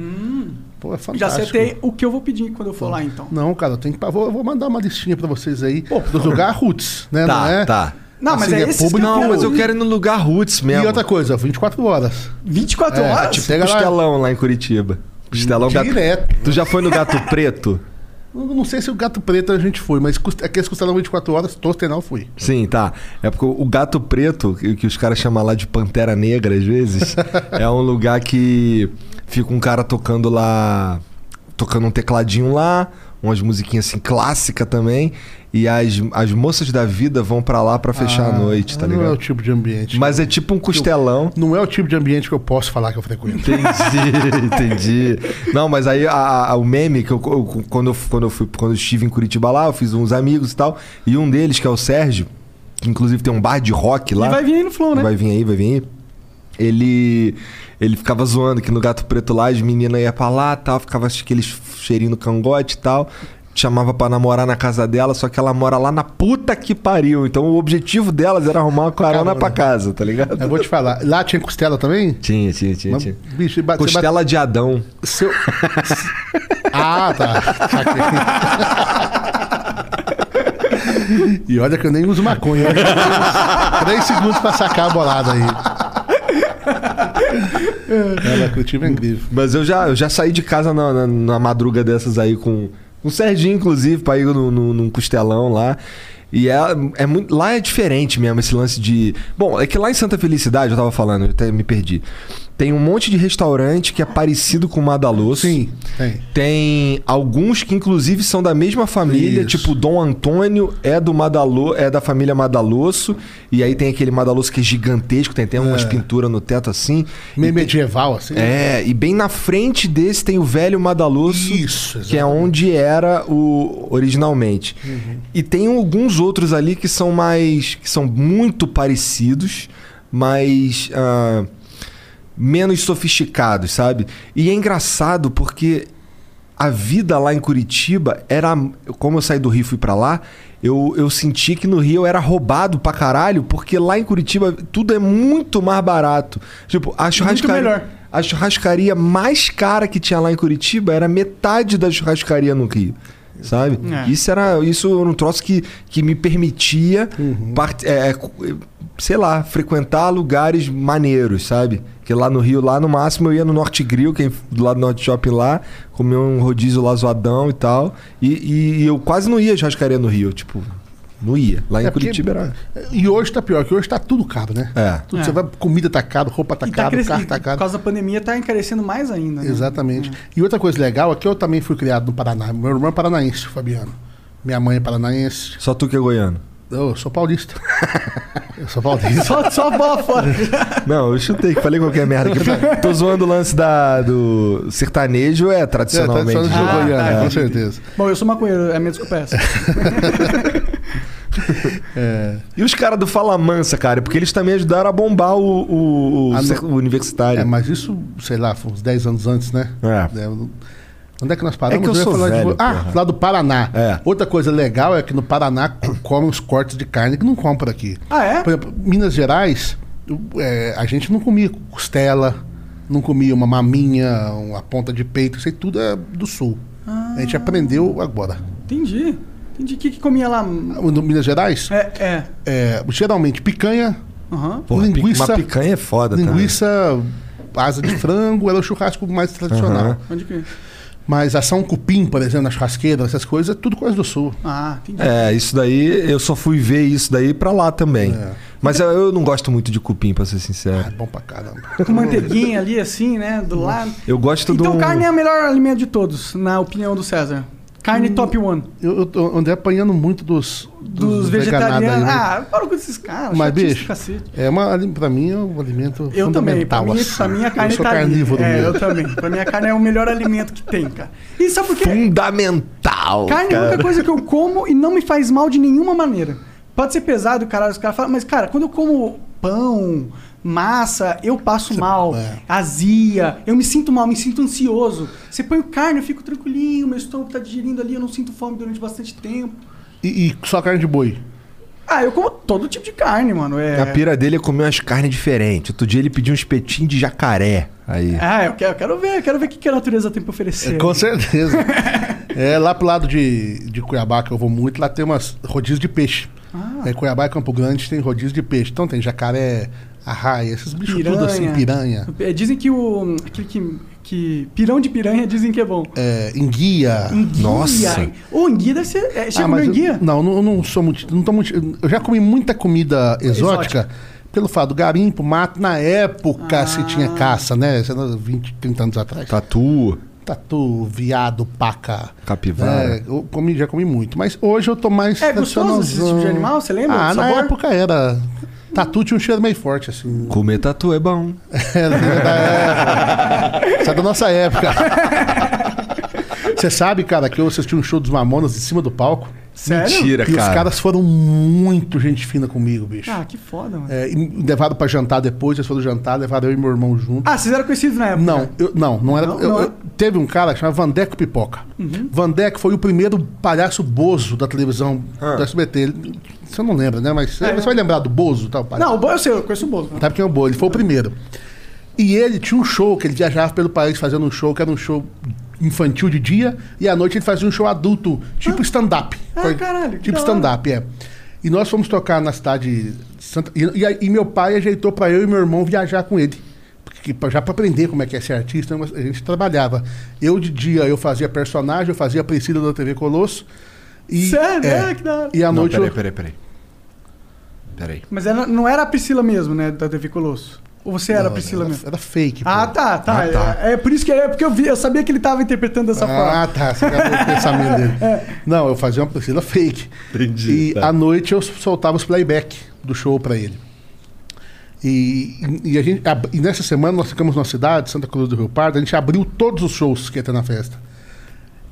Pô, é Já fantástico. acertei o que eu vou pedir quando eu for lá, então. Não, cara, eu tenho que, vou, vou mandar uma listinha pra vocês aí dos lugares roots, né? Tá, não é? tá. Não, mas Assim, é esse público. Não, mas eu quero ir no lugar roots E mesmo. outra coisa, 24 horas. 24 É, horas? tipo, Pega lá. Costelão lá em Curitiba. Costelão gato... Direto. Tu já foi no Gato Preto? Eu Não sei se o gato preto a gente foi, mas aqueles costelão 24 horas, Tostenal fui. Sim, tá. É porque o Gato Preto, que, que os caras chamam lá de Pantera Negra às vezes, é um lugar que fica um cara tocando lá, tocando um tecladinho lá, umas musiquinhas assim clássica também, e as, as moças da vida vão pra lá pra fechar a noite, tá não é o ligado? tipo de ambiente. Mas é tipo um costelão. Não é o tipo de ambiente que eu posso falar que eu frequento. Entendi, entendi. Não, mas aí a- a- o meme que eu, eu- quando, eu, quando, eu fui, quando eu estive em Curitiba lá, eu fiz uns amigos e tal. E um deles, que é o Sérgio, que inclusive tem um bar de rock lá. Ele vai vir aí no Flow, né? Vai vir aí, vai vir aí. Ele, ele ficava zoando que no Gato Preto lá as meninas iam pra lá tal, ficava aquele cheirinho no cangote e tal. Chamava pra namorar na casa dela, só que ela mora lá na puta que pariu. Então o objetivo delas era arrumar uma carona Carona. pra casa, tá ligado? Eu vou te falar. Lá tinha costela também? Tinha, tinha, tinha. Mas, tinha. bicho, bate- Costela de Adão. bate- seu- Ah, tá. E olha que eu nem uso maconha. Três segundos pra sacar a bolada aí. Ela Curitiba é incrível. Mas eu já, eu já saí de casa na, na, na madruga dessas aí com, com o Serginho, inclusive, pra ir no, no, num costelão lá. E é, é muito, lá é diferente mesmo esse lance de. Bom, é que lá em Santa Felicidade, eu tava falando, eu até me perdi. Tem um monte de restaurante que é parecido com o Madaloso. Sim, tem. Tem alguns que inclusive são da mesma família, Isso. tipo Dom Antônio é do Madalo, é da família Madalosso, e aí tem aquele Madalosso que é gigantesco, tem até umas pinturas no teto assim. Meio tem- medieval, assim. é, e bem na frente desse tem o velho Madalosso, Isso, que é exatamente. onde era o originalmente. E tem alguns outros ali que são mais que são muito parecidos, mas ah, menos sofisticados, sabe? E é engraçado porque a vida lá em Curitiba era. Como eu saí do Rio e fui pra lá, eu, eu senti que no Rio eu era roubado pra caralho, porque lá em Curitiba tudo é muito mais barato. Tipo, a churrascaria. melhor. A churrascaria mais cara que tinha lá em Curitiba era metade da churrascaria no Rio. Sabe? É. Isso era isso era um troço que, que me permitia, part- é, é, sei lá, frequentar lugares maneiros, sabe? Que lá no Rio, lá no máximo, eu ia no Norte Grill, que é do lado do Norte Shopping lá, comer um rodízio lá zoadão e tal. E, e- e eu quase não ia churrascaria no Rio, tipo, não ia. Lá em É porque- Curitiba era. E hoje tá pior, que hoje tá tudo caro, né? É. Tudo, É. Você vai, comida tá caro, roupa tá E tá caro, crescendo, carro tá por caro. causa da pandemia tá encarecendo mais ainda. né? Exatamente. E outra coisa legal é que eu também fui criado no Paraná. Meu irmão é paranaense, Fabiano. Minha mãe é paranaense. Só tu que é goiano. Eu sou paulista. eu sou paulista. Só, só a bola fora. Não, eu chutei, que falei qualquer merda. aqui. Tô zoando o lance da, do sertanejo, é É, tradicionalmente. tradicionalmente sou Ah, goiano, tá, com certeza. Bom, eu sou maconheiro, é a minha desculpa é essa. E os caras do Fala Mansa, cara, porque eles também ajudaram a bombar o, o, o Ah, ser- não. o universitário. É, mas isso, sei lá, foi uns 10 anos antes, né? É. eu- Onde é que nós paramos? É que eu ia sou falar de velho, vo- Ah, porra. lá do Paraná. É. Outra coisa legal é que no Paraná comem uns cortes de carne que não compra aqui. Ah, é? Por exemplo, Minas Gerais, é, a gente não comia costela, não comia uma maminha, uma ponta de peito, isso aí tudo é do sul. A gente aprendeu agora. Entendi. Entendi. O que, que comia lá? No Minas Gerais, É, é. é, geralmente picanha, Aham. Porra, linguiça- Uma picanha é foda, linguiça, asa de frango, era o churrasco mais tradicional. Aham. Onde que. Mas ação cupim, por exemplo, na churrasqueira, essas coisas, é tudo coisa do sul. Ah, entendi. É, isso daí, eu só fui ver isso daí pra lá também. Mas eu, eu não gosto muito de cupim, pra ser É sincero. bom pra caramba. Com manteiguinha ali, assim, né? Do lado. Eu gosto Então do. carne é o melhor alimento de todos, na opinião do César. Carne Hum. top one. Eu, eu tô- andei apanhando muito dos, Dos, veganados vegetarianos. Ah, para com esses caras. Mas, bicho, cacete. é uma, pra mim é um alimento Eu também. Pra fundamental. mim, assim. pra mim a carne eu sou tá ali. carnívoro É, eu também. Pra mim a carne é o melhor alimento que tem, cara. E sabe por quê? Fundamental. Carne é a única coisa que eu como e não me faz mal de nenhuma maneira. Pode ser pesado, caralho, os caras falam, mas, cara, quando eu como pão, massa, eu passo mal, é. azia, eu me sinto mal, me sinto ansioso. Você põe carne, eu fico tranquilinho, meu estômago tá digerindo ali, eu não sinto fome durante bastante tempo. E, e só carne de boi. Ah, eu como todo tipo de carne, mano. É... A pira dele é comer umas carnes diferentes. Outro dia ele pediu um espetinho de jacaré. Aí. Ah, eu quero, eu quero ver, eu quero ver o que que a natureza tem pra oferecer. É, com certeza. é lá pro lado de, de Cuiabá, que eu vou muito, lá tem umas rodízios de peixe. Ah. É, Cuiabá e Campo Grande tem rodízio de peixe. Então tem jacaré, arraia, esses bichos Piranha. tudo assim, piranha. É, Dizem que o. Aquele que, que. Pirão de piranha dizem que é bom. É, enguia. Enguia. Nossa. O enguia deve ser. É, chega Ah, mas eu- enguia? Não, não, eu não sou muito, não tô muito. Eu já comi muita comida exótica. Exótica. Pelo fato do garimpo, mato, na época se Ah. tinha caça, né? Sei lá, 20, 30 anos atrás. Tatu, Tatu, viado, paca. capivara. É, eu comi, já comi muito. Mas hoje eu tô mais. É gostoso esse tipo de animal? Você lembra Ah, na sabor? época era. Tatu tinha um cheiro meio forte, assim. Comer tatu é bom. É, da época. Isso é da nossa época. Você sabe, cara, que eu assisti um show dos Mamonas em cima do palco. Sério? Mentira, E os cara. caras foram muito gente fina comigo, bicho. Ah, que foda, mano. É, e levaram pra jantar depois, eles foram jantar, levaram eu e meu irmão junto. Ah, vocês eram conhecidos na época? Não, eu- não, não era. Não, eu- não eu- é? teve um cara que chamava Vandeco Pipoca. Vandeco foi o primeiro palhaço Bozo da televisão Ah. do SBT. Ele- você não lembra, né? Mas É. você vai lembrar do Bozo, o palhaço? Não, o Bo eu sei, eu conheço o Bozo. Sabe quem é o Bozo? Ele foi o primeiro. E ele tinha um show, que ele viajava pelo país fazendo um show, que era um show infantil de dia, e à noite ele fazia um show adulto, tipo stand-up. Ah, caralho, Tipo stand-up, é. E nós fomos tocar na cidade de Santa... E, e, aí- e meu pai ajeitou pra eu e meu irmão viajar com ele. Porque, já pra aprender como é que é ser artista, a gente trabalhava. Eu de dia eu fazia personagem, eu fazia a Priscila da TV Colosso. E, Sério? é, É, que da hora. E à Não, noite peraí, eu... peraí, peraí. Peraí. Mas era- não era a Priscila mesmo, né, da TV Colosso? Ou você era a Não, Priscila era, mesmo? era fake. pô. Ah, tá, tá. Ah, tá. É, é por isso que é porque eu vi, eu sabia que ele tava interpretando dessa forma. Ah, tá. Você acabou o pensamento dele. Não, eu fazia uma Priscila fake. Entendi, E tá. à noite eu soltava os playback do show pra ele. E, e, a gente, ab- e nessa semana nós ficamos na cidade, Santa Cruz do Rio Pardo, a gente abriu todos os shows que ia ter na festa.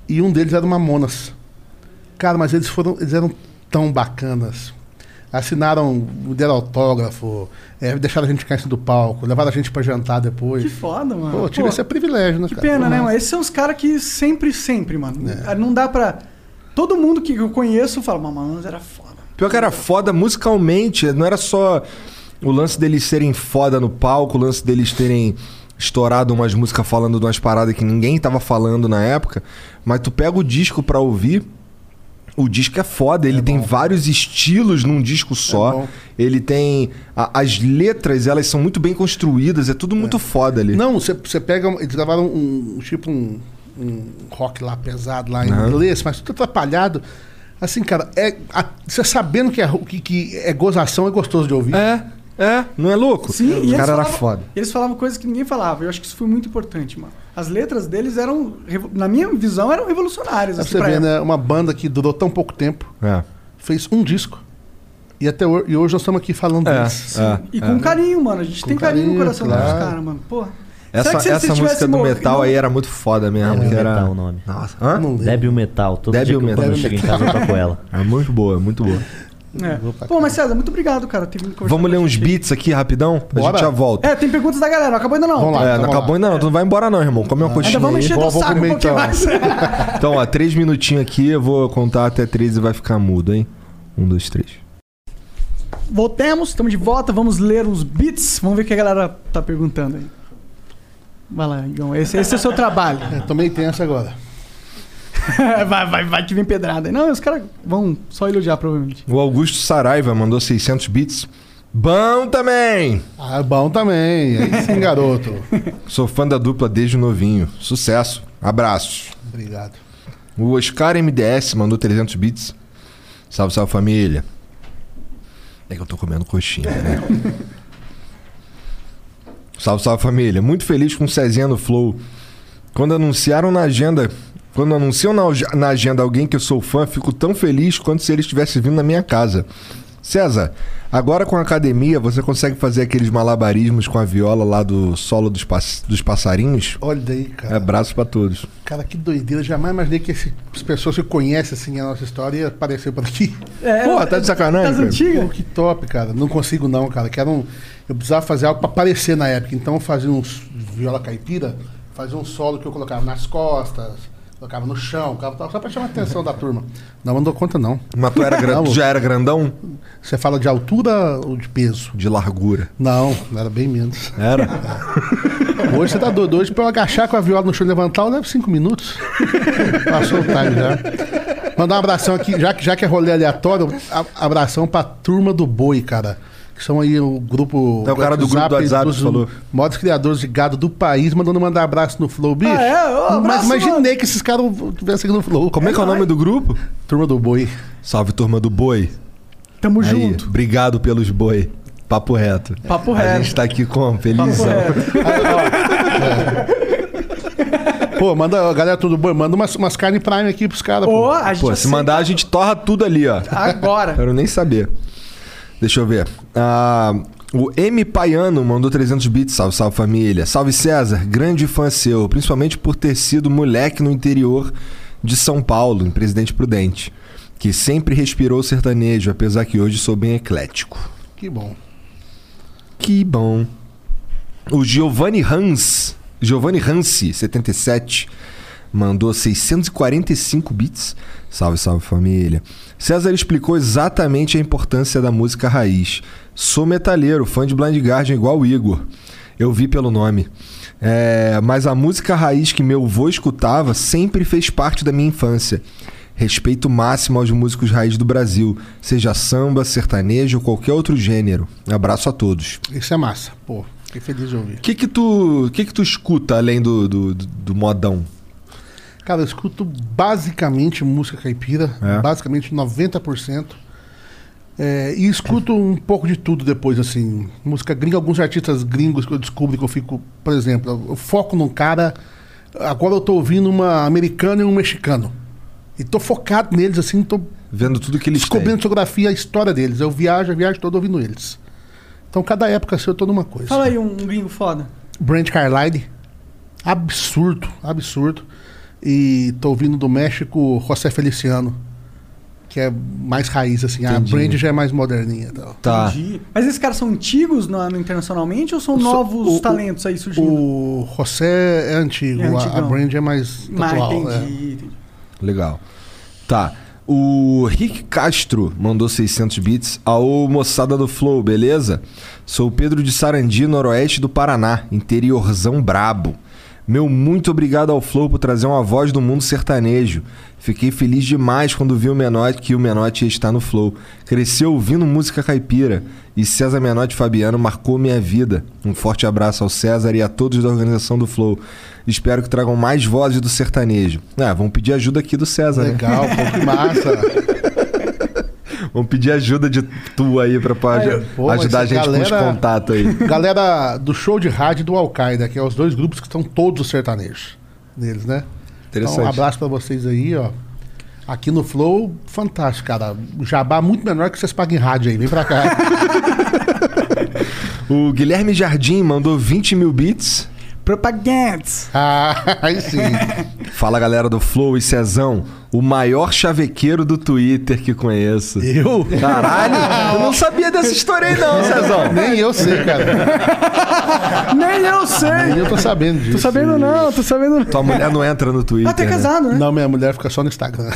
E um deles era o Mamonas. Cara, mas eles foram, eles eram tão bacanas. Assinaram, deram autógrafo, é, deixaram a gente ficar em cima do palco, levaram a gente pra jantar depois. Que foda, mano. Pô, tive Pô, esse privilégio, né, Que cara? pena, né, Mas- mano? Esses são os caras que sempre, sempre, mano. É. Não dá pra. Todo mundo que eu conheço fala, Mamanos era foda. Pior que era foda musicalmente, não era só o lance deles serem foda no palco, o lance deles terem estourado umas músicas falando de umas paradas que ninguém tava falando na época, mas tu pega o disco pra ouvir, o disco é foda, ele tem vários estilos num disco só. bom. ele tem a- as letras, elas são muito bem construídas, é tudo muito foda ali. Não, você pega. Eles gravaram um, um tipo um, um rock lá pesado lá em inglês, mas tudo atrapalhado. Assim, cara, é, você sabendo que é, que, que é gozação, é gostoso de ouvir. É, é, não é louco? Sim, o cara era falavam- foda. Eles falavam coisas que ninguém falava. Eu acho que isso foi muito importante, mano. As letras deles eram, na minha visão, eram revolucionárias. Assim, você época. né? Uma banda que durou tão pouco tempo, É. fez um disco. E até hoje, e hoje nós estamos aqui falando É, deles. é. E com carinho, mano. A gente Com tem carinho no carinho, coração claro. dos caras, mano. Pô. Essa, se essa eles música do metal não- aí era muito foda mesmo. Débil que era... Metal o nome. Nossa, hã? Não lembro. Débil Metal. Todo Débil dia que eu, Metal. quando eu chego em casa eu toco ela. É muito boa, muito boa. É. Pô, mas César, muito obrigado, cara. Ter vindo conversar Vamos ler a uns beats aqui rapidão? A Bora. gente já volta. É, tem perguntas da galera. Não acabou ainda não. Vamos lá. É, então não vamos acabou lá. ainda não. Tu não vai embora não, irmão. Come uma coxinha Ainda vamos encher Vou- teu saco um pouquinho então. mais. Então, ó, três minutinhos aqui. Eu vou contar até três e vai ficar mudo, hein? Um, dois, três. Voltemos, estamos de volta. Vamos ler os beats. Vamos ver o que a galera tá perguntando aí. Vai lá, Igão. Esse, esse é o seu trabalho. É, tomei tenso agora. vai, vai, vai que vem pedrada. Não, os caras vão só elogiar, provavelmente. O Augusto Saraiva mandou 600 bits. Bom também! Ah, bom também. Aí sim, garoto. Sou fã da dupla desde novinho. Sucesso. Abraços. Obrigado. O Oscar MDS mandou 300 bits. Salve, salve família. É que eu tô comendo coxinha, né? salve, salve família. Muito feliz com o Cezinha no Flow. Quando anunciaram na agenda. Quando anunciam na, na agenda alguém que eu sou fã, fico tão feliz quanto se ele estivesse vindo na minha casa. César, agora com a academia, você consegue fazer aqueles malabarismos com a viola lá do solo dos, pass- dos passarinhos? Olha daí, cara. Abraço pra todos. Cara, que doideira. Jamais imaginei que esse- as pessoas que conhecem assim, a nossa história ia aparecer por aqui. É, Pô, tá de sacanagem, cara? antigas? Pô, que top, cara. Não consigo não, cara. Quero um... Eu precisava fazer algo pra aparecer na época. Então eu fazia uns viola caipira, fazia um solo que eu colocava nas costas, colocava no chão, tal, só pra chamar a atenção da turma. Não, não dou conta não. Mas tu, era gran- já era grandão? Você fala de altura ou de peso? De largura. Não, era bem menos. Era? Hoje você tá doido. Hoje pra eu agachar com a viola no chão e levantar, eu levo cinco minutos. Passou o time já. Mandar um abração aqui, já que, já que é rolê aleatório, abração pra turma do boi, cara. Que são aí o grupo. É o cara do grupo do WhatsApp dos falou. Maiores criadores de gado do país, mandando mandar abraço no Flow, bicho. Ah, é? Ô, abraço, Mas imaginei mano. que esses caras tivessem aqui no Flow. Como é que é o nome do grupo? Turma do boi. Salve, turma do boi. Tamo Aí, junto. obrigado pelos boi. Papo reto. Papo A reto. gente tá aqui com Papo felizão. reto. Pô, manda, galera, tudo bom? Manda umas, umas carnes prime aqui pros caras. Pô. a gente Pô, se mandar, a gente torra tudo ali, ó. Agora. Quero nem saber. Deixa eu ver. Ah, o M Paiano mandou 300 bits. Salve, salve família. Salve César, grande fã seu, principalmente por ter sido moleque no interior de São Paulo, em Presidente Prudente, que sempre respirou sertanejo, apesar que hoje sou bem eclético. Que bom. Que bom. O Giovanni Hans, Giovanni Hansi, 77, mandou 645 bits. Salve, salve família. César explicou exatamente a importância da música raiz. Sou metalheiro, fã de Blind Guardian igual o Igor. Eu vi pelo nome. É, mas a música raiz que meu avô escutava sempre fez parte da minha infância. Respeito máximo aos músicos raiz do Brasil, seja samba, sertanejo ou qualquer outro gênero. Abraço a todos. Isso é massa. Pô, fiquei feliz de ouvir. O que que tu, que que tu escuta além do, do, do- do modão? Cara, eu escuto basicamente música caipira, É? basicamente 90%. É, e escuto um pouco de tudo depois, assim. Música gringa, alguns artistas gringos que eu descubro que eu fico, por exemplo, eu foco num cara. Agora eu tô ouvindo uma americana e um mexicano. E tô focado neles, assim, tô Vendo tudo que eles descobrindo têm. a discografia, a história deles. Eu viajo, a viagem toda ouvindo eles. Então, cada época assim, eu tô numa coisa. Fala aí um gringo foda. Brand Carlyle. Absurdo, absurdo. E tô ouvindo do México José Feliciano. Que é mais raiz, assim. A Entendi. Brand já é mais moderninha. e Tal. Tá. Entendi. Mas esses caras são antigos no, no internacionalmente ou são So- novos o- talentos aí surgindo? O José é antigo, É a- a. Brand é mais Mas atual. entendi, é. entendi. Legal. Tá. O Rick Castro mandou 600 bits. Aô, moçada do Flow, beleza? Sou o Pedro de Sarandi, noroeste do Paraná, interiorzão brabo. Meu muito obrigado ao Flow por trazer uma voz do mundo sertanejo. Fiquei feliz demais quando vi o Menotti que o Menotti ia estar no Flow. Cresci ouvindo música caipira e César Menotti Fabiano marcou minha vida. Um forte abraço ao César e a todos da organização do Flow. Espero que tragam mais vozes do sertanejo. Ah, vamos pedir ajuda aqui do César, né? Legal, pô, que massa. Vamos pedir ajuda de tu aí pra, pra aju- Pô, ajudar a gente com os galera- contatos aí. Galera do show de rádio do Al-Qaeda, que é os dois grupos que estão todos os sertanejos deles, né? Interessante. Então, um abraço pra vocês aí, ó. Aqui no Flow, fantástico, cara. O jabá muito menor que vocês pagam em rádio aí. Vem pra cá. O Guilherme Jardim mandou 20 mil bits. Propagandas. ah, aí sim. Fala galera do Flow e Cezão, o maior chavequeiro do Twitter que conheço. Eu? Caralho, eu não sabia dessa história aí não, Cezão. Nem eu sei, cara. Nem eu sei. Nem eu tô sabendo disso. Tô sabendo não, tô sabendo não. Tua mulher não entra no Twitter. Ah, tá né? casado, né? Não, minha mulher fica só no Instagram.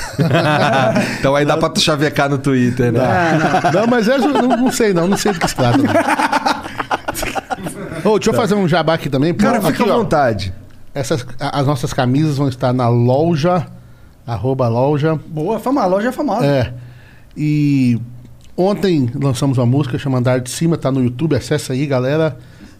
então aí dá pra tu chavecar no Twitter, né? Não, mas eu não, não sei não, não sei do que se trata. Ô, deixa eu fazer um jabá aqui também. Cara, Pô, fica aqui, à ó, vontade. Essas, a- as nossas camisas vão estar na loja, arroba loja. Boa, fama, a loja é famosa. É. E ontem lançamos uma música chamada Andar de Cima, tá no YouTube, acessa aí, galera.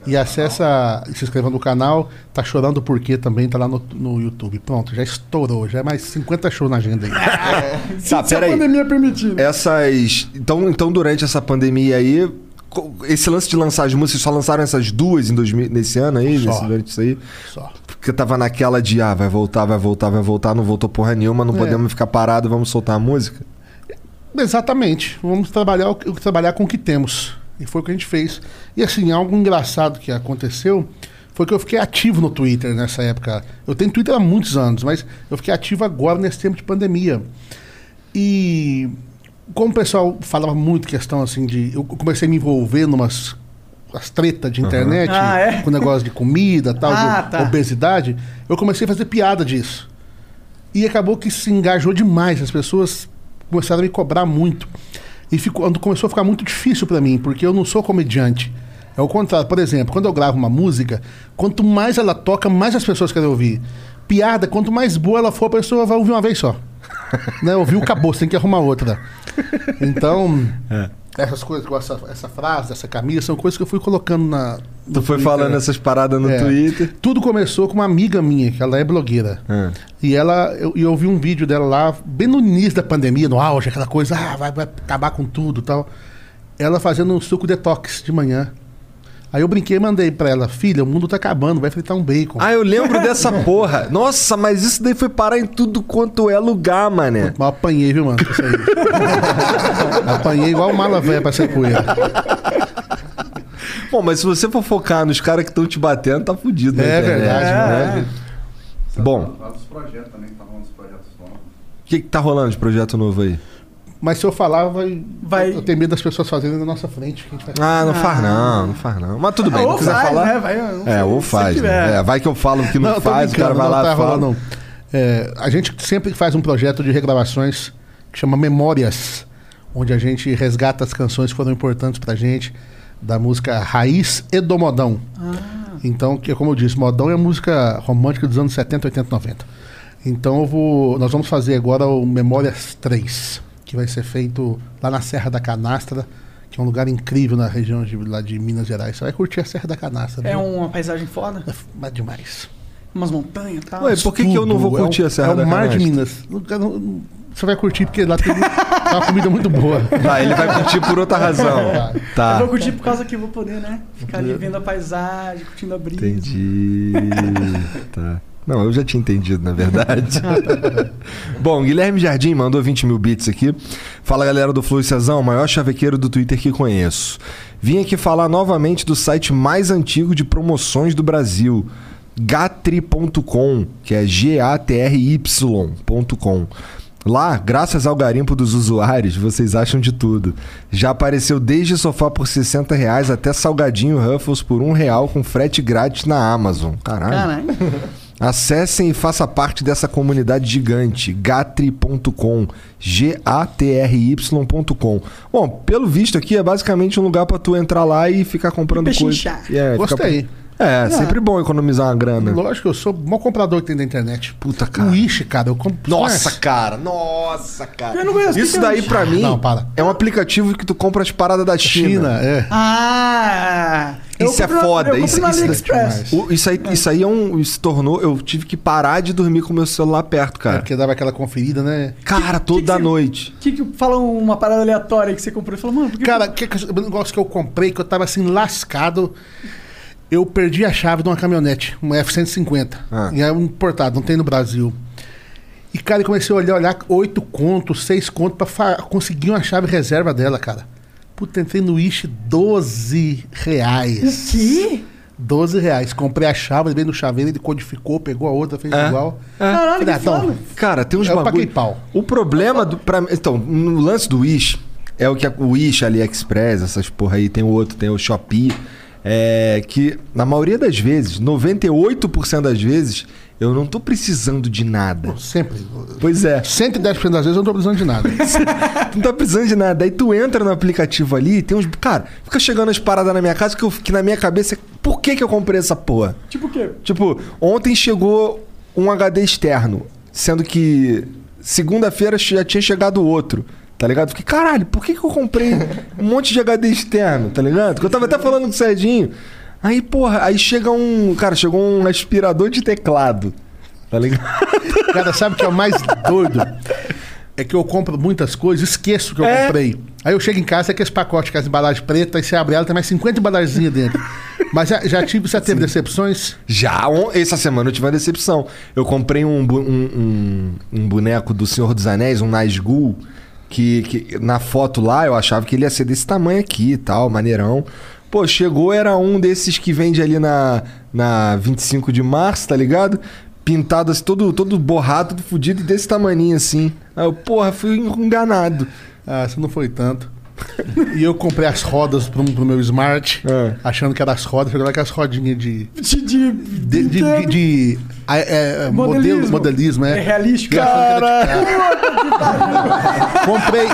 E acessa, se inscreva no canal. Tá chorando porque também tá lá no, no YouTube. Pronto, já estourou. Já é mais 50 shows na agenda aí. Tá, Se a peraí. pandemia permitir. Essas. Então, então, durante essa pandemia aí, esse lance de lançar as músicas, só lançaram essas duas em 2000, nesse ano aí? Só. Nesse, durante isso aí? Só. Porque tava naquela de, ah, vai voltar, vai voltar, vai voltar, não voltou porra nenhuma, não É. podemos ficar parado, vamos soltar a música? Exatamente. Vamos trabalhar, trabalhar com o que temos. E foi o que a gente fez. E assim, algo engraçado que aconteceu foi que eu fiquei ativo no Twitter nessa época. Eu tenho Twitter há muitos anos, mas eu fiquei ativo agora nesse tempo de pandemia. E como o pessoal falava muito questão assim de. Eu comecei a me envolver numas as tretas de internet, Ah, é? com negócio de comida, tal, Ah, de tá. obesidade, eu comecei a fazer piada disso. E acabou que se engajou demais. As pessoas começaram a me cobrar muito. E ficou, começou a ficar muito difícil pra mim, porque eu não sou comediante. É o contrário. Por exemplo, quando eu gravo uma música, quanto mais ela toca, mais as pessoas querem ouvir. Piada, quanto mais boa ela for, a pessoa vai ouvir uma vez só. né? Ouviu, acabou, você tem que arrumar outra. Então, essas coisas, essa, essa frase, essa camisa, são coisas que eu fui colocando na. Tu foi Twitter. falando essas paradas no É. Twitter. Tudo começou com uma amiga minha, que ela é blogueira. É. E ela, eu, e eu vi um vídeo dela lá, bem no início da pandemia, no auge, aquela coisa, ah, vai, vai acabar com tudo e tal. Ela fazendo um suco detox de manhã. Aí eu brinquei e mandei pra ela, filha, o mundo tá acabando, vai fritar um bacon. Ah, eu lembro dessa porra. Nossa, mas isso daí foi parar em tudo quanto é lugar, mané. Mas eu apanhei, viu, mano? Isso aí. apanhei igual mala velha pra ser poeira. Bom, mas se você for focar nos caras que estão te batendo, tá fudido, É na internet, verdade, né? Bom, Vários projetos também, tá rolando os projetos novos. o que, que tá rolando de projeto novo aí? Mas se eu falar, vai, Vai- eu tenho medo das pessoas fazerem na nossa frente. Que a gente vai... Ah, não faz não, não faz não. Mas tudo bem, Ou não quiser faz, falar. né? Vai, não é, ou faz. Né? É, vai que eu falo que não, tô faz, o cara vai lá não e tá fala. rolando, não. É, a gente sempre faz um projeto de regravações que chama Memórias, onde a gente resgata as canções que foram importantes pra gente, da música Raiz e do Modão. Então, que, como eu disse, Modão é a música romântica dos anos 70, 80, 90. Então eu vou, nós vamos fazer agora o Memórias 3, que vai ser feito lá na Serra da Canastra, que é um lugar incrível na região de, lá de Minas Gerais. Você vai curtir a Serra da Canastra. É viu? uma paisagem foda. Mas demais. Umas montanhas e tal. Ué, por que, que eu não vou curtir é um, a Serra é da o mar de Canastra? Minas. Você vai curtir porque lá tem uma comida muito boa. Vai, ele vai curtir por outra razão. Eu Tá. vou curtir por causa que eu vou poder, né? Ficar ali vendo a paisagem, curtindo a brisa. Entendi. tá. Não, eu já tinha entendido, na verdade. Bom, Guilherme Jardim mandou 20 mil bits aqui. Fala galera do Flow e Cezão, maior chavequeiro do Twitter que conheço. Vim aqui falar novamente do site mais antigo de promoções do Brasil, gatri.com, que é G-A-T-R-Y.com. Lá, graças ao garimpo dos usuários, vocês acham de tudo. Já apareceu desde sofá por 60 reais até salgadinho Ruffles por um real com frete grátis na Amazon. Caralho. Caralho. Acessem e faça parte dessa comunidade gigante, gatri.com, G-A-T-R-Y.com. Bom, pelo visto aqui é basicamente um lugar pra tu entrar lá e ficar comprando coisa. Pechinchar. É, ficar- É, sempre bom economizar uma grana. Lógico, eu sou o maior comprador que tem da internet. Puta, cara. O Wish, cara, eu compro. Nossa, Conhece? cara, nossa, cara. Eu não conheço, Isso que que é daí isso? pra mim Não, para. é um aplicativo que tu compra as paradas da China. China, é. Ah! eu Isso é compro foda, Eu compro isso- isso-. O- isso, aí, isso aí é um. Isso tornou. Eu tive que parar de dormir com o meu celular perto, É cara. porque dava aquela conferida, né? Cara, que toda você- noite. Que que fala uma parada aleatória que você comprou falou, mano, por que Cara, que, que, o negócio que eu comprei, que eu tava assim, lascado. Eu perdi a chave de uma caminhonete, uma F-150. Ah. E é um importado, não tem no Brasil. E, cara, eu comecei a olhar, olhar oito contos, seis contos pra fa- conseguir uma chave reserva dela, cara. Puta, entrei no Wish 12 reais. que? 12 reais. Comprei a chave, levei no chaveiro, ele codificou, pegou a outra, fez É. igual. Caralho, Falei, que ah, então. Cara, tem uns Eu bagulho... paguei pau. O problema do. Pra... Então, no lance do Wish, é o que a- o Wish, AliExpress, essas porra aí, tem o outro, tem o Shopee. É que, na maioria das vezes, 98% das vezes, eu não tô precisando de nada. Sempre. Pois é. 110% das vezes eu não tô precisando de nada. Tu não tá precisando de nada. Aí tu entra no aplicativo ali, tem uns. Cara, fica chegando as paradas na minha casa que, eu, que na minha cabeça. Por que, que eu comprei essa porra? Tipo o quê? Tipo, ontem chegou um HD externo, sendo que segunda-feira já tinha chegado outro. Tá ligado? Fiquei, caralho, por que, que eu comprei um monte de HD externo, tá ligado? Porque eu tava até falando com o Serginho. Aí, porra, aí chega um. Cara, chegou um aspirador de teclado. Tá ligado? Cara, sabe o que é o mais doido? É que eu compro muitas coisas, esqueço que eu É. comprei. Aí eu chego em casa, é aqueles pacotes com as embalagens pretas, aí você abre ela, tem mais 50 embalagens dentro. Mas já, já tive, já teve decepções? Já, essa semana eu tive uma decepção. Eu comprei um, um, um, um boneco do Senhor dos Anéis, um Nazgûl, que, que na foto lá eu achava que ele ia ser desse tamanho aqui e tal, maneirão. Pô, chegou, era um desses que vende ali na, na 25 de março, tá ligado? Pintado assim, todo, todo borrado, todo fudido desse tamaninho assim. Aí eu, porra, fui enganado. Ah, isso não foi tanto. E eu comprei as rodas pro, pro meu Smart, É. achando que eram as rodas, chegou lá com as rodinhas de. De, de, De, de, de- de- é, é, modelo, Modelismo. modelismo, é. É era de- comprei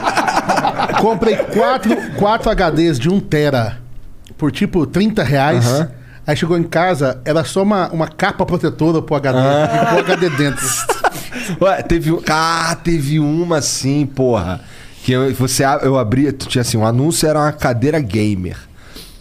comprei quatro, quatro HDs de 1 tera por tipo 30 reais. Aham. Aí chegou em casa, era só uma, uma capa protetora pro HD. Ah. E HD dentro. Ué, teve, um- ah, teve uma assim, porra. Que eu, você, eu abria, tinha assim, um anúncio era uma cadeira gamer.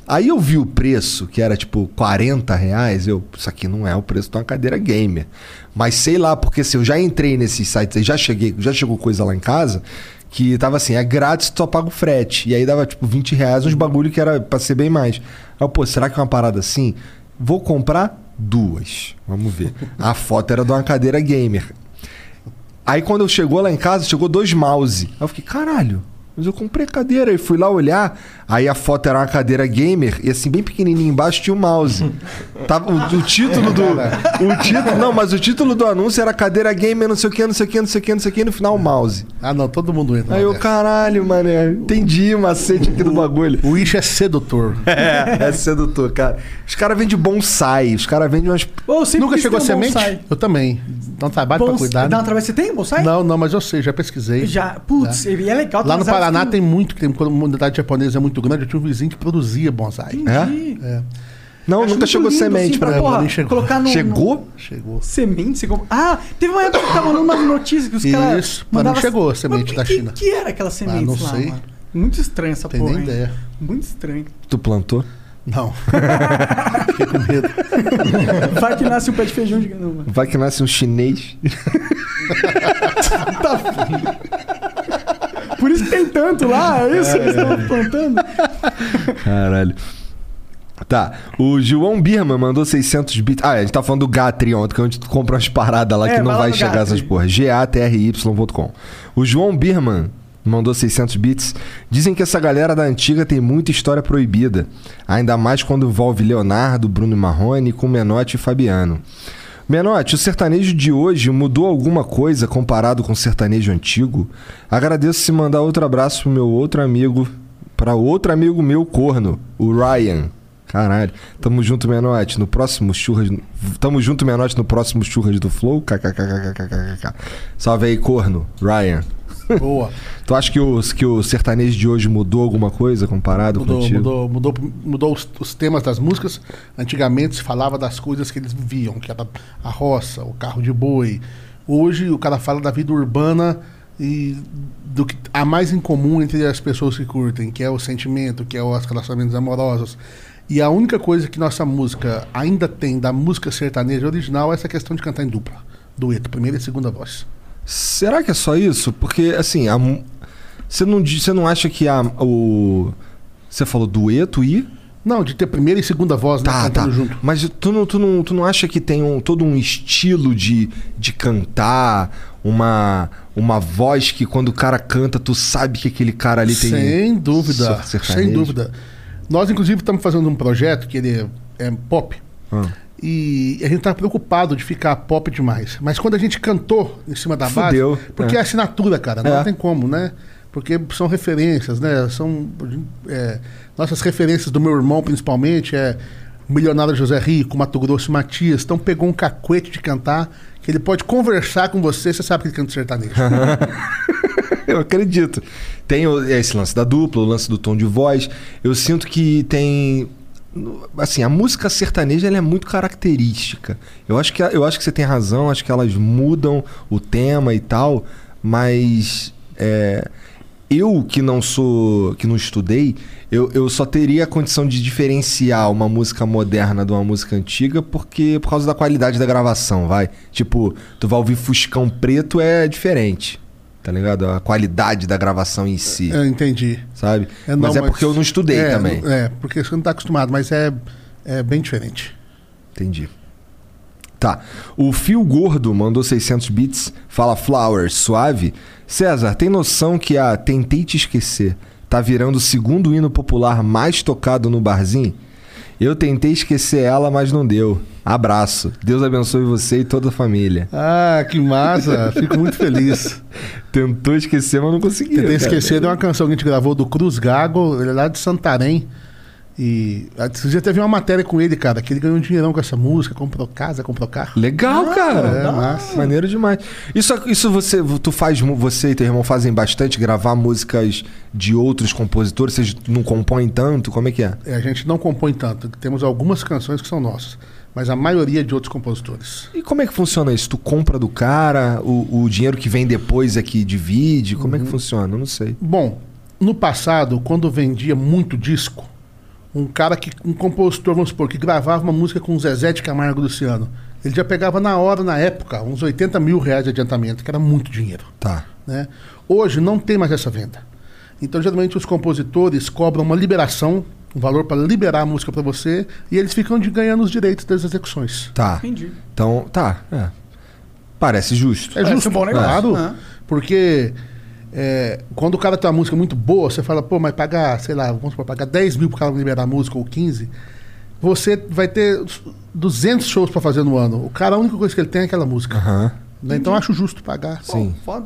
Aí eu vi o preço, que era tipo 40 reais, eu, isso aqui não é o preço de uma cadeira gamer. Mas sei lá, porque se eu já entrei nesses sites já cheguei, já chegou coisa lá em casa, que tava assim, é grátis, só paga o frete. E aí dava tipo 20 reais, uns bagulho que era pra ser bem mais. Aí, eu, pô, será que é uma parada assim? Vou comprar duas. Vamos ver. A foto era de uma cadeira gamer. Aí quando eu chegou lá em casa, chegou dois mouse. Aí eu fiquei, caralho, mas eu comprei a cadeira. E fui lá olhar. Aí a foto era uma cadeira gamer e assim, bem pequenininho embaixo tinha o mouse. Tava, o, o título do. O título. Não, mas o título do anúncio era cadeira gamer, não sei o que, não sei o que, não sei o que, não sei o que, e no final o mouse. Ah, não, todo mundo entra. Aí eu, caralho, mané, entendi o macete aqui do bagulho. O Wish é sedutor. É, é sedutor, cara. Os caras vendem bonsai, os caras vendem umas. Nunca chegou um semente? bonsai. Eu também. Dá um trabalho pra Bons- cuidar. Dá um né? trabalho. Você tem bonsai? Não, não, mas eu sei, já pesquisei. Já. Putz, e é legal. Lá no Paraná tem muito, tem, quando a comunidade japonesa é muito grande, eu tinha um vizinho que produzia bonsai. Entendi. É. Não, Acho nunca chegou lindo, semente assim, pra pra mim. porra, chegou. colocar no, Chegou? Chegou. no- Semente? Você compra... Ah, teve uma época que tava rolando umas notícias que os caras. Isso, pra mim chegou a semente da que, China. que era aquela semente não lá, sei. mano? Muito estranho essa Tem porra. nem hein? ideia. Muito estranho. Tu plantou? Não. Fiquei com medo. Vai que nasce um pé de feijão de não, mano. Vai que nasce um chinês. Por isso que tem tanto lá, é isso que eles estão plantando. Caralho. Tá, o João Birman mandou 600 bits. Ah, a gente tá falando do Gatri ontem, que a gente compra umas paradas lá É, que não vai chegar Gatri. essas porra. G-A-T-R-Y.com. O João Birman mandou 600 bits. Dizem que essa galera da antiga tem muita história proibida. Ainda mais quando envolve Leonardo, Bruno Marrone, com Menotti e Fabiano. Menotti, o sertanejo de hoje mudou alguma coisa comparado com o sertanejo antigo? Agradeço se mandar outro abraço pro meu outro amigo, para outro amigo meu corno, o Ryan. Caralho. Tamo junto, Menotti, no próximo churras. Tamo junto, Menotti, no próximo churras do Flow. KKKKKKK. Salve aí, corno, Ryan. Boa. Tu acha que o, que o sertanejo de hoje mudou alguma coisa comparado com o Mudou, antigo? mudou, mudou, mudou os, os temas das músicas. Antigamente se falava das coisas que eles viviam, que era a roça, o carro de boi. Hoje o cara fala da vida urbana e do que há mais em comum entre as pessoas que curtem, que é o sentimento, que é os relacionamentos amorosos. E a única coisa que nossa música ainda tem da música sertaneja original é essa questão de cantar em dupla. Dueto, primeira e segunda voz. Será que é só isso? Porque, assim, a você não, você não acha que a, o. Você falou dueto e. Não, de ter primeira e segunda voz né, Tá, tá. junto. Mas tu não, tu, não, tu não acha que tem um, todo um estilo de, de cantar, uma, uma voz que quando o cara canta, tu sabe que aquele cara ali tem. Sem dúvida, sem dúvida. Nós, inclusive, estamos fazendo um projeto que ele é, é pop. Ah. E a gente tá preocupado de ficar pop demais. Mas quando a gente cantou em cima da Fudeu, base, porque é. é assinatura, cara, não É. tem como, né? Porque são referências, né? São é, nossas referências do meu irmão, principalmente, é Milionário José Rico, Mato Grosso e Matias. Então pegou um cacuete de cantar que ele pode conversar com você, você sabe que ele canta sertanejo. Eu acredito. Tem o- esse lance da dupla, o lance do tom de voz. Eu sinto que tem. Assim, a música sertaneja ela é muito característica. Eu acho, que, eu acho que você tem razão, acho que elas mudam o tema e tal, mas. é, eu que não sou. que não estudei, eu, eu só teria a condição de diferenciar uma música moderna de uma música antiga porque por causa da qualidade da gravação, vai. Tipo, tu vai ouvir Fuscão Preto é diferente. Tá ligado? A qualidade da gravação em si. Eu entendi. Sabe? É, mas não, é porque eu não estudei é, também. É, porque você não tá acostumado, mas é, é bem diferente. Entendi. Tá. O Fio Gordo mandou 600 bits. Fala Flowers, suave. César, tem noção que a Tentei Te Esquecer tá virando o segundo hino popular mais tocado no barzinho? Eu tentei esquecer ela, mas não deu. Abraço. Deus abençoe você e toda a família. Ah, que massa. Fico muito feliz. Tentou esquecer, mas não conseguiu. Tentei cara. esquecer de uma canção que a gente gravou do Cruz Gago, ele é lá de Santarém. E você já teve uma matéria com ele, cara, que ele ganhou um dinheirão com essa música, comprou casa, comprou carro. Legal, cara. é, massa. Maneiro demais. Isso, isso você, tu faz, você e teu irmão fazem bastante, gravar músicas de outros compositores? Vocês não compõem tanto? Como é que é? É, a gente não compõe tanto. Temos algumas canções que são nossas, mas a maioria de outros compositores. E como é que funciona isso? Tu compra do cara, o, o dinheiro que vem depois é que divide? Como é que funciona? Eu não sei. Bom, no passado, quando vendia muito disco, um cara que, um compositor, vamos supor, que gravava uma música com Zezé de Camargo Luciano, ele já pegava na hora, na época, uns 80 mil reais de adiantamento, que era muito dinheiro. Tá. né? Hoje não tem mais essa venda. Então, geralmente, os compositores cobram uma liberação, um valor para liberar a música para você, e eles ficam de ganhando os direitos das execuções. Tá. Entendi. Então, tá. É. Parece justo. É justo, um bom negócio, claro, né? porque é, quando o cara tem uma música muito boa, você fala, pô, mas pagar, sei lá, vamos supor, pagar 10 mil pro cara liberar a música, ou 15, você vai ter 200 shows para fazer no ano. O cara, a única coisa que ele tem é aquela música. Aham. Né? Então, eu acho justo pagar. Sim. Foda.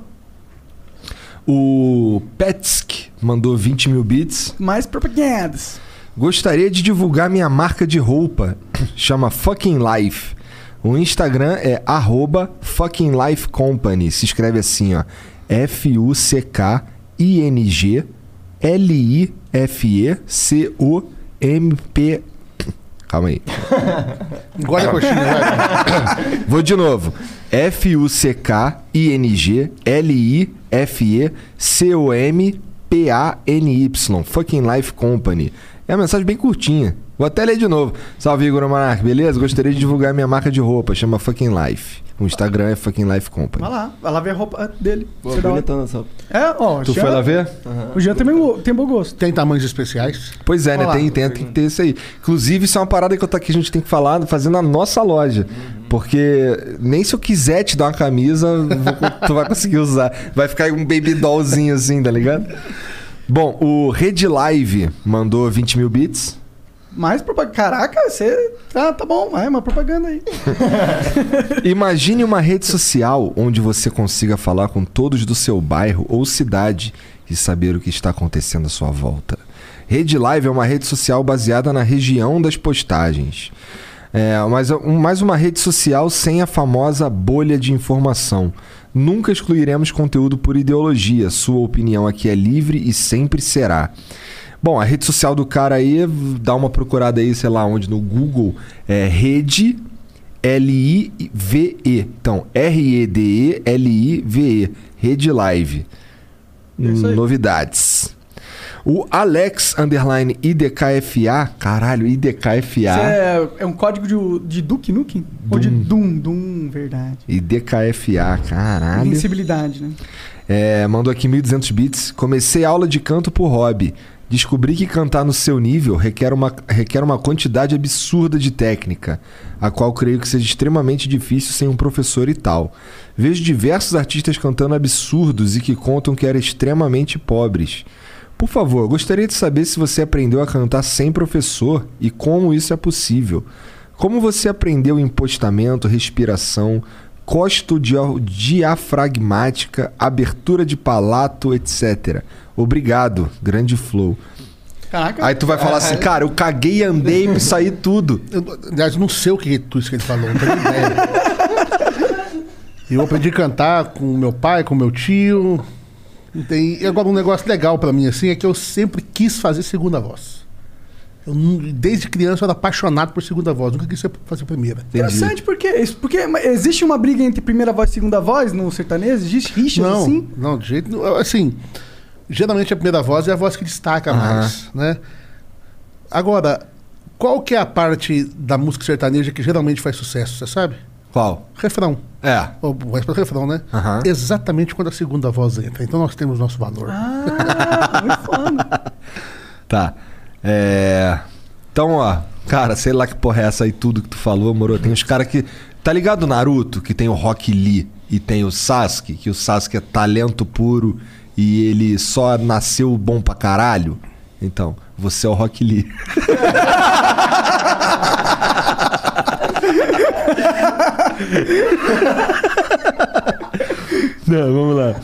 O Petsk mandou 20 mil bits. Mais propagandas. Gostaria de divulgar minha marca de roupa. Chama Fucking Life. O Instagram é arroba Fucking Life Company. Se escreve assim, ó. F-U-C-K-I-N-G L-I-F-E-C-O-M-P... Calma aí. Engole a coxinha, vai. Vou de novo. F-U-C-K-I-N-G-L-I-F-E-C-O-M-P-A-N-Y. Fucking Life Company. É uma mensagem bem curtinha. Vou até ler de novo. Salve, Igor Monark. Beleza? Gostaria de divulgar minha marca de roupa. Chama Fucking Life. O Instagram é Fucking Life Company. Vai lá, vai lá ver a roupa dele. Uma- bonitona essa roupa. É, ó. Tu Jean- foi lá ver? O Jean também go- tem bom gosto. Tem tamanhos especiais? Pois é, né? Lá. Tem, tem, tem que ter isso aí. Inclusive, isso é uma parada que, eu tô aqui, a gente tem que falar fazendo a nossa loja. Porque nem se eu quiser te dar uma camisa, vou- tu vai conseguir usar. Vai ficar um baby dollzinho assim, tá ligado? Bom, o Red Live mandou 20 mil bits. Mais propaganda. Caraca, você. Tá, tá bom, vai, uma propaganda aí. Imagine uma rede social onde você consiga falar com todos do seu bairro ou cidade e saber o que está acontecendo à sua volta. Rede Live é uma rede social baseada na região das postagens. É, mas um- mais uma rede social sem a famosa bolha de informação. Nunca excluiremos conteúdo por ideologia. Sua opinião aqui é livre e sempre será. Bom, a rede social do cara aí, dá uma procurada aí, sei lá onde, no Google, é rede L-I-V-E. Então, R-E-D-E-L-I-V-E. Rede Live. aí. Novidades. O Alex Underline IDKFA. Caralho, Isso IDKFA. é, é um código de, de Duke Nukem? Ou de Doom? Doom, verdade. IDKFA, caralho. Invencibilidade, né? É, mandou aqui 1.200 bits. Comecei aula de canto por hobby. Descobri que cantar no seu nível requer uma, requer uma quantidade absurda de técnica, a qual creio que seja extremamente difícil sem um professor e tal. Vejo diversos artistas cantando absurdos e que contam que eram extremamente pobres. Por favor, gostaria de saber se você aprendeu a cantar sem professor e como isso é possível. Como você aprendeu impostamento, respiração, costo dia- diafragmática, abertura de palato, etc. Obrigado, grande flow. Caraca. Aí tu vai falar assim, cara, eu caguei andei e saí tudo. Eu, aliás, não sei o que é tudo isso que ele falou, não tenho ideia. Eu aprendi a cantar com meu pai, com meu tio. Tem- E agora um negócio legal pra mim assim é que eu sempre quis fazer segunda voz. Eu, desde criança eu era apaixonado por segunda voz, nunca quis fazer primeira. Interessante, porque, porque existe uma briga entre primeira voz e segunda voz no sertanejo? Existe rixas Não, assim? não, de jeito nenhum. Assim, geralmente a primeira voz é a voz que destaca Aham. mais, né? Agora, qual que é a parte da música sertaneja que geralmente faz sucesso, você sabe? Qual? Refrão. É. Ou voz para refrão, né? Exatamente quando a segunda voz entra. Então nós temos nosso valor. Tá. É. Então, ó, cara, sei lá que porra é essa aí, tudo que tu falou, moro. Tem os caras que. Tá ligado o Naruto, que tem o Rock Lee e tem o Sasuke, que o Sasuke é talento puro e ele só nasceu bom pra caralho? Então, você é o Rock Lee. Não, vamos lá.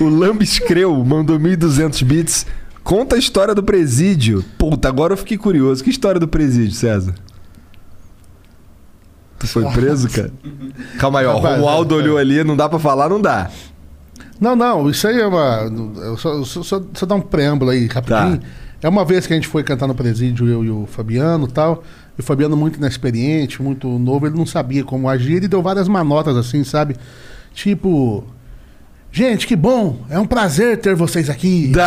O Lambiscreu mandou 1.200 bits. Conta a história do presídio. Puta, agora eu fiquei curioso. Que história do presídio, César? Tu foi preso, cara? Calma aí, ó. O Rapaz, Romualdo é, olhou ali, não dá pra falar, não dá. Não, não, isso aí é uma. Eu só, só, só, só dar um preâmbulo aí rapidinho. Tá. É uma vez que a gente foi cantar no presídio, eu e o Fabiano e tal. E o Fabiano, muito inexperiente, muito novo, ele não sabia como agir. Ele deu várias manotas assim, sabe? Tipo. Gente, que bom! É um prazer ter vocês aqui.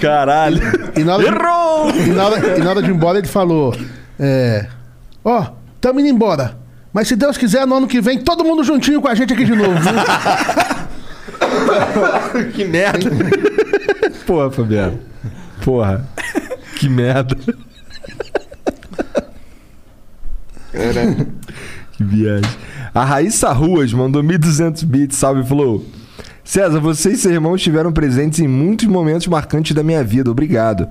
Caralho. E na hora de- Errou! E na hora, e na hora de ir embora, ele falou: É. Ó, tamo indo embora. Mas se Deus quiser, no ano que vem, todo mundo juntinho com a gente aqui de novo. viu?" que merda. Porra, Fabiano. Porra. Que merda. Que viagem. A Raíssa Ruas mandou 1.200 bits. Salve, Flow. César, você e seu irmão estiveram presentes em muitos momentos marcantes da minha vida. Obrigado.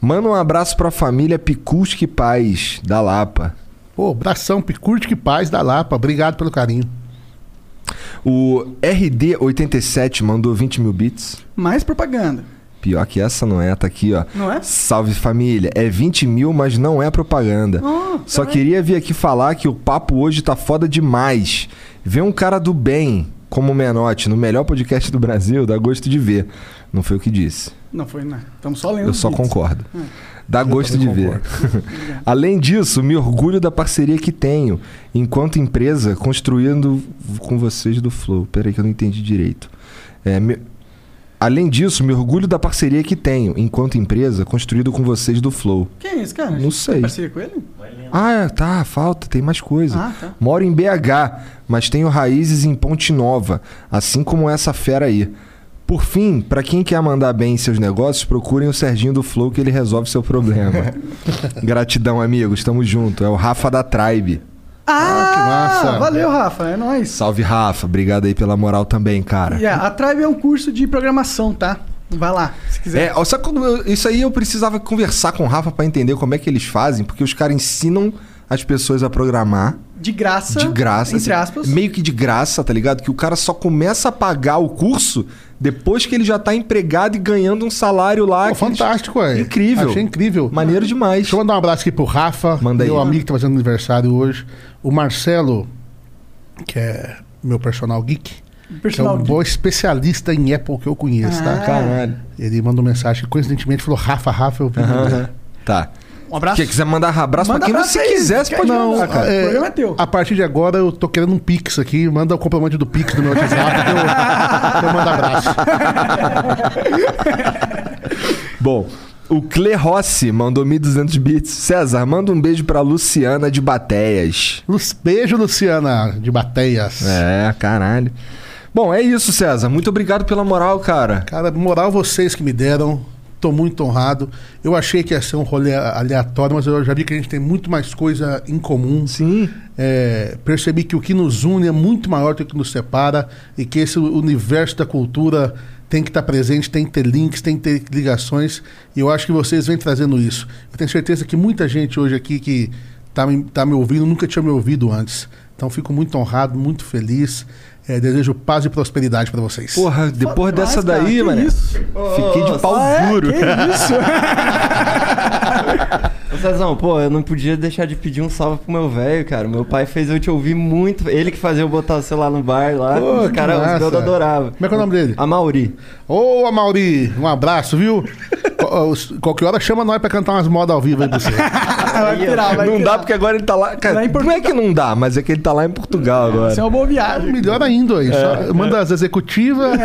Manda um abraço pra família Picuski Paz, da Lapa. Pô, abração, que paz da Lapa. Obrigado pelo carinho. O RD87 mandou 20 mil bits. Mais propaganda. Pior que essa não é, tá aqui, ó. Não é? Salve família. É 20 mil, mas não é propaganda. Oh, Só queria vir aqui falar que o papo hoje tá foda demais. Ver um cara do bem, como o Menotti, no melhor podcast do Brasil, dá gosto de ver. Não foi o que disse. Não foi, né? Estamos só lendo. Eu só beats. concordo. Hum. Dá gosto de ver. Além disso, me orgulho da parceria que tenho, enquanto empresa, construindo com vocês do Flow. Peraí que eu não entendi direito. É, me- Além disso, me orgulho da parceria que tenho, enquanto empresa, construído com vocês do Flow. Quem é esse cara? Não sei. Tem parceria com ele? Ah, é, tá, falta, tem mais coisa. Ah, tá. Moro em BH, mas tenho raízes em Ponte Nova, assim como essa fera aí. Por fim, pra quem quer mandar bem em seus negócios, procurem o Serginho do Flow que ele resolve seu problema. Gratidão, amigos, tamo junto. É o Rafa da Tribe. Ah, que massa. Valeu, Rafa. É nóis. Salve, Rafa. Obrigado aí pela moral também, cara. Yeah, a Tribe é um curso de programação, tá? Vai lá, se quiser. É, ó, sabe quando eu- isso aí eu precisava conversar com o Rafa pra entender como é que eles fazem, porque os caras ensinam as pessoas a programar. De graça. De graça. Entre assim, aspas. Meio que de graça, tá ligado? Que o cara só começa a pagar o curso depois que ele já tá empregado e ganhando um salário lá. Pô, eles- fantástico, ué. Incrível. Achei incrível. Maneiro demais. Deixa eu mandar um abraço aqui pro Rafa, Manda aí. meu amigo que tá fazendo aniversário hoje. O Marcelo, que é meu personal geek. Personal que é um geek. bom especialista em Apple que eu conheço, tá? Ah. Caralho. Ele mandou mensagem, coincidentemente falou Rafa, Rafa, eu vi. Aham, aham. Tá. Um abraço. Quem quiser mandar abraço Manda pra quem abraço você aí, quiser, você pode Não, mandar, cara. O programa é teu. A partir de agora eu tô querendo um Pix aqui. Manda o complemento do Pix do meu WhatsApp que eu, que eu mando abraço. Bom, o Cle Rossi mandou 1.200 bits. César, manda um beijo pra Luciana de Bateias. Beijo, Luciana, de Bateias. É, caralho. Bom, é isso, César. Muito obrigado pela moral, cara. Cara, moral vocês que me deram. Tô muito honrado. Eu achei que ia ser um rolê aleatório, mas eu já vi que a gente tem muito mais coisa em comum. Sim. É, percebi que o que nos une é muito maior do que nos separa e que esse universo da cultura tem que estar presente, tem que ter links, tem que ter ligações. E eu acho que vocês vêm trazendo isso. Eu tenho certeza que muita gente hoje aqui que está me, tá me ouvindo nunca tinha me ouvido antes. Então fico muito honrado, muito feliz. É, desejo paz e prosperidade para vocês. Porra, depois dessa daí, Que mano. isso? Fiquei de pau Ah, é? duro. Que isso? Ô Cezão, pô, eu não podia deixar de pedir um salve pro meu velho, cara. Meu pai fez eu te ouvir muito. Ele que fazia eu botar o celular no bar lá. Pô, os caras, os adoravam. Como é que é o nome dele? A Mauri. Ô, Amauri, um abraço, viu? Qual- Qualquer hora chama nós pra cantar umas modas ao vivo aí pra você. vai pirar, vai não pirar. dá porque agora ele tá lá. Cara, em não é que não dá, mas é que ele tá lá em Portugal agora. Isso é uma boa viagem. Melhor ainda aí. Só manda as executivas.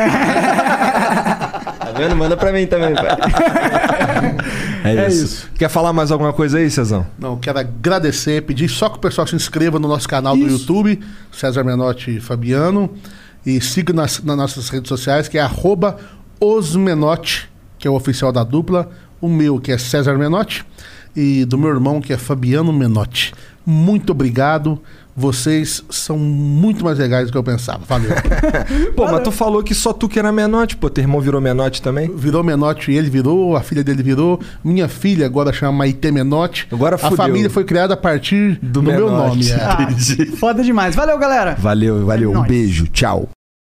Tá vendo? Manda pra mim também, pai. É, É isso. isso. Quer falar mais alguma coisa aí, Cezão? Não, quero agradecer, pedir só que o pessoal se inscreva no nosso canal do Isso. YouTube, César Menotti e Fabiano, e siga nas, nas nossas redes sociais, que é arroba osmenotti, que é o oficial da dupla, o meu, que é César Menotti, e do meu irmão, que é Fabiano Menotti. Muito obrigado. Vocês são muito mais legais do que eu pensava. Valeu. Pô, mas tu falou que só tu que era menote, pô. Teu irmão virou menote também? Virou Menotti, ele virou, a filha dele virou. Minha filha agora chama Maite Menotti. Agora A fudeu. família foi criada a partir do, meu Menotti. nome. é. Ah, foda demais. Valeu, galera. Valeu, valeu. É um nóis. beijo. Tchau.